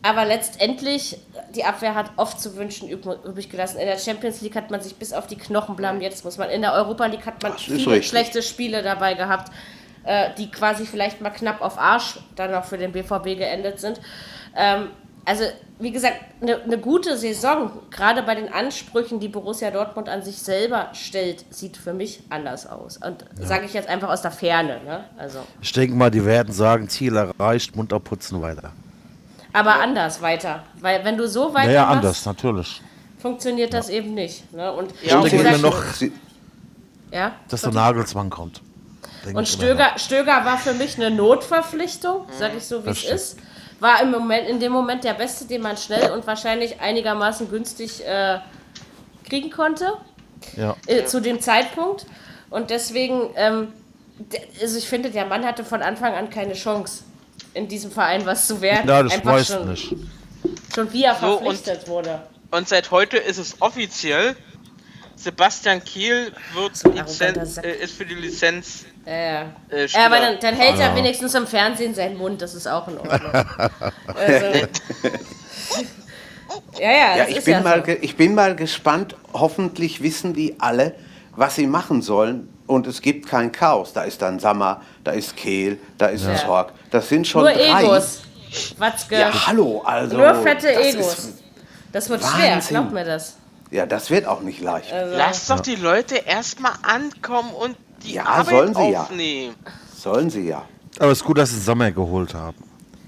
Aber letztendlich, die Abwehr hat oft zu wünschen üb- übrig gelassen. In der Champions League hat man sich bis auf die Knochen blamiert. Jetzt muss man in der Europa League hat man viele richtig. schlechte Spiele dabei gehabt, äh, die quasi vielleicht mal knapp auf Arsch dann noch für den BVB geendet sind. Ähm, also, wie gesagt, eine ne gute Saison, gerade bei den Ansprüchen, die Borussia Dortmund an sich selber stellt, sieht für mich anders aus. Und sage ich jetzt einfach aus der Ferne. Ne? Also, Ich denke mal, die werden sagen, Ziel erreicht, munter putzen weiter. Aber anders weiter. Weil wenn du so weiter ja, machst, anders, natürlich. funktioniert das eben nicht. Ne? Und, Ja, Ich denke noch, ja? dass der Nagelsmann kommt. Und. Stöger, Stöger war für mich eine Notverpflichtung, sage ich so, wie es ist. War im Moment, in dem Moment der Beste, den man schnell und wahrscheinlich einigermaßen günstig äh, kriegen konnte, Ja. äh, zu dem Zeitpunkt. Und deswegen, ähm, also ich finde, der Mann hatte von Anfang an keine Chance, in diesem Verein was zu werden. ja, das Einfach weiß schon, ich nicht. Schon wie er So, und- verpflichtet wurde. Und seit heute ist es offiziell, Sebastian Kehl wird So Lizenz, äh, ist für die Lizenz Äh, äh, ja, aber dann, dann hält er wenigstens im Fernsehen seinen Mund, das ist auch in Ordnung. [laughs] also, [laughs] ja, ja, Ja, ich ist bin, ja mal, so. ich bin mal gespannt. Hoffentlich wissen die alle, was sie machen sollen. Und es gibt kein Chaos. Da ist dann Sammer, da ist Kehl, da ist Ja. Zorg. Das sind schon Nur drei. Egos. Watzke. Ja, hallo, also. Nur fette das Egos. Das wird schwer, Wahnsinn. glaub mir das. ja, das wird auch nicht leicht. Also, Lass doch die Leute erstmal ankommen und die Ja, Arbeit sollen sie ja. aufnehmen. Sollen sie ja. Aber es ist gut, dass sie Sommer geholt haben.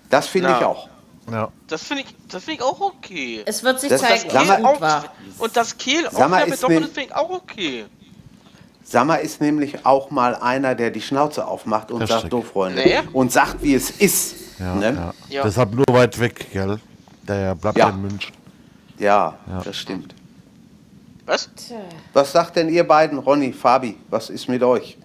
Das finde Ja. ich auch. Ja. Das finde ich, das finde ich auch okay. es wird sich Das- zeigen, das- war. Und das Kehl auch das finde ich auch okay. Sammer ist nämlich auch mal einer, der die Schnauze aufmacht und Richtig. sagt, so Freunde, Nee. und sagt, wie es ist. Ja, ne? ja. Ja. Deshalb nur weit weg, gell? Der bleibt Ja. in München. ja, Ja. das stimmt. Was? Was sagt denn ihr beiden, Ronny, Fabi? Was ist mit euch?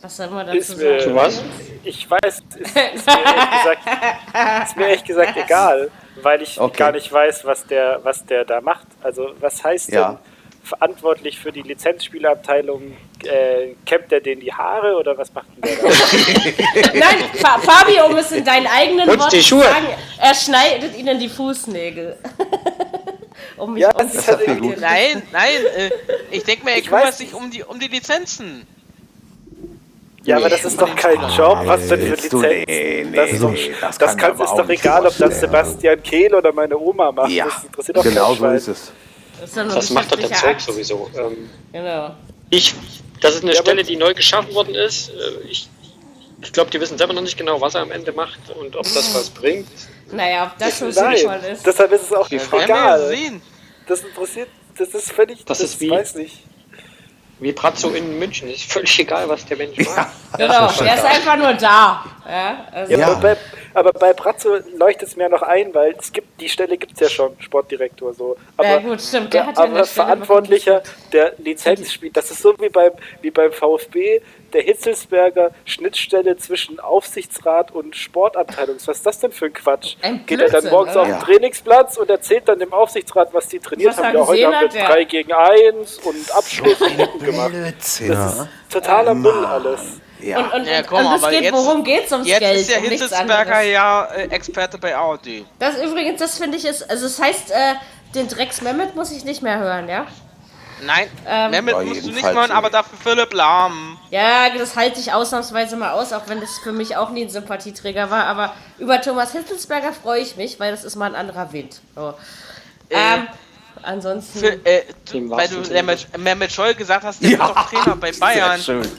was soll man dazu Ist mir, sagen? was? Ich weiß, ist, ist, mir ehrlich gesagt, ist mir ehrlich gesagt [laughs] egal, weil ich Okay. gar nicht weiß, was der, was der da macht. Also was heißt Ja. denn verantwortlich für die Lizenzspielerabteilung? Äh, kämmt er denen die Haare oder was macht denn der da? [laughs] Nein, Fa Fabio, um es in deinen eigenen Putz Worten sagen, er schneidet ihnen die Fußnägel. [laughs] um mich Ja, um das ist halt Nein, nein, äh, ich denke mir, er Ich kümmert sich um die, um die Lizenzen. Ja, aber das ist doch kein Job. Was denn für Lizenzen? nee, nee, das ist doch, nee, das das kann ist doch egal, ob das. Sebastian Kehl oder meine Oma macht. Ja, Das interessiert doch genau kein so ist es. Das, ja Das macht doch der geschäftlicher Zeug Akt. sowieso. Ähm, Genau. ich, das ist eine Ja, Stelle, die neu geschaffen worden ist. Äh, Ich, ich glaube, die wissen selber noch nicht genau, was er am Ende macht und ob das was bringt. Naja, ob das so sinnvoll ist. deshalb ist es auch Die nicht Frage- Werden wir ja egal. sehen. Das interessiert, das ist völlig, Das das, ist wie- weiß nicht. Wie Brazzo in München. Ist völlig egal, was der Mensch macht. Genau, er ist einfach nur da. Ja, also, Ja, Ja. Bei, aber bei Brazzo leuchtet es mir noch ein, weil es gibt die Stelle gibt es ja schon, Sportdirektor so. Aber, Ja, gut, stimmt, der der, hat ja aber Verantwortlicher der Lizenz spielt. Das ist so wie beim, wie beim VfB, der Hitzelsberger Schnittstelle zwischen Aufsichtsrat und Sportabteilung. Was ist das denn für ein Quatsch? Ein Geht er dann morgens oder? auf den Ja. Trainingsplatz und erzählt dann dem Aufsichtsrat, was die trainiert Was haben. Ja, heute haben wir hat, ja. 3 gegen 1 und Abschluss und gemacht. Blödsinn. Das ist totaler Müll alles. Ja. Und, und, Ja, und, komm, und es aber geht, jetzt- worum geht's ums Jetzt Geld? ist der um Hitzelsberger ja äh, Experte bei AOD. Das übrigens, das finde ich ist, also es heißt, äh, den Drecks Mehmet muss ich nicht mehr hören, ja? Nein, Ähm, Mehmet Ja, musst du nicht hören, aber dafür Philipp Lahm. Ja, das halte ich ausnahmsweise mal aus, auch wenn das für mich auch nie ein Sympathieträger war. Aber über Thomas Hitzelsberger freue ich mich, weil das ist mal ein anderer Wind. So. Ähm, ansonsten. Für, äh, du, weil du. Mehmet, Mehmet Scholl gesagt hast, der wird doch Trainer bei [laughs] Bayern. Sehr schön.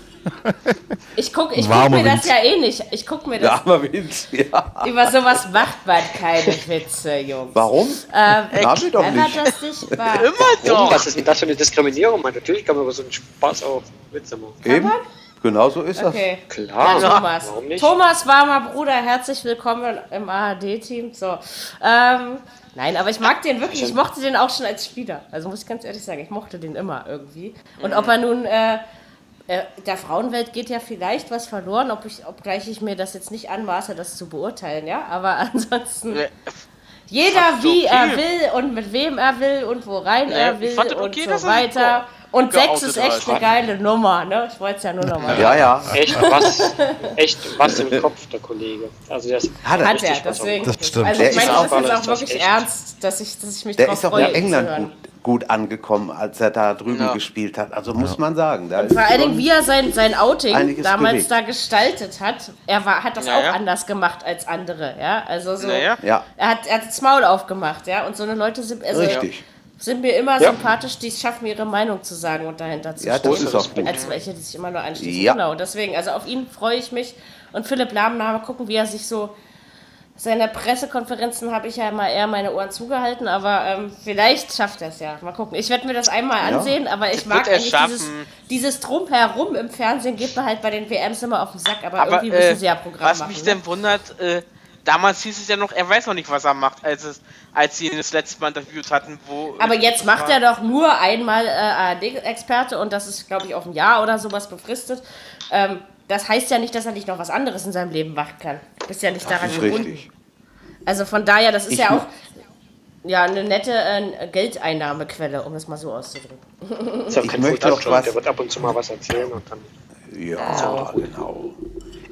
Ich gucke ich guck Warmer mir das Wind. ja eh nicht. Ich gucke mir das. Ja, aber Witz, ja. Über sowas macht man keine Witze, Jungs. Warum? Ähm, Darf ich doch nicht. das nicht war. [laughs] Immer Warum? doch. Was ist denn das für eine Diskriminierung? Man, natürlich kann man über so einen Spaß auch Witze machen. Eben. Genau so ist das. Okay. Klar. Ja, Thomas. Warum nicht? Thomas warmer Bruder, herzlich willkommen im ARD-Team. So. Ähm, nein, aber ich mag den wirklich. Ich mochte den auch schon als Spieler. Also muss ich ganz ehrlich sagen, ich mochte den immer irgendwie. Und ob er nun. Äh, der Frauenwelt geht ja vielleicht was verloren, ob ich, obgleich ich mir das jetzt nicht anmaße, das zu beurteilen, ja. Aber [laughs] ansonsten. Äh, Jeder wie okay. er will und mit wem er will und wo rein Ja, er will und okay, so er weiter. Und geoutet sechs ist echt war. eine geile Nummer, ne? Ich wollte es ja nur nochmal Ja, ja. Echt was, echt was im Kopf, der Kollege. Also das Hat er. Hat er, deswegen. Das stimmt. Also Der ich meine, ist das ist auch- jetzt auch wirklich echt. ernst, dass ich, dass ich mich Der drauf ist auch freue, in England gut, gut angekommen, als er da drüben Ja. gespielt hat. Also muss man sagen. Da Und vor allen Dingen, wie er sein, sein Outing damals bewegt. da gestaltet hat, er war, hat das Ja, auch ja. anders gemacht als andere, ja. Also so, Naja. Ja, er hat, er hat das Maul aufgemacht, ja. Und so eine Leute sind, also, richtig. Sind mir immer Ja. sympathisch, die es schaffen, ihre Meinung zu sagen und dahinter zu Ja, stehen. das ist auch gut. Als welche, die sich immer nur anschließen. Ja. Genau, deswegen, also auf ihn freue ich mich. Und Philipp Lahm, mal gucken, wie er sich so. Seine Pressekonferenzen habe ich ja immer eher meine Ohren zugehalten, aber ähm, vielleicht schafft er es ja. Mal gucken. Ich werde mir das einmal Ja. ansehen, aber ich Das mag eigentlich dieses, dieses Drumherum im Fernsehen geht mir halt bei den WMs immer auf den Sack, aber, Aber irgendwie müssen äh, sie ja Programm was machen. mich ne? denn wundert, äh, damals hieß es ja noch, er weiß noch nicht, was er macht, als, es, als sie ihn das letzte Mal interviewt hatten. Wo, Aber jetzt macht er doch nur einmal äh, ARD-Experte und das ist, glaube ich, auf ein Jahr oder sowas befristet. Ähm, das heißt ja nicht, dass er nicht noch was anderes in seinem Leben machen kann. Du bist ja nicht daran Das ist gebunden. richtig. Also von daher, das ist Ich ja auch ja, eine nette äh, Geldeinnahmequelle, um es mal so auszudrücken. ist ja Ich möchte Fotostunt, was- Der wird ab und zu mal was erzählen und dann. Ja, genau.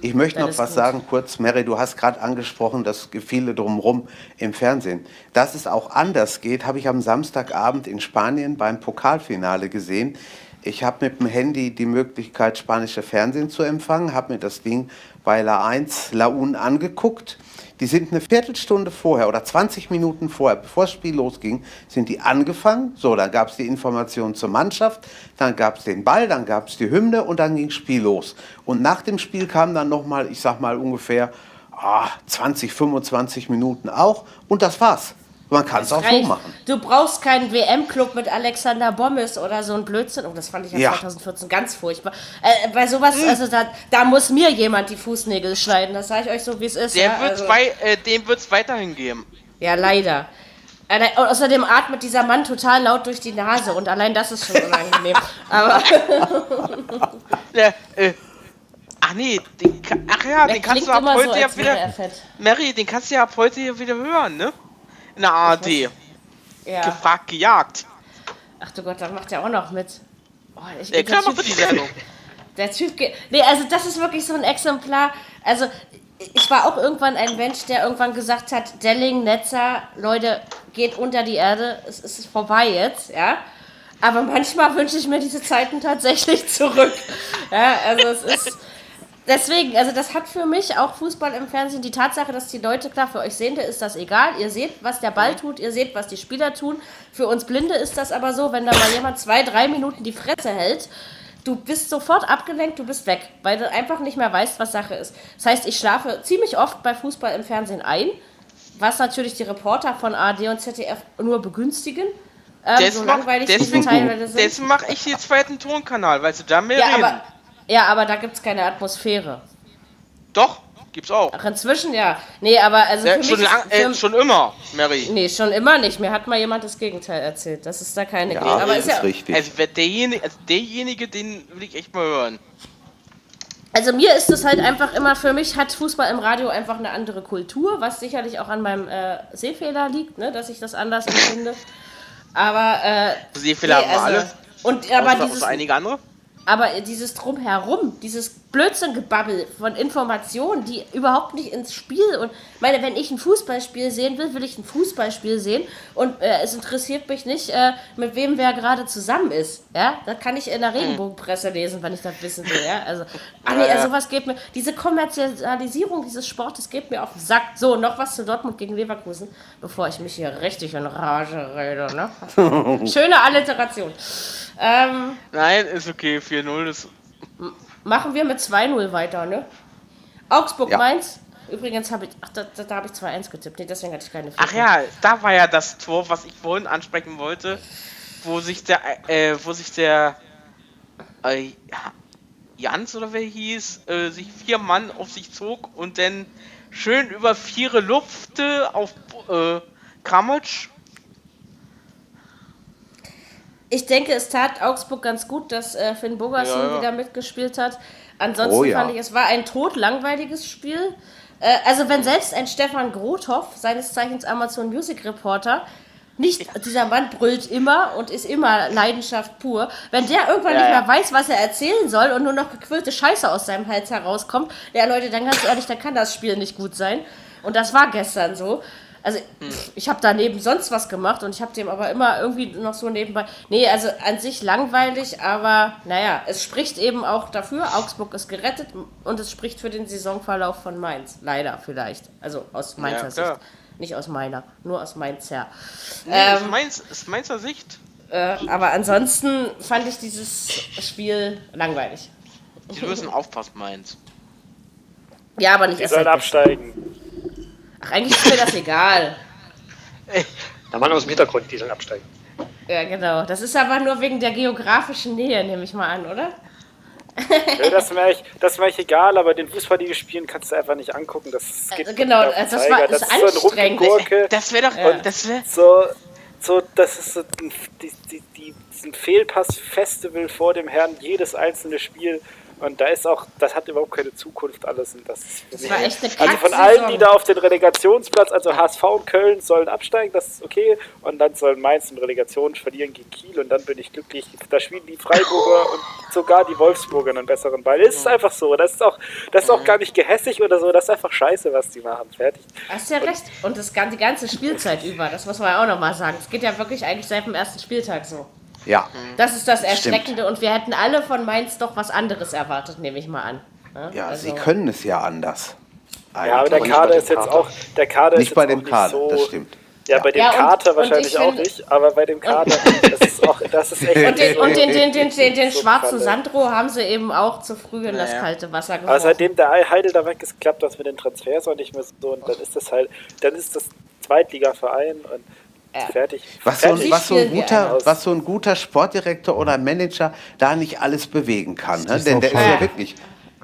Ich möchte noch was gut. sagen, kurz. Mary, du hast gerade angesprochen, das Gefühle drumherum im Fernsehen. Dass es auch anders geht, habe ich am Samstagabend in Spanien beim Pokalfinale gesehen. Ich habe mit dem Handy die Möglichkeit, spanische Fernsehen zu empfangen, habe mir das Ding bei La 1 La Un angeguckt. Die sind eine Viertelstunde vorher oder 20 Minuten vorher, bevor das Spiel losging, sind die angefangen. So, dann gab es die Information zur Mannschaft, dann gab es den Ball, dann gab es die Hymne und dann ging das Spiel los. Und nach dem Spiel kam dann nochmal, ich sag mal ungefähr ah, 20, 25 Minuten auch und das war's. Man kann es auch so Reicht. machen. Du brauchst keinen WM-Club mit Alexander Bommes oder so ein Blödsinn. Oh, das fand ich ja, Ja. 2014 ganz furchtbar. Äh, bei sowas, also da, da muss mir jemand die Fußnägel schneiden. Das sage ich euch so, wie es ist. der ja, also, zwei, äh, dem wird es weiterhin geben. ja, leider. Äh, außerdem atmet dieser Mann total laut durch die Nase und allein das ist schon unangenehm. [laughs] Aber [laughs] Ja, äh, ach nee, den, ach ja, den kannst du ab heute so, ja er wieder. Mary, den kannst du ja ab heute hier wieder hören, ne? In der ARD. Ja. Gefragt, gejagt. Ach du Gott, da macht er auch noch mit. Oh, ich, der Typ- macht er die Sendung. Der Typ geht. Nee, also das ist wirklich so ein Exemplar. Also ich war auch irgendwann ein Mensch, der irgendwann gesagt hat, Delling, Netzer, Leute, geht unter die Erde, es ist vorbei jetzt, ja. Aber manchmal wünsche ich mir diese Zeiten tatsächlich [laughs] zurück. Ja, also es ist. Deswegen, also das hat für mich auch Fußball im Fernsehen die Tatsache, dass die Leute, klar, für euch Sehende ist das egal. Ihr seht, was der Ball tut, ihr seht, was die Spieler tun. Für uns Blinde ist das aber so, wenn da mal jemand zwei, drei Minuten die Fresse hält, du bist sofort abgelenkt, du bist weg, weil du einfach nicht mehr weißt, was Sache ist. Das heißt, ich schlafe ziemlich oft bei Fußball im Fernsehen ein, was natürlich die Reporter von ARD und ZDF nur begünstigen. Ähm, Des so mach- langweilig deswegen deswegen mache ich den zweiten Tonkanal, weil sie da mehr Ja, reden. aber, ja, aber da gibt es keine Atmosphäre. Doch, gibt's auch. Ach, inzwischen ja. Nee, aber also Ja, für schon, mich lang, ist, für, äh, schon immer, Mary. Nee, schon immer nicht. Mir hat mal jemand das Gegenteil erzählt. Das ist da keine Ja, Gegend. Aber das ist ja, ist richtig. Also, wer derjenige, also derjenige, den will ich echt mal hören. Also mir ist es halt einfach immer, für mich hat Fußball im Radio einfach eine andere Kultur, was sicherlich auch an meinem äh, Sehfehler liegt, ne, dass ich das anders empfinde. Aber äh, Sehfehler haben wir alle. Und aber dieses, einige andere. Aber dieses Drumherum, dieses Blödsinngebabbel von Informationen, die überhaupt nicht ins Spiel und meine, wenn ich ein Fußballspiel sehen will, will ich ein Fußballspiel sehen und äh, es interessiert mich nicht, äh, mit wem wer gerade zusammen ist. Ja, da kann ich in der Regenbogenpresse lesen, wenn ich das wissen will. Ja, also, [laughs] ah, nee, also sowas geht mir, diese Kommerzialisierung dieses Sportes geht mir auf den Sack. So, noch was zu Dortmund gegen Leverkusen, bevor ich mich hier richtig in Rage rede. Ne? [laughs] Schöne Alliteration. Ähm, Nein, ist okay, 4-0 ist. Machen wir mit 2-0 weiter, ne? Augsburg Ja. Mainz. Übrigens habe ich, ach, da, da, da habe ich 2-1 getippt. Nee, deswegen hatte ich keine 4. Ach ja, da war ja das Tor, was ich vorhin ansprechen wollte, wo sich der, äh, wo sich der äh, Jans oder wer hieß, äh, sich vier Mann auf sich zog und dann schön über Viere lupfte auf äh, Kramotsch. Ich denke, es tat Augsburg ganz gut, dass äh, Finn Bogerson Ja, ja. wieder mitgespielt hat. Ansonsten Oh ja. fand ich, es war ein totlangweiliges Spiel. Äh, also wenn selbst ein Stefan Grothoff, seines Zeichens Amazon Music Reporter, nicht, dieser Mann brüllt immer und ist immer Leidenschaft pur. Wenn der irgendwann Ja, nicht ja. mehr weiß, was er erzählen soll und nur noch gequirlte Scheiße aus seinem Hals herauskommt, ja Leute, dann ganz ehrlich, dann kann das Spiel nicht gut sein. Und das war gestern so. Also pff, ich habe daneben sonst was gemacht und ich habe dem aber immer irgendwie noch so nebenbei. Nee, also an sich langweilig, aber naja, es spricht eben auch dafür, Augsburg ist gerettet und es spricht für den Saisonverlauf von Mainz. Leider vielleicht. Also aus Mainzer Ja. Sicht. Nicht aus meiner, nur aus Mainzer. Nee, Ähm, ist, Mainz, ist Mainzer Sicht. Äh, aber ansonsten fand ich dieses Spiel langweilig. Die müssen aufpassen, Mainz. Ja, aber nicht Die erst sollen absteigen. Ach, eigentlich ist mir das egal. Der Mann aus dem Hintergrund, die sollen absteigen. Ja, genau. Das ist aber nur wegen der geografischen Nähe, nehme ich mal an, oder? Nö, das das ist mir echt egal, aber den Fußball, die spielen, kannst du einfach nicht angucken. Das geht Also genau, also das war- das das ist so ein. Rumpelgurke. [laughs] Das wäre doch. Ja. Das wäre. So, so, das ist so ein, die, die, die, ein Fehlpass-Festival vor dem Herrn, jedes einzelne Spiel. Und da ist auch, das hat überhaupt keine Zukunft alles. Und das Das war echt eine also von allen, die da auf den Relegationsplatz, also HSV und Köln sollen absteigen, das ist okay. Und dann sollen Mainz in Relegation verlieren gegen Kiel und dann bin ich glücklich. Da spielen die Freiburger [laughs] und sogar die Wolfsburger einen besseren Ball. Es ist einfach so. Das ist auch, das ist auch gar nicht gehässig oder so. Das ist einfach scheiße, was die machen. Fertig. Hast ja recht. Und das, die ganze Spielzeit über, das muss man ja auch nochmal sagen. Es geht ja wirklich eigentlich seit dem ersten Spieltag so. Ja, Das ist das Erschreckende und wir hätten alle von Mainz doch was anderes erwartet, nehme ich mal an. Ja, ja, also- sie können es ja anders. Ja, aber der Eigentlich. Kader ist jetzt auch, der Kader Nicht ist bei dem Kader, so, das stimmt. Ja, bei dem Ja, und- Kater und wahrscheinlich ich auch nicht, aber bei dem Kader, das ist auch, das ist echt. [laughs] Und den, und den, den, den, den, den so schwarzen. Sandro haben sie eben auch zu früh in das Naja. kalte Wasser Aber geworfen. seitdem der Heidel da weg ist, klappt das mit den Transfers auch nicht mehr so und dann ist das halt, dann ist das Zweitligaverein und Ja. fertig. Was so, fertig. ein, was, so ein guter, was so ein guter Sportdirektor oder Manager da nicht alles bewegen kann. Ne? Denn der ist ja wirklich.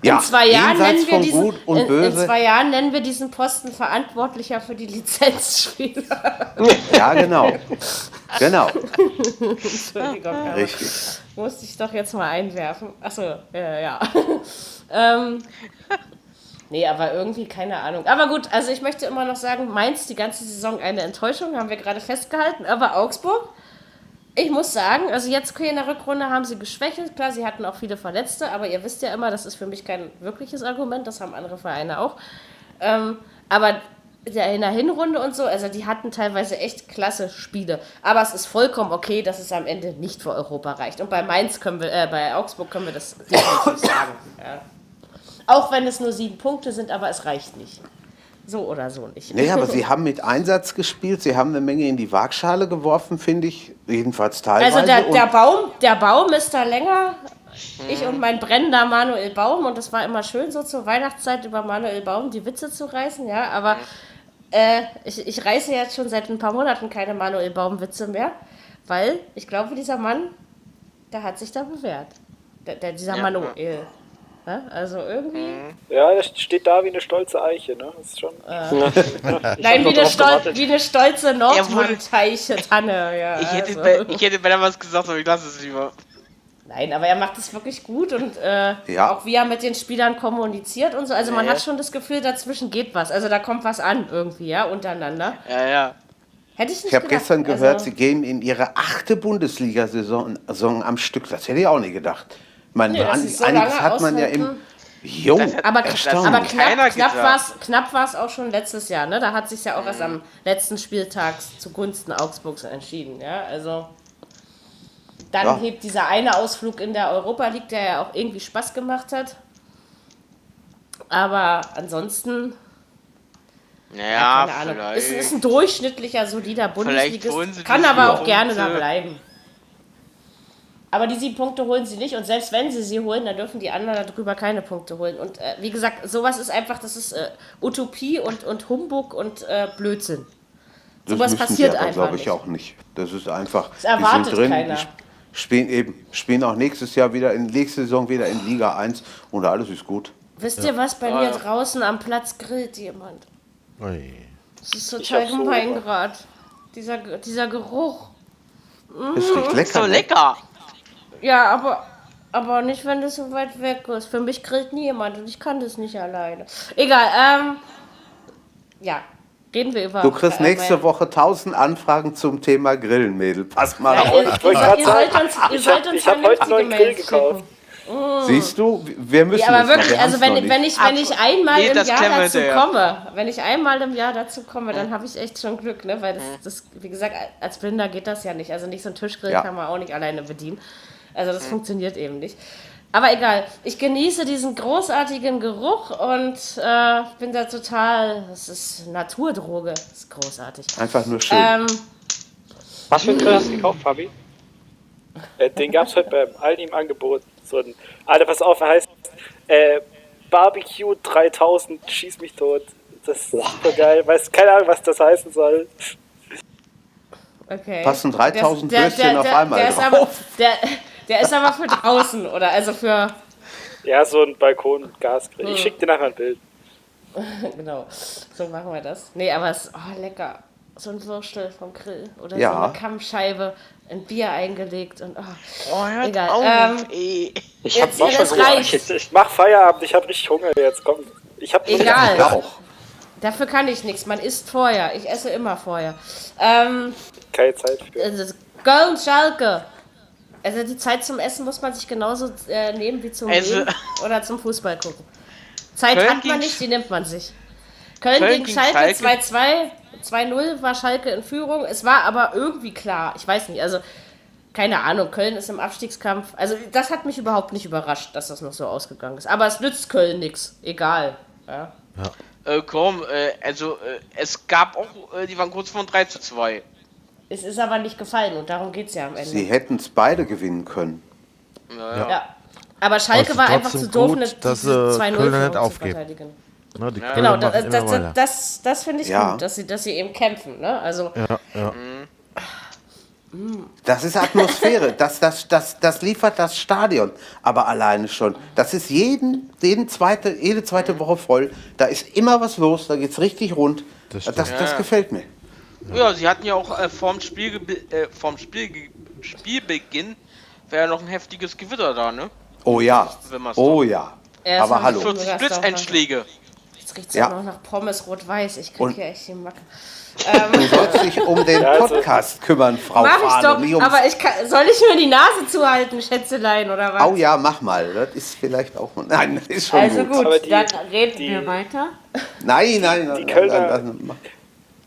Ja, in zwei Jahren nennen wir diesen Gut und in, in zwei Jahren nennen wir diesen Posten verantwortlicher für die Lizenzspieler. [laughs] ja, genau. Genau, Entschuldigung, richtig. musste ich doch jetzt mal einwerfen. Achso, ja, ja. [laughs] ähm, nee, aber irgendwie keine Ahnung. Aber gut, also ich möchte immer noch sagen, Mainz die ganze Saison eine Enttäuschung, haben wir gerade festgehalten. Aber Augsburg, ich muss sagen, also jetzt in der Rückrunde haben sie geschwächelt. Klar, sie hatten auch viele Verletzte, aber ihr wisst ja immer, das ist für mich kein wirkliches Argument, das haben andere Vereine auch. Ähm, aber in der Hinrunde und so, also die hatten teilweise echt klasse Spiele. Aber es ist vollkommen okay, dass es am Ende nicht für Europa reicht. Und bei Mainz können wir, äh, bei Augsburg können wir das definitiv [coughs] sagen. Ja. Auch wenn es nur sieben Punkte sind, aber es reicht nicht. So oder so nicht. Nee, aber sie [laughs] haben mit Einsatz gespielt, sie haben eine Menge in die Waagschale geworfen, finde ich. Jedenfalls teilweise. Also der, der, Baum, der Baum ist da länger. Ich und mein brennender Manuel Baum. Und es war immer schön, so zur Weihnachtszeit über Manuel Baum die Witze zu reißen. Ja, aber äh, ich, ich reiße jetzt schon seit ein paar Monaten keine Manuel Baum-Witze mehr. Weil ich glaube, dieser Mann, der hat sich da bewährt. Der, der, dieser Ja. Manuel. Ja, also irgendwie. Ja, das steht da wie eine stolze Eiche, ne? Das ist schon. [laughs] Nein, hab wie eine, Stol wie eine stolze Nordmann-Teiche Tanne. Ja, Ich hätte, also. bei, ich hätte bei was gesagt, aber ich lasse es lieber. Nein, aber er macht es wirklich gut und äh, Ja. auch wie er mit den Spielern kommuniziert und so. Also man Ja. hat schon das Gefühl, dazwischen geht was. Also da kommt was an irgendwie, ja, untereinander. Ja, ja. Hätte ich nicht Ich habe gestern gehört, also, sie gehen in ihre achte Bundesliga-Saison Saison am Stück. Das hätte ich auch nicht gedacht. Meine, Nee, an- so einiges hat man ja im. aushalten. Jo, aber, aber knapp, knapp war es auch schon letztes Jahr. Ne? Da hat sich ja auch erst am letzten Spieltag zugunsten Augsburgs entschieden. Ja? Also dann Ja. hebt dieser eine Ausflug in der Europa League, der ja auch irgendwie Spaß gemacht hat. Aber ansonsten Naja, keine Ahnung. vielleicht. Ist, ist ein durchschnittlicher, solider Bundesligist. Kann aber auch gerne da bleiben. Aber die sieben Punkte holen sie nicht. Und selbst wenn sie sie holen, dann dürfen die anderen darüber keine Punkte holen. Und äh, wie gesagt, sowas ist einfach, das ist äh, Utopie und, und Humbug und äh, Blödsinn. Das sowas passiert aber, einfach glaube ich, nicht. auch nicht. Das ist einfach. Das erwartet die sind drin, keiner. die spielen eben, spielen auch nächstes Jahr wieder in nächste Saison wieder in Liga 1 und alles ist gut. Wisst ihr was? Bei Ah, mir ja. draußen am Platz grillt jemand. Ui. Das ist total so gemein Hunger. gerade. Dieser, dieser Geruch. Es riecht lecker. so ne? lecker. Ja, aber, aber nicht, wenn das so weit weg ist. Für mich grillt nie jemand und ich kann das nicht alleine. Egal, ähm. Ja, reden wir über. Du kriegst äh, nächste mein- Woche 1000 Anfragen zum Thema Grillen, Mädel. Pass mal Ja, auf. ihr, Ich ihr, sollt uns, ihr [laughs] ich sollt hab- uns ich hab heute einen Grill gekauft. schicken. Siehst du, wir müssen Ja, aber wirklich, wir also wenn, noch ich- wenn, ich, wenn ich einmal Nee, im Jahr dazu hinterher. komme, wenn ich einmal im Jahr dazu komme, dann habe ich echt schon Glück, ne? Weil das, das, wie gesagt, als Blinder geht das ja nicht. Also nicht so ein Tischgrill Ja. kann man auch nicht alleine bedienen. Also das funktioniert eben nicht. Aber egal, ich genieße diesen großartigen Geruch und äh, bin da total, das ist Naturdroge, das ist großartig. Einfach nur schön. Ähm, Was für einen Grill hast du gekauft, Fabi? Äh, den gab es heute beim Aldi im Angebot. So ein, Alter, pass auf, er heißt äh, Barbecue 3000, schieß mich tot. Das ist super geil. Weiß keine Ahnung, was das heißen soll. okay. Passen 3000 Der- der- Würstchen der- auf einmal der ist drauf. aber, der, der ist aber für draußen, oder? Also für, Ja, so ein Balkon-Gasgrill. Ich schicke dir nachher ein Bild. [laughs] Genau, so machen wir das. Nee, aber es ist oh, lecker. So ein Würstel vom Grill oder Ja. so eine Kammscheibe, ein Bier eingelegt und oh, Oh, hört Egal, auf, ähm, ey. Ich hab jetzt schon Hunger. reicht's. Ich- ich- Mach Feierabend, ich habe richtig Hunger jetzt. Komm. Ich hab Egal. Ja, auch. dafür kann ich nichts. Man isst vorher. Ich esse immer vorher. Ähm, Keine Zeit für. also, Köln, Schalke. Also die Zeit zum Essen muss man sich genauso äh, nehmen wie zum Also- oder zum Fußball gucken. Zeit Köln hat man nicht, die nimmt man sich. Köln, Köln gegen gegen Schalke Schalke. 2-2, 2-0 war Schalke in Führung. Es war aber irgendwie klar. Ich weiß nicht, also keine Ahnung, Köln ist im Abstiegskampf. Also das hat mich überhaupt nicht überrascht, dass das noch so ausgegangen ist. Aber es nützt Köln nichts. Egal. Ja. Äh, komm, äh, also äh, es gab auch, äh, die waren kurz vor 3 zu 2. Es ist aber nicht gefallen und darum geht es ja am Ende. Sie hätten es beide gewinnen können. Ja. Aber Schalke Aber war einfach zu doof, gut, eine dass, diese äh, 2-0 Köln Führung nicht zu aufgeben. verteidigen. Ne, die Genau, das, das, das, das, das finde ich Ja. gut, dass sie, dass sie eben kämpfen. Ne? Also, Ja, ja. Das ist Atmosphäre. [laughs] Das, das, das, das liefert das Stadion. Aber alleine schon. Das ist jeden, jeden zweite, jede zweite Woche voll. Da ist immer was los. Da geht es richtig rund. Das Das, das, Ja. gefällt mir. Ja, sie hatten ja auch äh, vorm, Spiel, äh, vorm Spiel, Spielbeginn wäre ja noch ein heftiges Gewitter da, ne? Oh ja. Oh ja. Erst Aber hallo. wir- 40 das doch Blitzeinschläge. Jetzt riecht es Ja. auch noch nach Pommes rot-weiß. Ich krieg Und- hier echt die Macke. [laughs] Du sollst dich um den also- Podcast kümmern, Frau Mach ich Fahne. doch, aber ich kann, soll ich mir die Nase zuhalten, Schätzelein, oder was? Oh ja, mach mal. Das ist vielleicht auch. [laughs] Nein, das ist schon also gut. gut, die- dann reden die- wir weiter. Nein, nein, nein. Die Kölner- nein, nein, nein.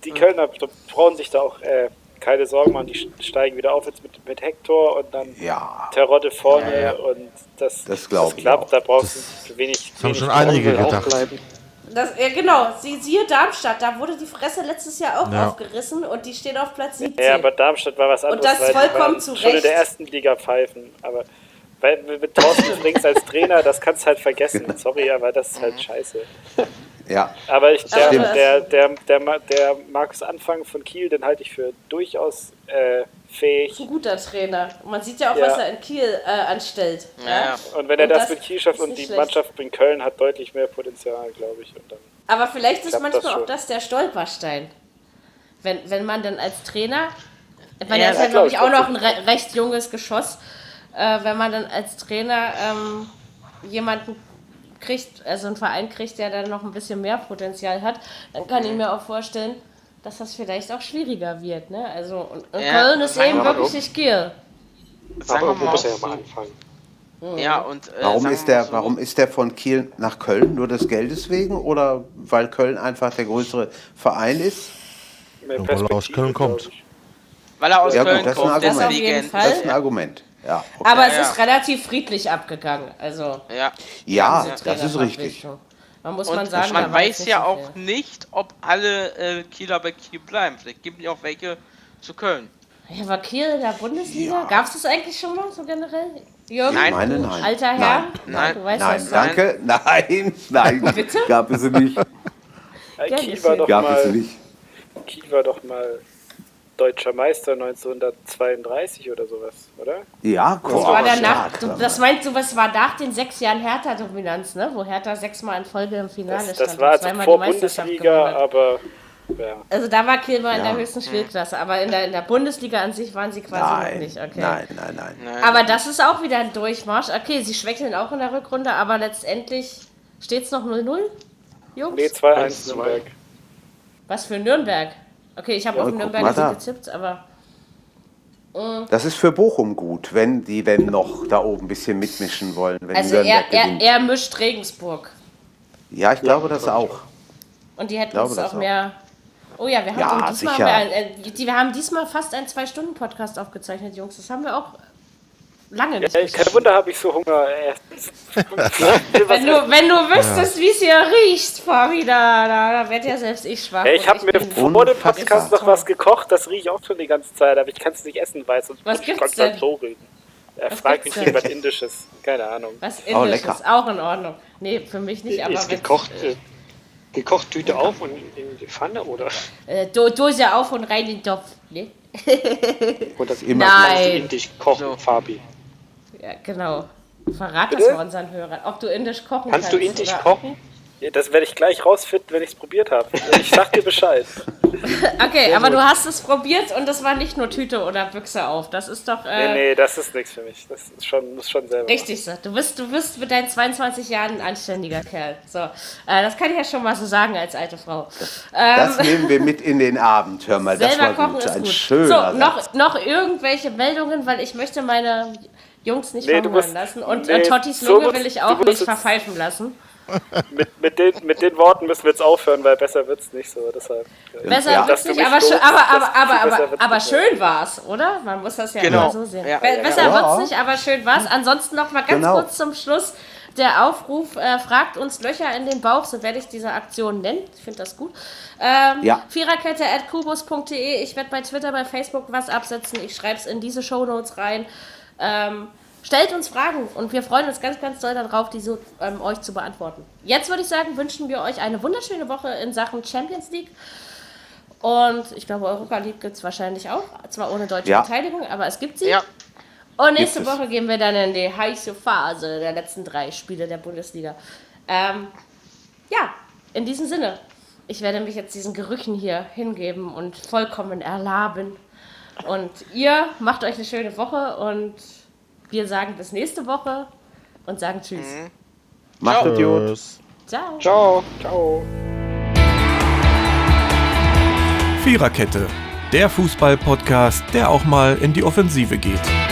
Die Kölner brauchen sich da auch äh, keine Sorgen machen. Die steigen wieder auf jetzt mit, mit Hector und dann Ja, Terodde vorne Ja, ja. und das, Das ich klappt. Da brauchst du wenig. Das haben wenig schon einige gedacht. Das, ja, genau, Sie, siehe Darmstadt, da wurde die Fresse letztes Jahr auch Ja. aufgerissen und die stehen auf Platz 17. Ja, aber Darmstadt war was anderes. das weil die vollkommen zu Schon in Recht. der ersten Liga pfeifen. Aber weil, mit Thorsten [laughs] Frings als Trainer, das kannst du halt vergessen. Sorry, aber das ist halt scheiße. ja. Aber ich, der, der, der, der, der Markus Anfang von Kiel, den halte ich für durchaus äh, fähig. ein guter Trainer. Und man sieht ja auch, Ja. was er in Kiel äh, anstellt. Ja, ja. Und wenn er Und das, das mit Kiel schafft und die schlecht. Mannschaft in Köln hat deutlich mehr Potenzial, glaube ich. Und dann, Aber vielleicht ist Klappt das manchmal auch das der Stolperstein. Wenn, wenn man dann als Trainer, meine, Ja, er ist ja, glaube ich, auch noch ein re recht junges Geschoss. Äh, wenn man dann als Trainer ähm, jemanden kriegt, also einen Verein kriegt, der dann noch ein bisschen mehr Potenzial hat, dann kann ich mir auch vorstellen, dass das vielleicht auch schwieriger wird. Ne? Also, und, und Ja, Köln ist eben wirklich nicht Kiel. Sagen Aber wir mal muss er ja mal anfangen. Ja, und, äh, Warum ist, der, so, warum ist der von Kiel nach Köln? Nur des Geldes wegen oder weil Köln einfach der größere Verein ist? Ja, weil er aus Köln kommt. Weil er aus Ja, Köln gut, das ist ein kommt, Argument. Das auf jeden deswegen. Fall. Das ist ein Argument. Ja, okay. Aber es ja. ist relativ friedlich abgegangen. Also, Ja. ja das ist richtig. Man muss Und man sagen, man weiß ja so auch viel. nicht, ob alle äh, Kieler bei Kiel bleiben. Vielleicht gibt es auch welche zu Köln. Ja, war Kiel in der Bundesliga? Gab es das eigentlich schon mal so generell? Jürgen? Nein. Meine, nein. Alter Herr? Nein, Nein. Du weißt nein, danke. Nein, [laughs] nein. Bitte? Gab es nicht. Kiel war doch Gab es mal, nicht. Kiel war doch mal deutscher Meister 1932 oder sowas, oder? Ja, Das war der Gott, nach, ja, du, klar. das meinst du, was war nach den sechs Jahren Hertha-Dominanz, ne? Wo Hertha sechsmal in Folge im Finale Das, stand. das war also zweimal vor die Meisterschaft Bundesliga, aber ja. Also da war Kiel mal in Ja. der höchsten Spielklasse, aber in der, in der Bundesliga an sich waren sie quasi noch Nein, nicht. Okay. nein, nein, nein. Nein. Aber das ist auch wieder ein Durchmarsch. Okay, sie schwächeln auch in der Rückrunde, aber letztendlich steht es noch 0-0, Jungs? Nee, 2-1 1-2. Nürnberg. Was für Nürnberg? Okay, ich habe Ja, auf Nürnberg da. getippt, aber Das ist für Bochum gut, wenn die wenn noch da oben ein bisschen mitmischen wollen, wenn also er, er, er mischt Regensburg. ja, ich glaube das auch. Und die hätten glaube uns das auch auch. mehr. Oh ja, wir haben, Ja, diesmal wir, äh, die, wir haben diesmal fast einen Zwei-Stunden-Podcast aufgezeichnet, Jungs. Das haben wir auch lange nicht. Ja, geschafft. kein Wunder habe ich so Hunger. [laughs] Wenn, du, wenn du wüsstest, wie es hier riecht, Fabi, da, da, wird ja selbst ich schwach. Ja, ich Und habe mir vor dem. Podcast noch was gekocht, das rieche ich auch schon die ganze Zeit, aber ich kann es nicht essen, weil sonst Was muss ich gibt's halt denn? so reden. Er Was fragt mich irgendwas Indisches. Keine Ahnung. Was Oh, Indisches, lecker. auch in Ordnung. Nee, für mich nicht, aber ist gekocht, äh, gekocht Tüte auf und in die Pfanne oder? äh, Do Dose auf und rein in den Topf. Nee? oder Immer [laughs] Nein. Indisch kochen, So. Fabi? Ja, genau. Verrat das mal unseren Hörern. Ob du indisch kochen Kannst kannst. du indisch oder- kochen? Ja, das werde ich gleich rausfinden, wenn ich es probiert habe. Ich sag dir Bescheid. [laughs] Okay, aber du hast es probiert und das war nicht nur Tüte oder Büchse auf. Das ist doch äh, Nee, nee, das ist nichts für mich. Das ist schon, muss schon selber. richtig so. Du bist, du bist mit deinen 22 Jahren ein anständiger Kerl. So, äh, das kann ich ja schon mal so sagen als alte Frau. Das nehmen wir mit in den Abend. Hör mal, das war gut. ist Ein gut. schöner so, Satz. noch, noch irgendwelche Meldungen, weil ich möchte meine Jungs nicht Nee, verhungern musst- lassen. Und nee, äh, Tottis so Lunge musst- will ich auch nicht verpfeifen lassen. [laughs] Mit, mit, den, mit den Worten müssen wir jetzt aufhören, weil besser wird's nicht so. Deshalb. Besser Ja. wird's du nicht, aber, schön, lobst, aber, aber, aber, aber, aber schön war's, oder? Man muss das ja Genau. immer so sehen. Ja, Be ja, besser ja. wird's nicht, aber schön war's. Ansonsten noch mal ganz Genau. kurz zum Schluss. Der Aufruf, äh, fragt uns Löcher in den Bauch, so werde ich diese Aktion nennen. Ich finde das gut. Ähm, Ja. Viererkette at kubus.de. Ich werde bei Twitter, bei Facebook was absetzen. Ich schreibe es in diese Shownotes rein. Ähm, stellt uns Fragen und wir freuen uns ganz, ganz doll darauf, diese ähm, euch zu beantworten. Jetzt würde ich sagen, wünschen wir euch eine wunderschöne Woche in Sachen Champions League. Und ich glaube, Europa League gibt es wahrscheinlich auch. Zwar ohne deutsche Ja. Beteiligung, aber es gibt sie. Ja. Und nächste Gibt es. Woche gehen wir dann in die heiße Phase der letzten drei Spiele der Bundesliga. Ähm, ja, in diesem Sinne. Ich werde mich jetzt diesen Gerüchen hier hingeben und vollkommen erlaben. Und ihr macht euch eine schöne Woche und wir sagen bis nächste Woche und sagen Tschüss. Macht es gut. Tschüss. Ciao. Ciao. Ciao. Viererkette, der Fußball-Podcast, der auch mal in die Offensive geht.